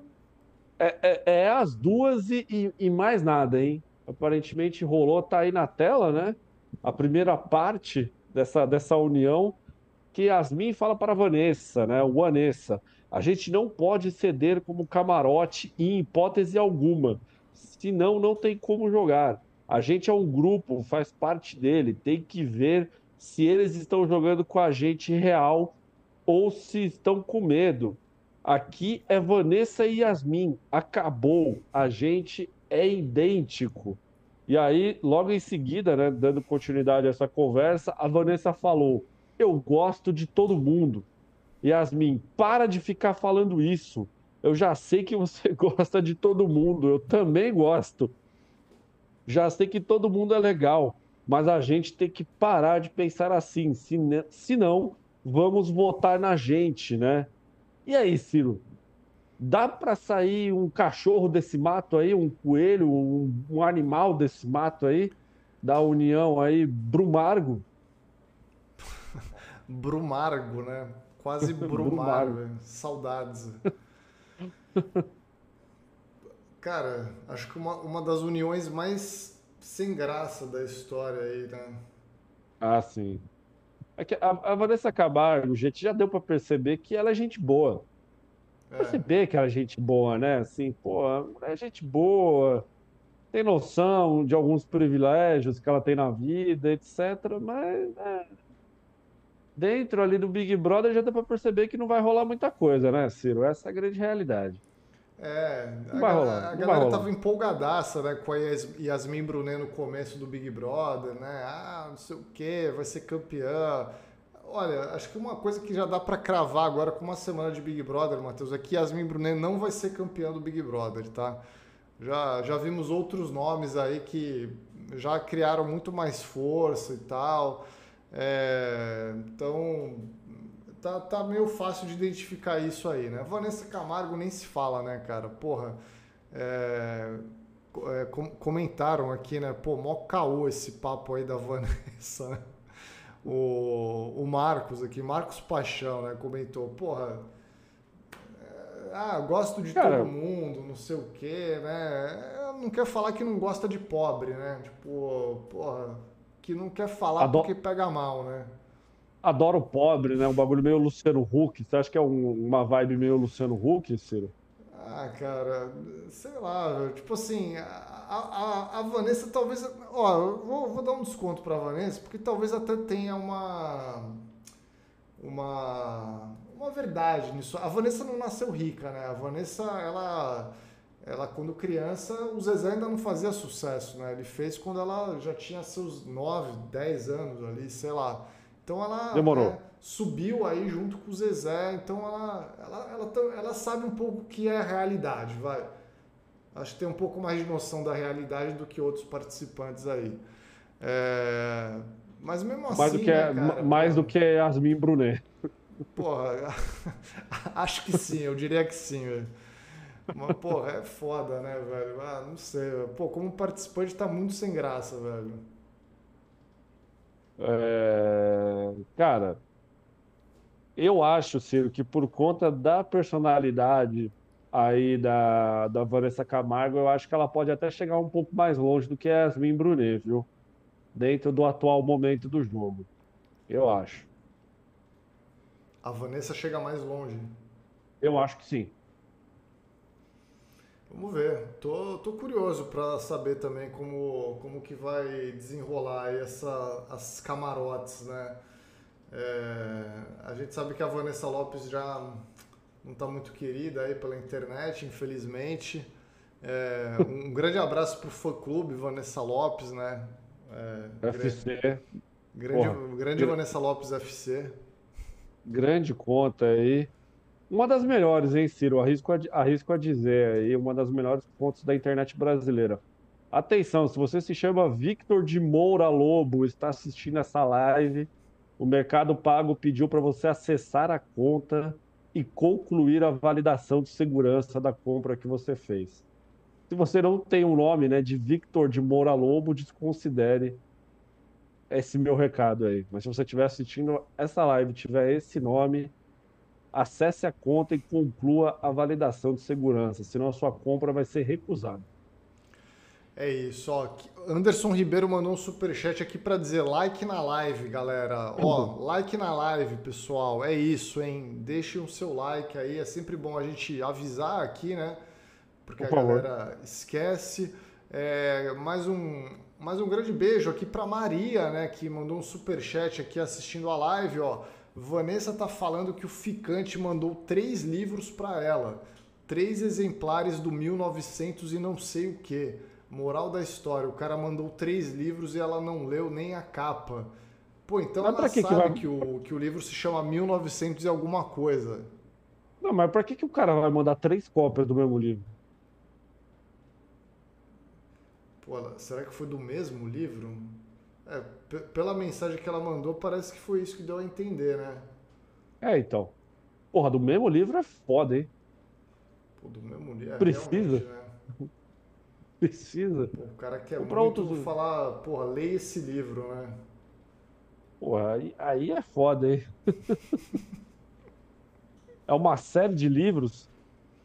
é, é, é as duas e, e, e mais nada, hein? aparentemente rolou, tá aí na tela, né? A primeira parte dessa, dessa união que Yasmin fala para a Vanessa, né? O Vanessa, a gente não pode ceder como camarote em hipótese alguma, senão não tem como jogar. A gente é um grupo, faz parte dele, tem que ver se eles estão jogando com a gente real ou se estão com medo. Aqui é Vanessa e Yasmin. Acabou. A gente é idêntico. E aí, logo em seguida, né, dando continuidade a essa conversa, a Vanessa falou: Eu gosto de todo mundo. Yasmin, para de ficar falando isso. Eu já sei que você gosta de todo mundo, eu também gosto. Já sei que todo mundo é legal, mas a gente tem que parar de pensar assim, senão vamos votar na gente, né? E aí, Ciro, Dá para sair um cachorro desse mato aí, um coelho, um, um, animal desse mato aí, da união aí, Brumargo? Brumargo, né? Quase Brumário, velho. Saudades. Cara, acho que uma, uma das uniões mais sem graça da história aí, né? Ah, sim. É que a, a Vanessa Camargo, gente, já deu pra perceber que ela é gente boa. É. Perceber que ela é gente boa, né? Assim, pô, é gente boa, tem noção de alguns privilégios que ela tem na vida, etc. Mas, né, dentro ali do Big Brother já dá pra perceber que não vai rolar muita coisa, né, Ciro? Essa é a grande realidade. É, a, Não vai ga- rolar, a vai galera rolar. tava empolgadaça, né, com a Yas- Yasmin Brunet no começo do Big Brother, né? Ah, não sei o que, vai ser campeã. Olha, acho que uma coisa que já dá pra cravar agora com uma semana de Big Brother, Matheus, é que Yasmin Brunet não vai ser campeã do Big Brother, tá? Já, já vimos outros nomes aí que já criaram muito mais força e tal. É, então, tá, tá meio fácil de identificar isso aí, né? Vanessa Camargo nem se fala, né, cara? Porra, é, é, com- comentaram aqui, né? Pô, mó caô esse papo aí da Vanessa, né? O, o Marcos aqui, Marcos Paixão, né? Comentou, porra, é, ah, gosto de Cara- todo mundo, não sei o quê, né? Não quer falar que não gosta de pobre, né? Tipo, porra, que não quer falar porque pega mal, né? Adoro o pobre, né? Um bagulho meio Luciano Huck. Você acha que é um- uma vibe meio Luciano Huck, Ciro? Ah, cara, sei lá, tipo assim, a, a, a Vanessa talvez. Ó, eu vou, vou dar um desconto pra Vanessa, porque talvez até tenha uma. Uma. Uma verdade nisso. A Vanessa não nasceu rica, né? A Vanessa, ela. Ela, quando criança, o Zezé ainda não fazia sucesso, né? Ele fez quando ela já tinha seus 9, 10 anos ali, sei lá. Então ela Demorou. né, subiu aí junto com o Zezé, então ela, ela, ela, ela sabe um pouco o que é a realidade, vai. Acho que tem um pouco mais de noção da realidade do que outros participantes aí. É, Mas mesmo assim. mais do que, né, cara, mais do que Yasmin Brunet. Porra, acho que sim, eu diria que sim, velho. Mas, porra, é foda, né, velho? Ah, não sei. velho. Pô, como participante tá muito sem graça, velho. É, Cara, eu acho, Ciro, que por conta da personalidade aí da, da Vanessa Camargo, eu acho que ela pode até chegar um pouco mais longe do que a Yasmin Brunet, viu? Dentro do atual momento do jogo. Eu acho. A Vanessa chega mais longe. Eu acho que sim. Vamos ver. Tô, tô curioso pra saber também como, como que vai desenrolar aí essa, as camarotes, né? É, a gente sabe que a Vanessa Lopes já não tá muito querida aí pela internet, infelizmente. É, um grande abraço pro fã-clube Vanessa Lopes, né? É, grande UFC, grande, porra. grande Vanessa Lopes FC. grande conta aí. Uma das melhores, hein, Ciro? Arrisco a, arrisco a dizer aí, uma das melhores contas da internet brasileira. Atenção, se você se chama Victor de Moura Lobo, está assistindo essa live, o Mercado Pago pediu para você acessar a conta e concluir a validação de segurança da compra que você fez. Se você não tem o nome, né, de Victor de Moura Lobo, desconsidere esse meu recado aí. Mas se você estiver assistindo essa live tiver esse nome, acesse a conta e conclua a validação de segurança, senão a sua compra vai ser recusada. É isso, ó. Anderson Ribeiro mandou um superchat aqui pra dizer like na live, galera. Ó, like na live, pessoal. É isso, hein? Deixem o seu like aí. É sempre bom a gente avisar aqui, né? Porque Por a galera esquece. É, mais um mais um grande beijo aqui pra Maria, né? Que mandou um superchat aqui assistindo a live, ó. Vanessa tá falando que o Ficante mandou três livros pra ela. Três exemplares do 1900 e não sei o que. Moral da história, o cara mandou três livros e ela não leu nem a capa. Pô, então Mas ela que que sabe vai- que, o, que o livro se chama 1900 e alguma coisa. Não, mas pra que, que o cara vai mandar três cópias do mesmo livro? Pô, será que foi do mesmo livro? É, pe- pela mensagem que ela mandou, parece que foi isso que deu a entender, né? É, então. Porra, do mesmo livro é foda, hein? Pô, do mesmo livro. É, Precisa? né? Precisa. Pô, o cara quer Comprar muito outros- falar, porra, leia esse livro, né? Porra, aí, aí é foda, hein? é uma série de livros.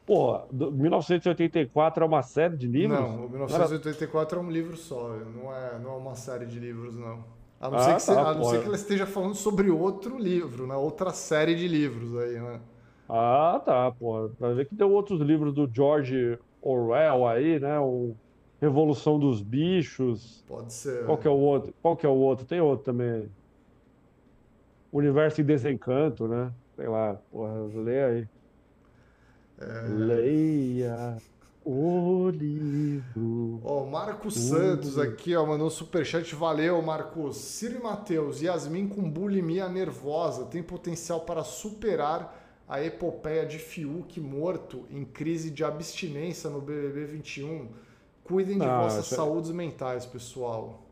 Pô, 1984 é uma série de livros? Não, o 1984 é um livro só, não é, não é uma série de livros, não. A não, Ah, ser, que, você- tá, a não ser que ela esteja falando sobre outro livro, né? Outra série de livros aí, né? Ah, tá, pô. Vai ver que deu outros livros do George Orwell aí, né? O Revolução dos Bichos. Pode ser. Qual que é o outro? Qual que é o outro? Tem outro também. Universo em Desencanto, né? Sei lá, porra, lê aí. É. Leia o livro. Ó, o Marcos Uh. Santos aqui, ó, mandou um superchat. Valeu, Marcos. Ciro e Matheus, Yasmin com bulimia nervosa tem potencial para superar a epopeia de Fiuk morto em crise de abstinência no BBB 21. Cuidem de Não, vossas saúdes mentais, pessoal.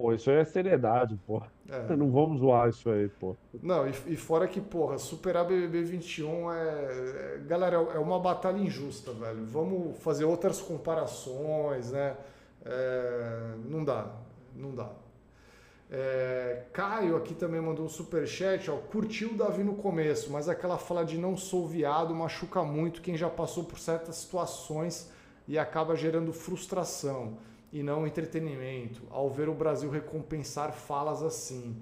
Pô, isso aí é seriedade, pô. É. Não vamos zoar isso aí, pô. Não, e, e fora que, porra, superar BBB 21 é, é- Galera, é uma batalha injusta, velho. Vamos fazer outras comparações, né? É, não dá, não dá. É, Caio aqui também mandou um superchat, ó. Curtiu o Davi no começo, mas aquela fala de não sou viado machuca muito quem já passou por certas situações e acaba gerando frustração e não entretenimento ao ver o Brasil recompensar falas assim.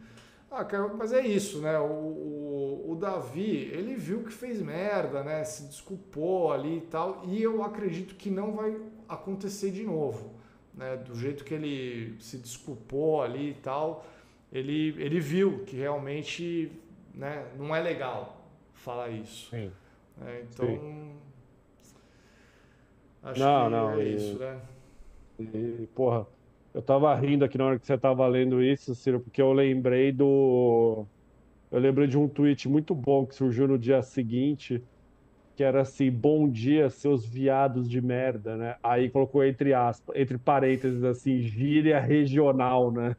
Ah, cara, mas é isso, né? O, o, o Davi, ele viu que fez merda, né? Se desculpou ali e tal. E eu acredito que não vai acontecer de novo, né? Do jeito que ele se desculpou ali e tal, ele, ele viu que realmente né, não é legal falar isso. Sim. né? Então. Acho Não, que não, é e- isso, né? E, porra, eu tava rindo aqui na hora que você tava lendo isso, Ciro, porque eu lembrei do. Eu lembrei de um tweet muito bom que surgiu no dia seguinte, que era assim: Bom dia, seus viados de merda, né? Aí colocou entre aspas, entre parênteses assim, gíria regional, né?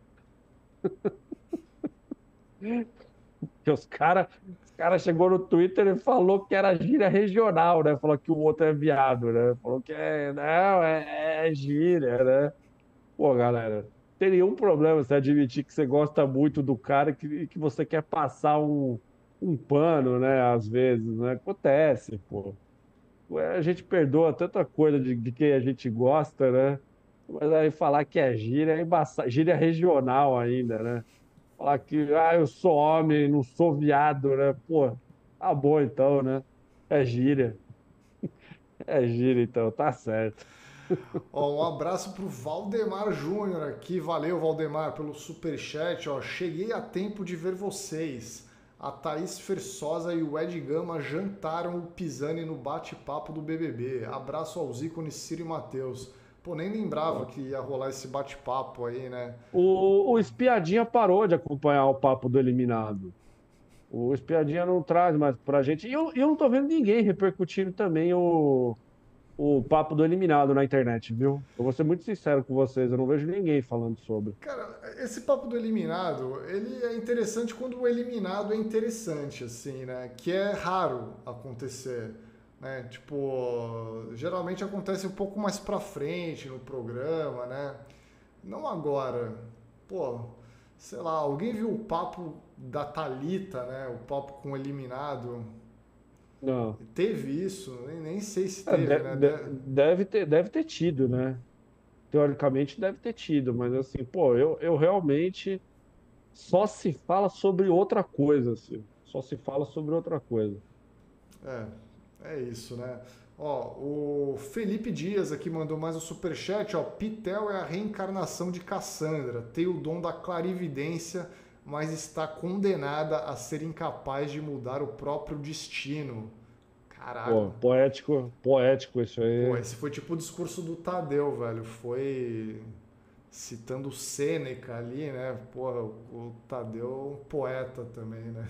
Que os caras cara chegou no Twitter e falou que era gíria regional, né? Falou que o outro é viado, né? Falou que é, não, é, é gíria, né? Pô, galera, tem nenhum problema você admitir que você gosta muito do cara e que, que você quer passar um, um pano, né? Às vezes, né? Acontece, pô. A gente perdoa tanta coisa de, de quem a gente gosta, né? Mas aí falar que é gíria é embaçado. Gíria regional ainda, né? Falar que, ah, eu sou homem, não sou viado, né? Pô, tá bom então, né? É gíria. É gíria então, tá certo. Ó, um abraço pro Valdemar Júnior aqui. Valeu, Valdemar, pelo superchat. Ó, cheguei a tempo de ver vocês. A Thaís Fersosa e o Ed Gama jantaram o Pisani no bate-papo do BBB. Abraço aos ícones Ciro e Matheus. Pô, nem lembrava que ia rolar esse bate-papo aí, né? O, o Espiadinha parou de acompanhar o papo do eliminado. O Espiadinha não traz mais pra gente. E eu, eu não tô vendo ninguém repercutindo também o, o papo do eliminado na internet, viu? Eu vou ser muito sincero com vocês, eu não vejo ninguém falando sobre. Cara, esse papo do eliminado, ele é interessante quando o eliminado é interessante, assim, né? Que é raro acontecer, né? Tipo, geralmente acontece um pouco mais pra frente no programa, né? Não agora. Pô, sei lá, alguém viu o papo da Thalita, né? O papo com o eliminado. Não. Teve isso? Nem, nem sei se É, teve, de- né? de- deve ter, deve ter tido, né? Teoricamente deve ter tido, mas assim, pô, eu, eu realmente só se fala sobre outra coisa, assim. Só se fala sobre outra coisa. É, é isso, né? Ó, o Felipe Dias aqui mandou mais um superchat, ó. Pitel é a reencarnação de Cassandra, tem o dom da clarividência, mas está condenada a ser incapaz de mudar o próprio destino. Caraca. Pô, poético, poético isso aí. Pô, esse foi tipo o discurso do Tadeu, velho. Foi citando Sêneca ali, né? Porra, o Tadeu é um poeta também, né?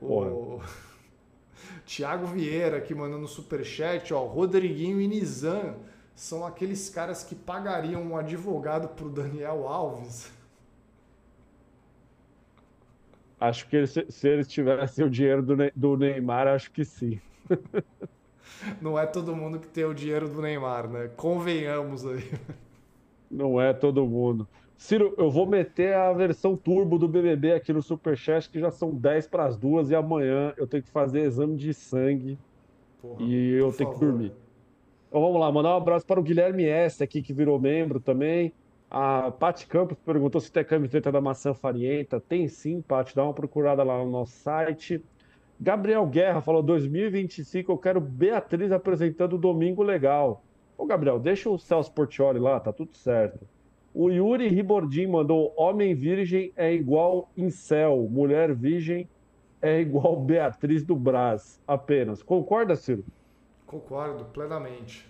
O Tiago Vieira aqui mandando superchat, ó. Rodriguinho e Nizam são aqueles caras que pagariam um advogado pro Daniel Alves. Acho que eles- se eles tivessem o dinheiro do, Ne- do Neymar, acho que sim. Não é todo mundo que tem o dinheiro do Neymar, né? Convenhamos aí. Não é todo mundo. Ciro, eu vou meter a versão turbo do BBB aqui no Superchat, que já são 10 para as duas e amanhã eu tenho que fazer exame de sangue Porra, e eu tenho favor. que dormir. Então vamos lá, mandar um abraço para o Guilherme S aqui, que virou membro também. A Paty Campos perguntou se tem camiseta da maçã farienta. Tem sim, Paty, dá uma procurada lá no nosso site. Gabriel Guerra falou: 2025 eu quero Beatriz apresentando Domingo Legal. Ô, Gabriel, deixa o Celso Portioli lá, tá tudo certo. O Yuri Ribordim mandou: Homem virgem é igual incel, mulher virgem é igual Beatriz do Brás, apenas. Concorda, Ciro? Concordo, plenamente.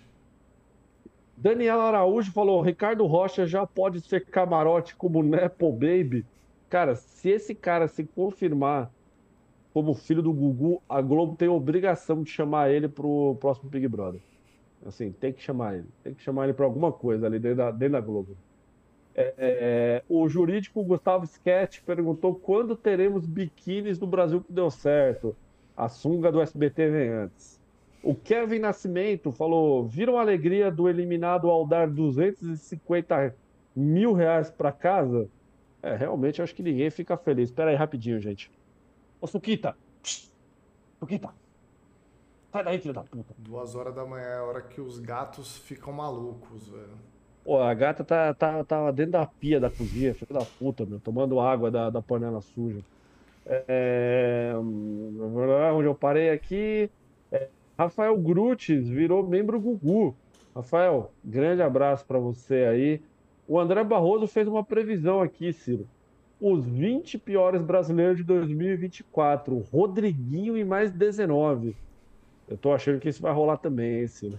Daniel Araújo falou: Ricardo Rocha já pode ser camarote como Nepo Baby. Cara, se esse cara se confirmar como filho do Gugu, a Globo tem a obrigação de chamar ele pro próximo Big Brother. Assim, tem que chamar ele. Tem que chamar ele para alguma coisa ali dentro da, dentro da Globo. É, é, o jurídico Gustavo Sketch perguntou quando teremos biquínis no Brasil que deu certo. A sunga do SBT vem antes. O Kevin Nascimento falou: viram a alegria do eliminado ao dar 250 mil reais para casa? É, realmente acho que ninguém fica feliz. Espera aí rapidinho, gente. Ô, Suquita! Suquita! Sai daí, filho da puta. Duas horas da manhã é a hora que os gatos ficam malucos, velho. Pô, a gata tá, tá, tá dentro da pia da cozinha, filho da puta, meu, tomando água da, da panela suja. É... Onde eu parei aqui. É... Rafael Grutes virou membro Gugu. Rafael, grande abraço para você aí. O André Barroso fez uma previsão aqui, Ciro. Os 20 piores brasileiros de 2024. Rodriguinho e mais 19. Eu tô achando que isso vai rolar também, hein, Ciro.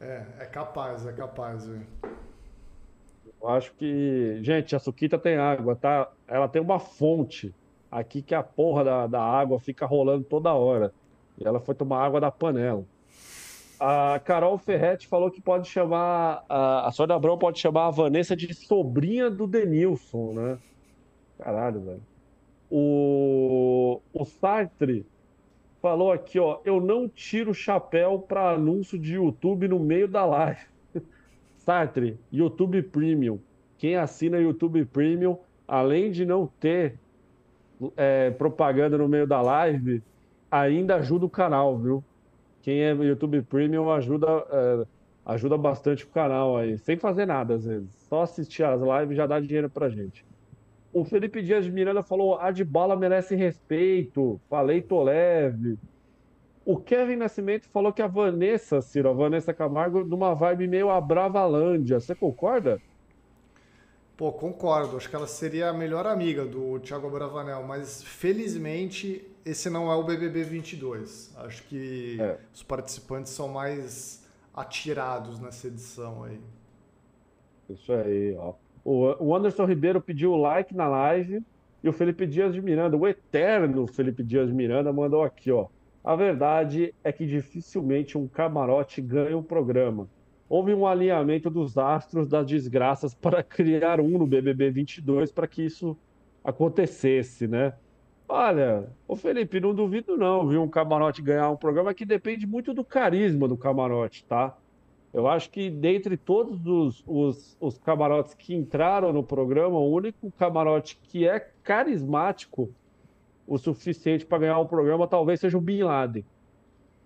É, é capaz, é capaz, velho. Eu acho que. Gente, a Suquita tem água, tá? Ela tem uma fonte aqui que a porra da, da água fica rolando toda hora. E ela foi tomar água da panela. A Carol Ferretti falou que pode chamar. A, a Sônia Abrão pode chamar a Vanessa de sobrinha do Denilson, né? Caralho, velho. O, o Sartre falou aqui, ó, eu não tiro o chapéu para anúncio de YouTube no meio da live. Sartre, YouTube Premium. Quem assina YouTube Premium, além de não ter é, propaganda no meio da live, ainda ajuda o canal, viu? Quem é YouTube Premium ajuda, é, ajuda bastante o canal aí, sem fazer nada às vezes. Só assistir as lives já dá dinheiro pra gente. O Felipe Dias de Miranda falou: a de bala merece respeito. Falei, tô leve. O Kevin Nascimento falou que a Vanessa, Ciro, a Vanessa Camargo, numa vibe meio a Bravalândia. Você concorda? Pô, concordo. Acho que ela seria a melhor amiga do Thiago Bravanel, mas felizmente esse não é o BBB 22. Acho que é. os participantes são mais atirados nessa edição aí. Isso aí, ó. O Anderson Ribeiro pediu o like na live e o Felipe Dias de Miranda, o eterno Felipe Dias de Miranda, mandou aqui, ó. A verdade é que dificilmente um camarote ganha um programa. Houve um alinhamento dos astros das desgraças para criar um no BBB 22 para que isso acontecesse, né? Olha, o Felipe, não duvido não, viu, um camarote ganhar um programa que depende muito do carisma do camarote, tá? Eu acho que dentre todos os, os, os, camarotes que entraram no programa, o único camarote que é carismático o suficiente para ganhar o programa talvez seja o Bin Laden.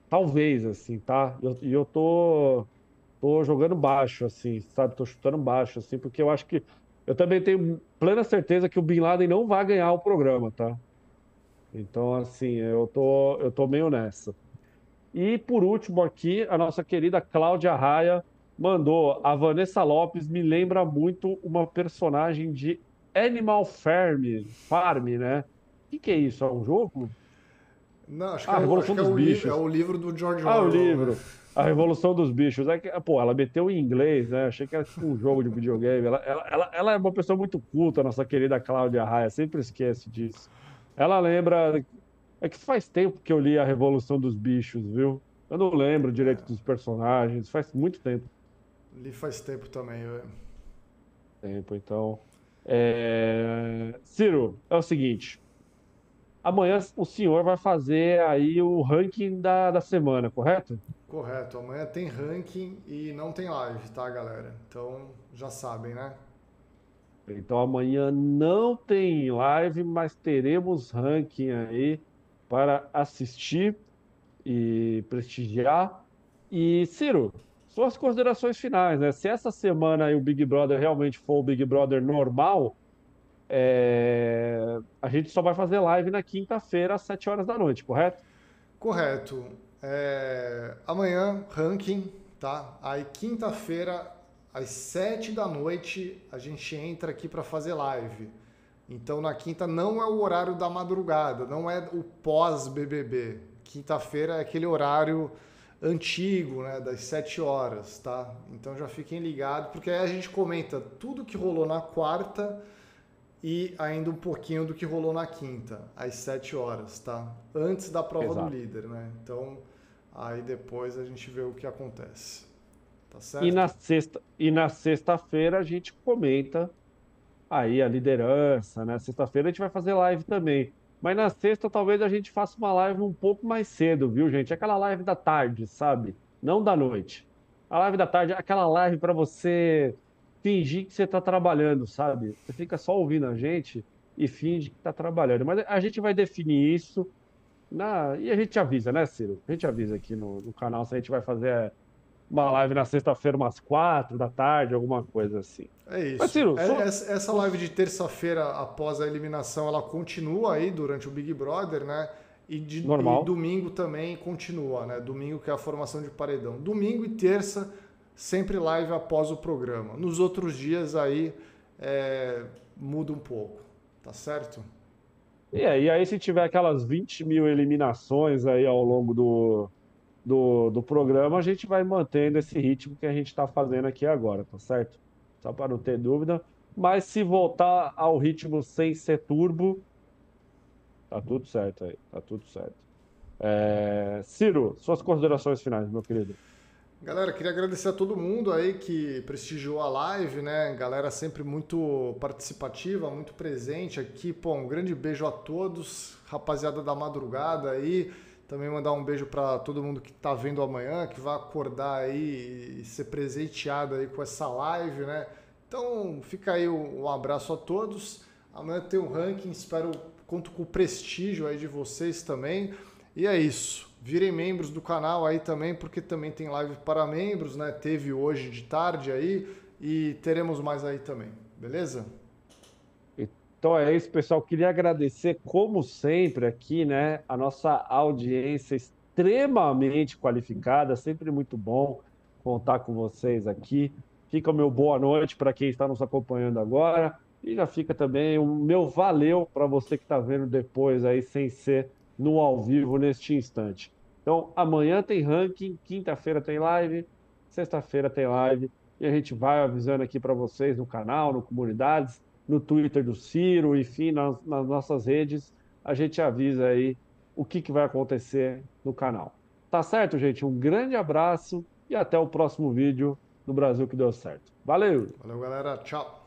Talvez, assim, tá? E eu, eu tô, tô jogando baixo, assim, sabe? Tô chutando baixo, assim, porque eu acho que. Eu também tenho plena certeza que o Bin Laden não vai ganhar o programa, tá? Então, assim, eu tô, eu tô meio nessa. E por último aqui, a nossa querida Cláudia Raia mandou: a Vanessa Lopes me lembra muito uma personagem de Animal Farm, Farm, né? O que, que é isso? É um jogo? Não, acho que, ah, é, Revolução acho dos é, Bichos. é o livro do George Orwell. Ah, o livro. Né? A Revolução dos Bichos. É que, pô, ela meteu em inglês, né? Achei que era tipo um jogo de videogame. Ela, ela, ela, ela é uma pessoa muito culta, nossa querida Cláudia Raia, sempre esquece disso. Ela lembra é que faz tempo que eu li A Revolução dos Bichos, viu? Eu não lembro direito é. dos personagens, faz muito tempo. Li faz tempo também, velho. Tempo, então. É... Ciro, é o seguinte. Amanhã o senhor vai fazer aí o ranking da, da semana, correto? Correto. Amanhã tem ranking e não tem live, tá, galera? Então já sabem, né? Então amanhã não tem live, mas teremos ranking aí para assistir e prestigiar. E Ciro, suas considerações finais, né? Se essa semana o Big Brother realmente for o Big Brother normal, é... a gente só vai fazer live na quinta-feira às 7 horas da noite, correto? Correto. É... Amanhã, ranking, tá? Aí quinta-feira, às 7 da noite, a gente entra aqui para fazer live. Então na quinta não é o horário da madrugada, não é o pós-BBB. Quinta-feira é aquele horário antigo, né, das 7 horas, tá? Então já fiquem ligados, porque aí a gente comenta tudo que rolou na quarta e ainda um pouquinho do que rolou na quinta, às 7 horas, tá? Antes da prova Exato. do líder, né? Então, aí depois a gente vê o que acontece. Tá certo? E na sexta e na sexta-feira a gente comenta aí a liderança, né? Sexta-feira a gente vai fazer live também. Mas na sexta, talvez a gente faça uma live um pouco mais cedo, viu, gente? Aquela live da tarde, sabe? Não da noite. A live da tarde é aquela live para você fingir que você está trabalhando, sabe? Você fica só ouvindo a gente e finge que está trabalhando. Mas a gente vai definir isso na... e a gente avisa, né, Ciro? A gente avisa aqui no, no canal se a gente vai fazer uma live na sexta-feira, umas quatro da tarde, alguma coisa assim. É isso. Mas, Ciro, é, só... Essa live de terça-feira, após a eliminação, ela continua aí durante o Big Brother, né? E, de, Normal. e domingo também continua, né? Domingo que é a formação de paredão. Domingo e terça, sempre live após o programa. Nos outros dias aí é, muda um pouco, tá certo? E aí, aí, se tiver aquelas 20 mil eliminações aí ao longo do, do, do programa, a gente vai mantendo esse ritmo que a gente está fazendo aqui agora, tá certo? Só para não ter dúvida. Mas se voltar ao ritmo sem ser turbo, tá tudo certo aí, tá tudo certo. É... Ciro, suas considerações finais, meu querido. Galera, queria agradecer a todo mundo aí que prestigiou a live, né? Galera sempre muito participativa, muito presente aqui. Pô, um grande beijo a todos, rapaziada da madrugada aí. Também mandar um beijo para todo mundo que está vendo amanhã, que vai acordar aí e ser presenteado aí com essa live, né? Então fica aí um abraço a todos. Amanhã tem o um ranking, espero conto com o prestígio aí de vocês também. E é isso. Virem membros do canal aí também, porque também tem live para membros, né? Teve hoje de tarde aí e teremos mais aí também. Beleza? Então é isso, pessoal. Queria agradecer, como sempre, aqui, né, a nossa audiência extremamente qualificada, sempre muito bom contar com vocês aqui. Fica o meu boa noite para quem está nos acompanhando agora. E já fica também o meu valeu para você que está vendo depois aí, sem ser no ao vivo neste instante. Então, amanhã tem ranking, quinta-feira tem live, sexta-feira tem live. E a gente vai avisando aqui para vocês no canal, no Comunidades no Twitter do Ciro, enfim, nas, nas nossas redes, a gente avisa aí o que, que vai acontecer no canal. Tá certo, gente? Um grande abraço e até o próximo vídeo do Brasil que deu certo. Valeu! Valeu, galera. Tchau!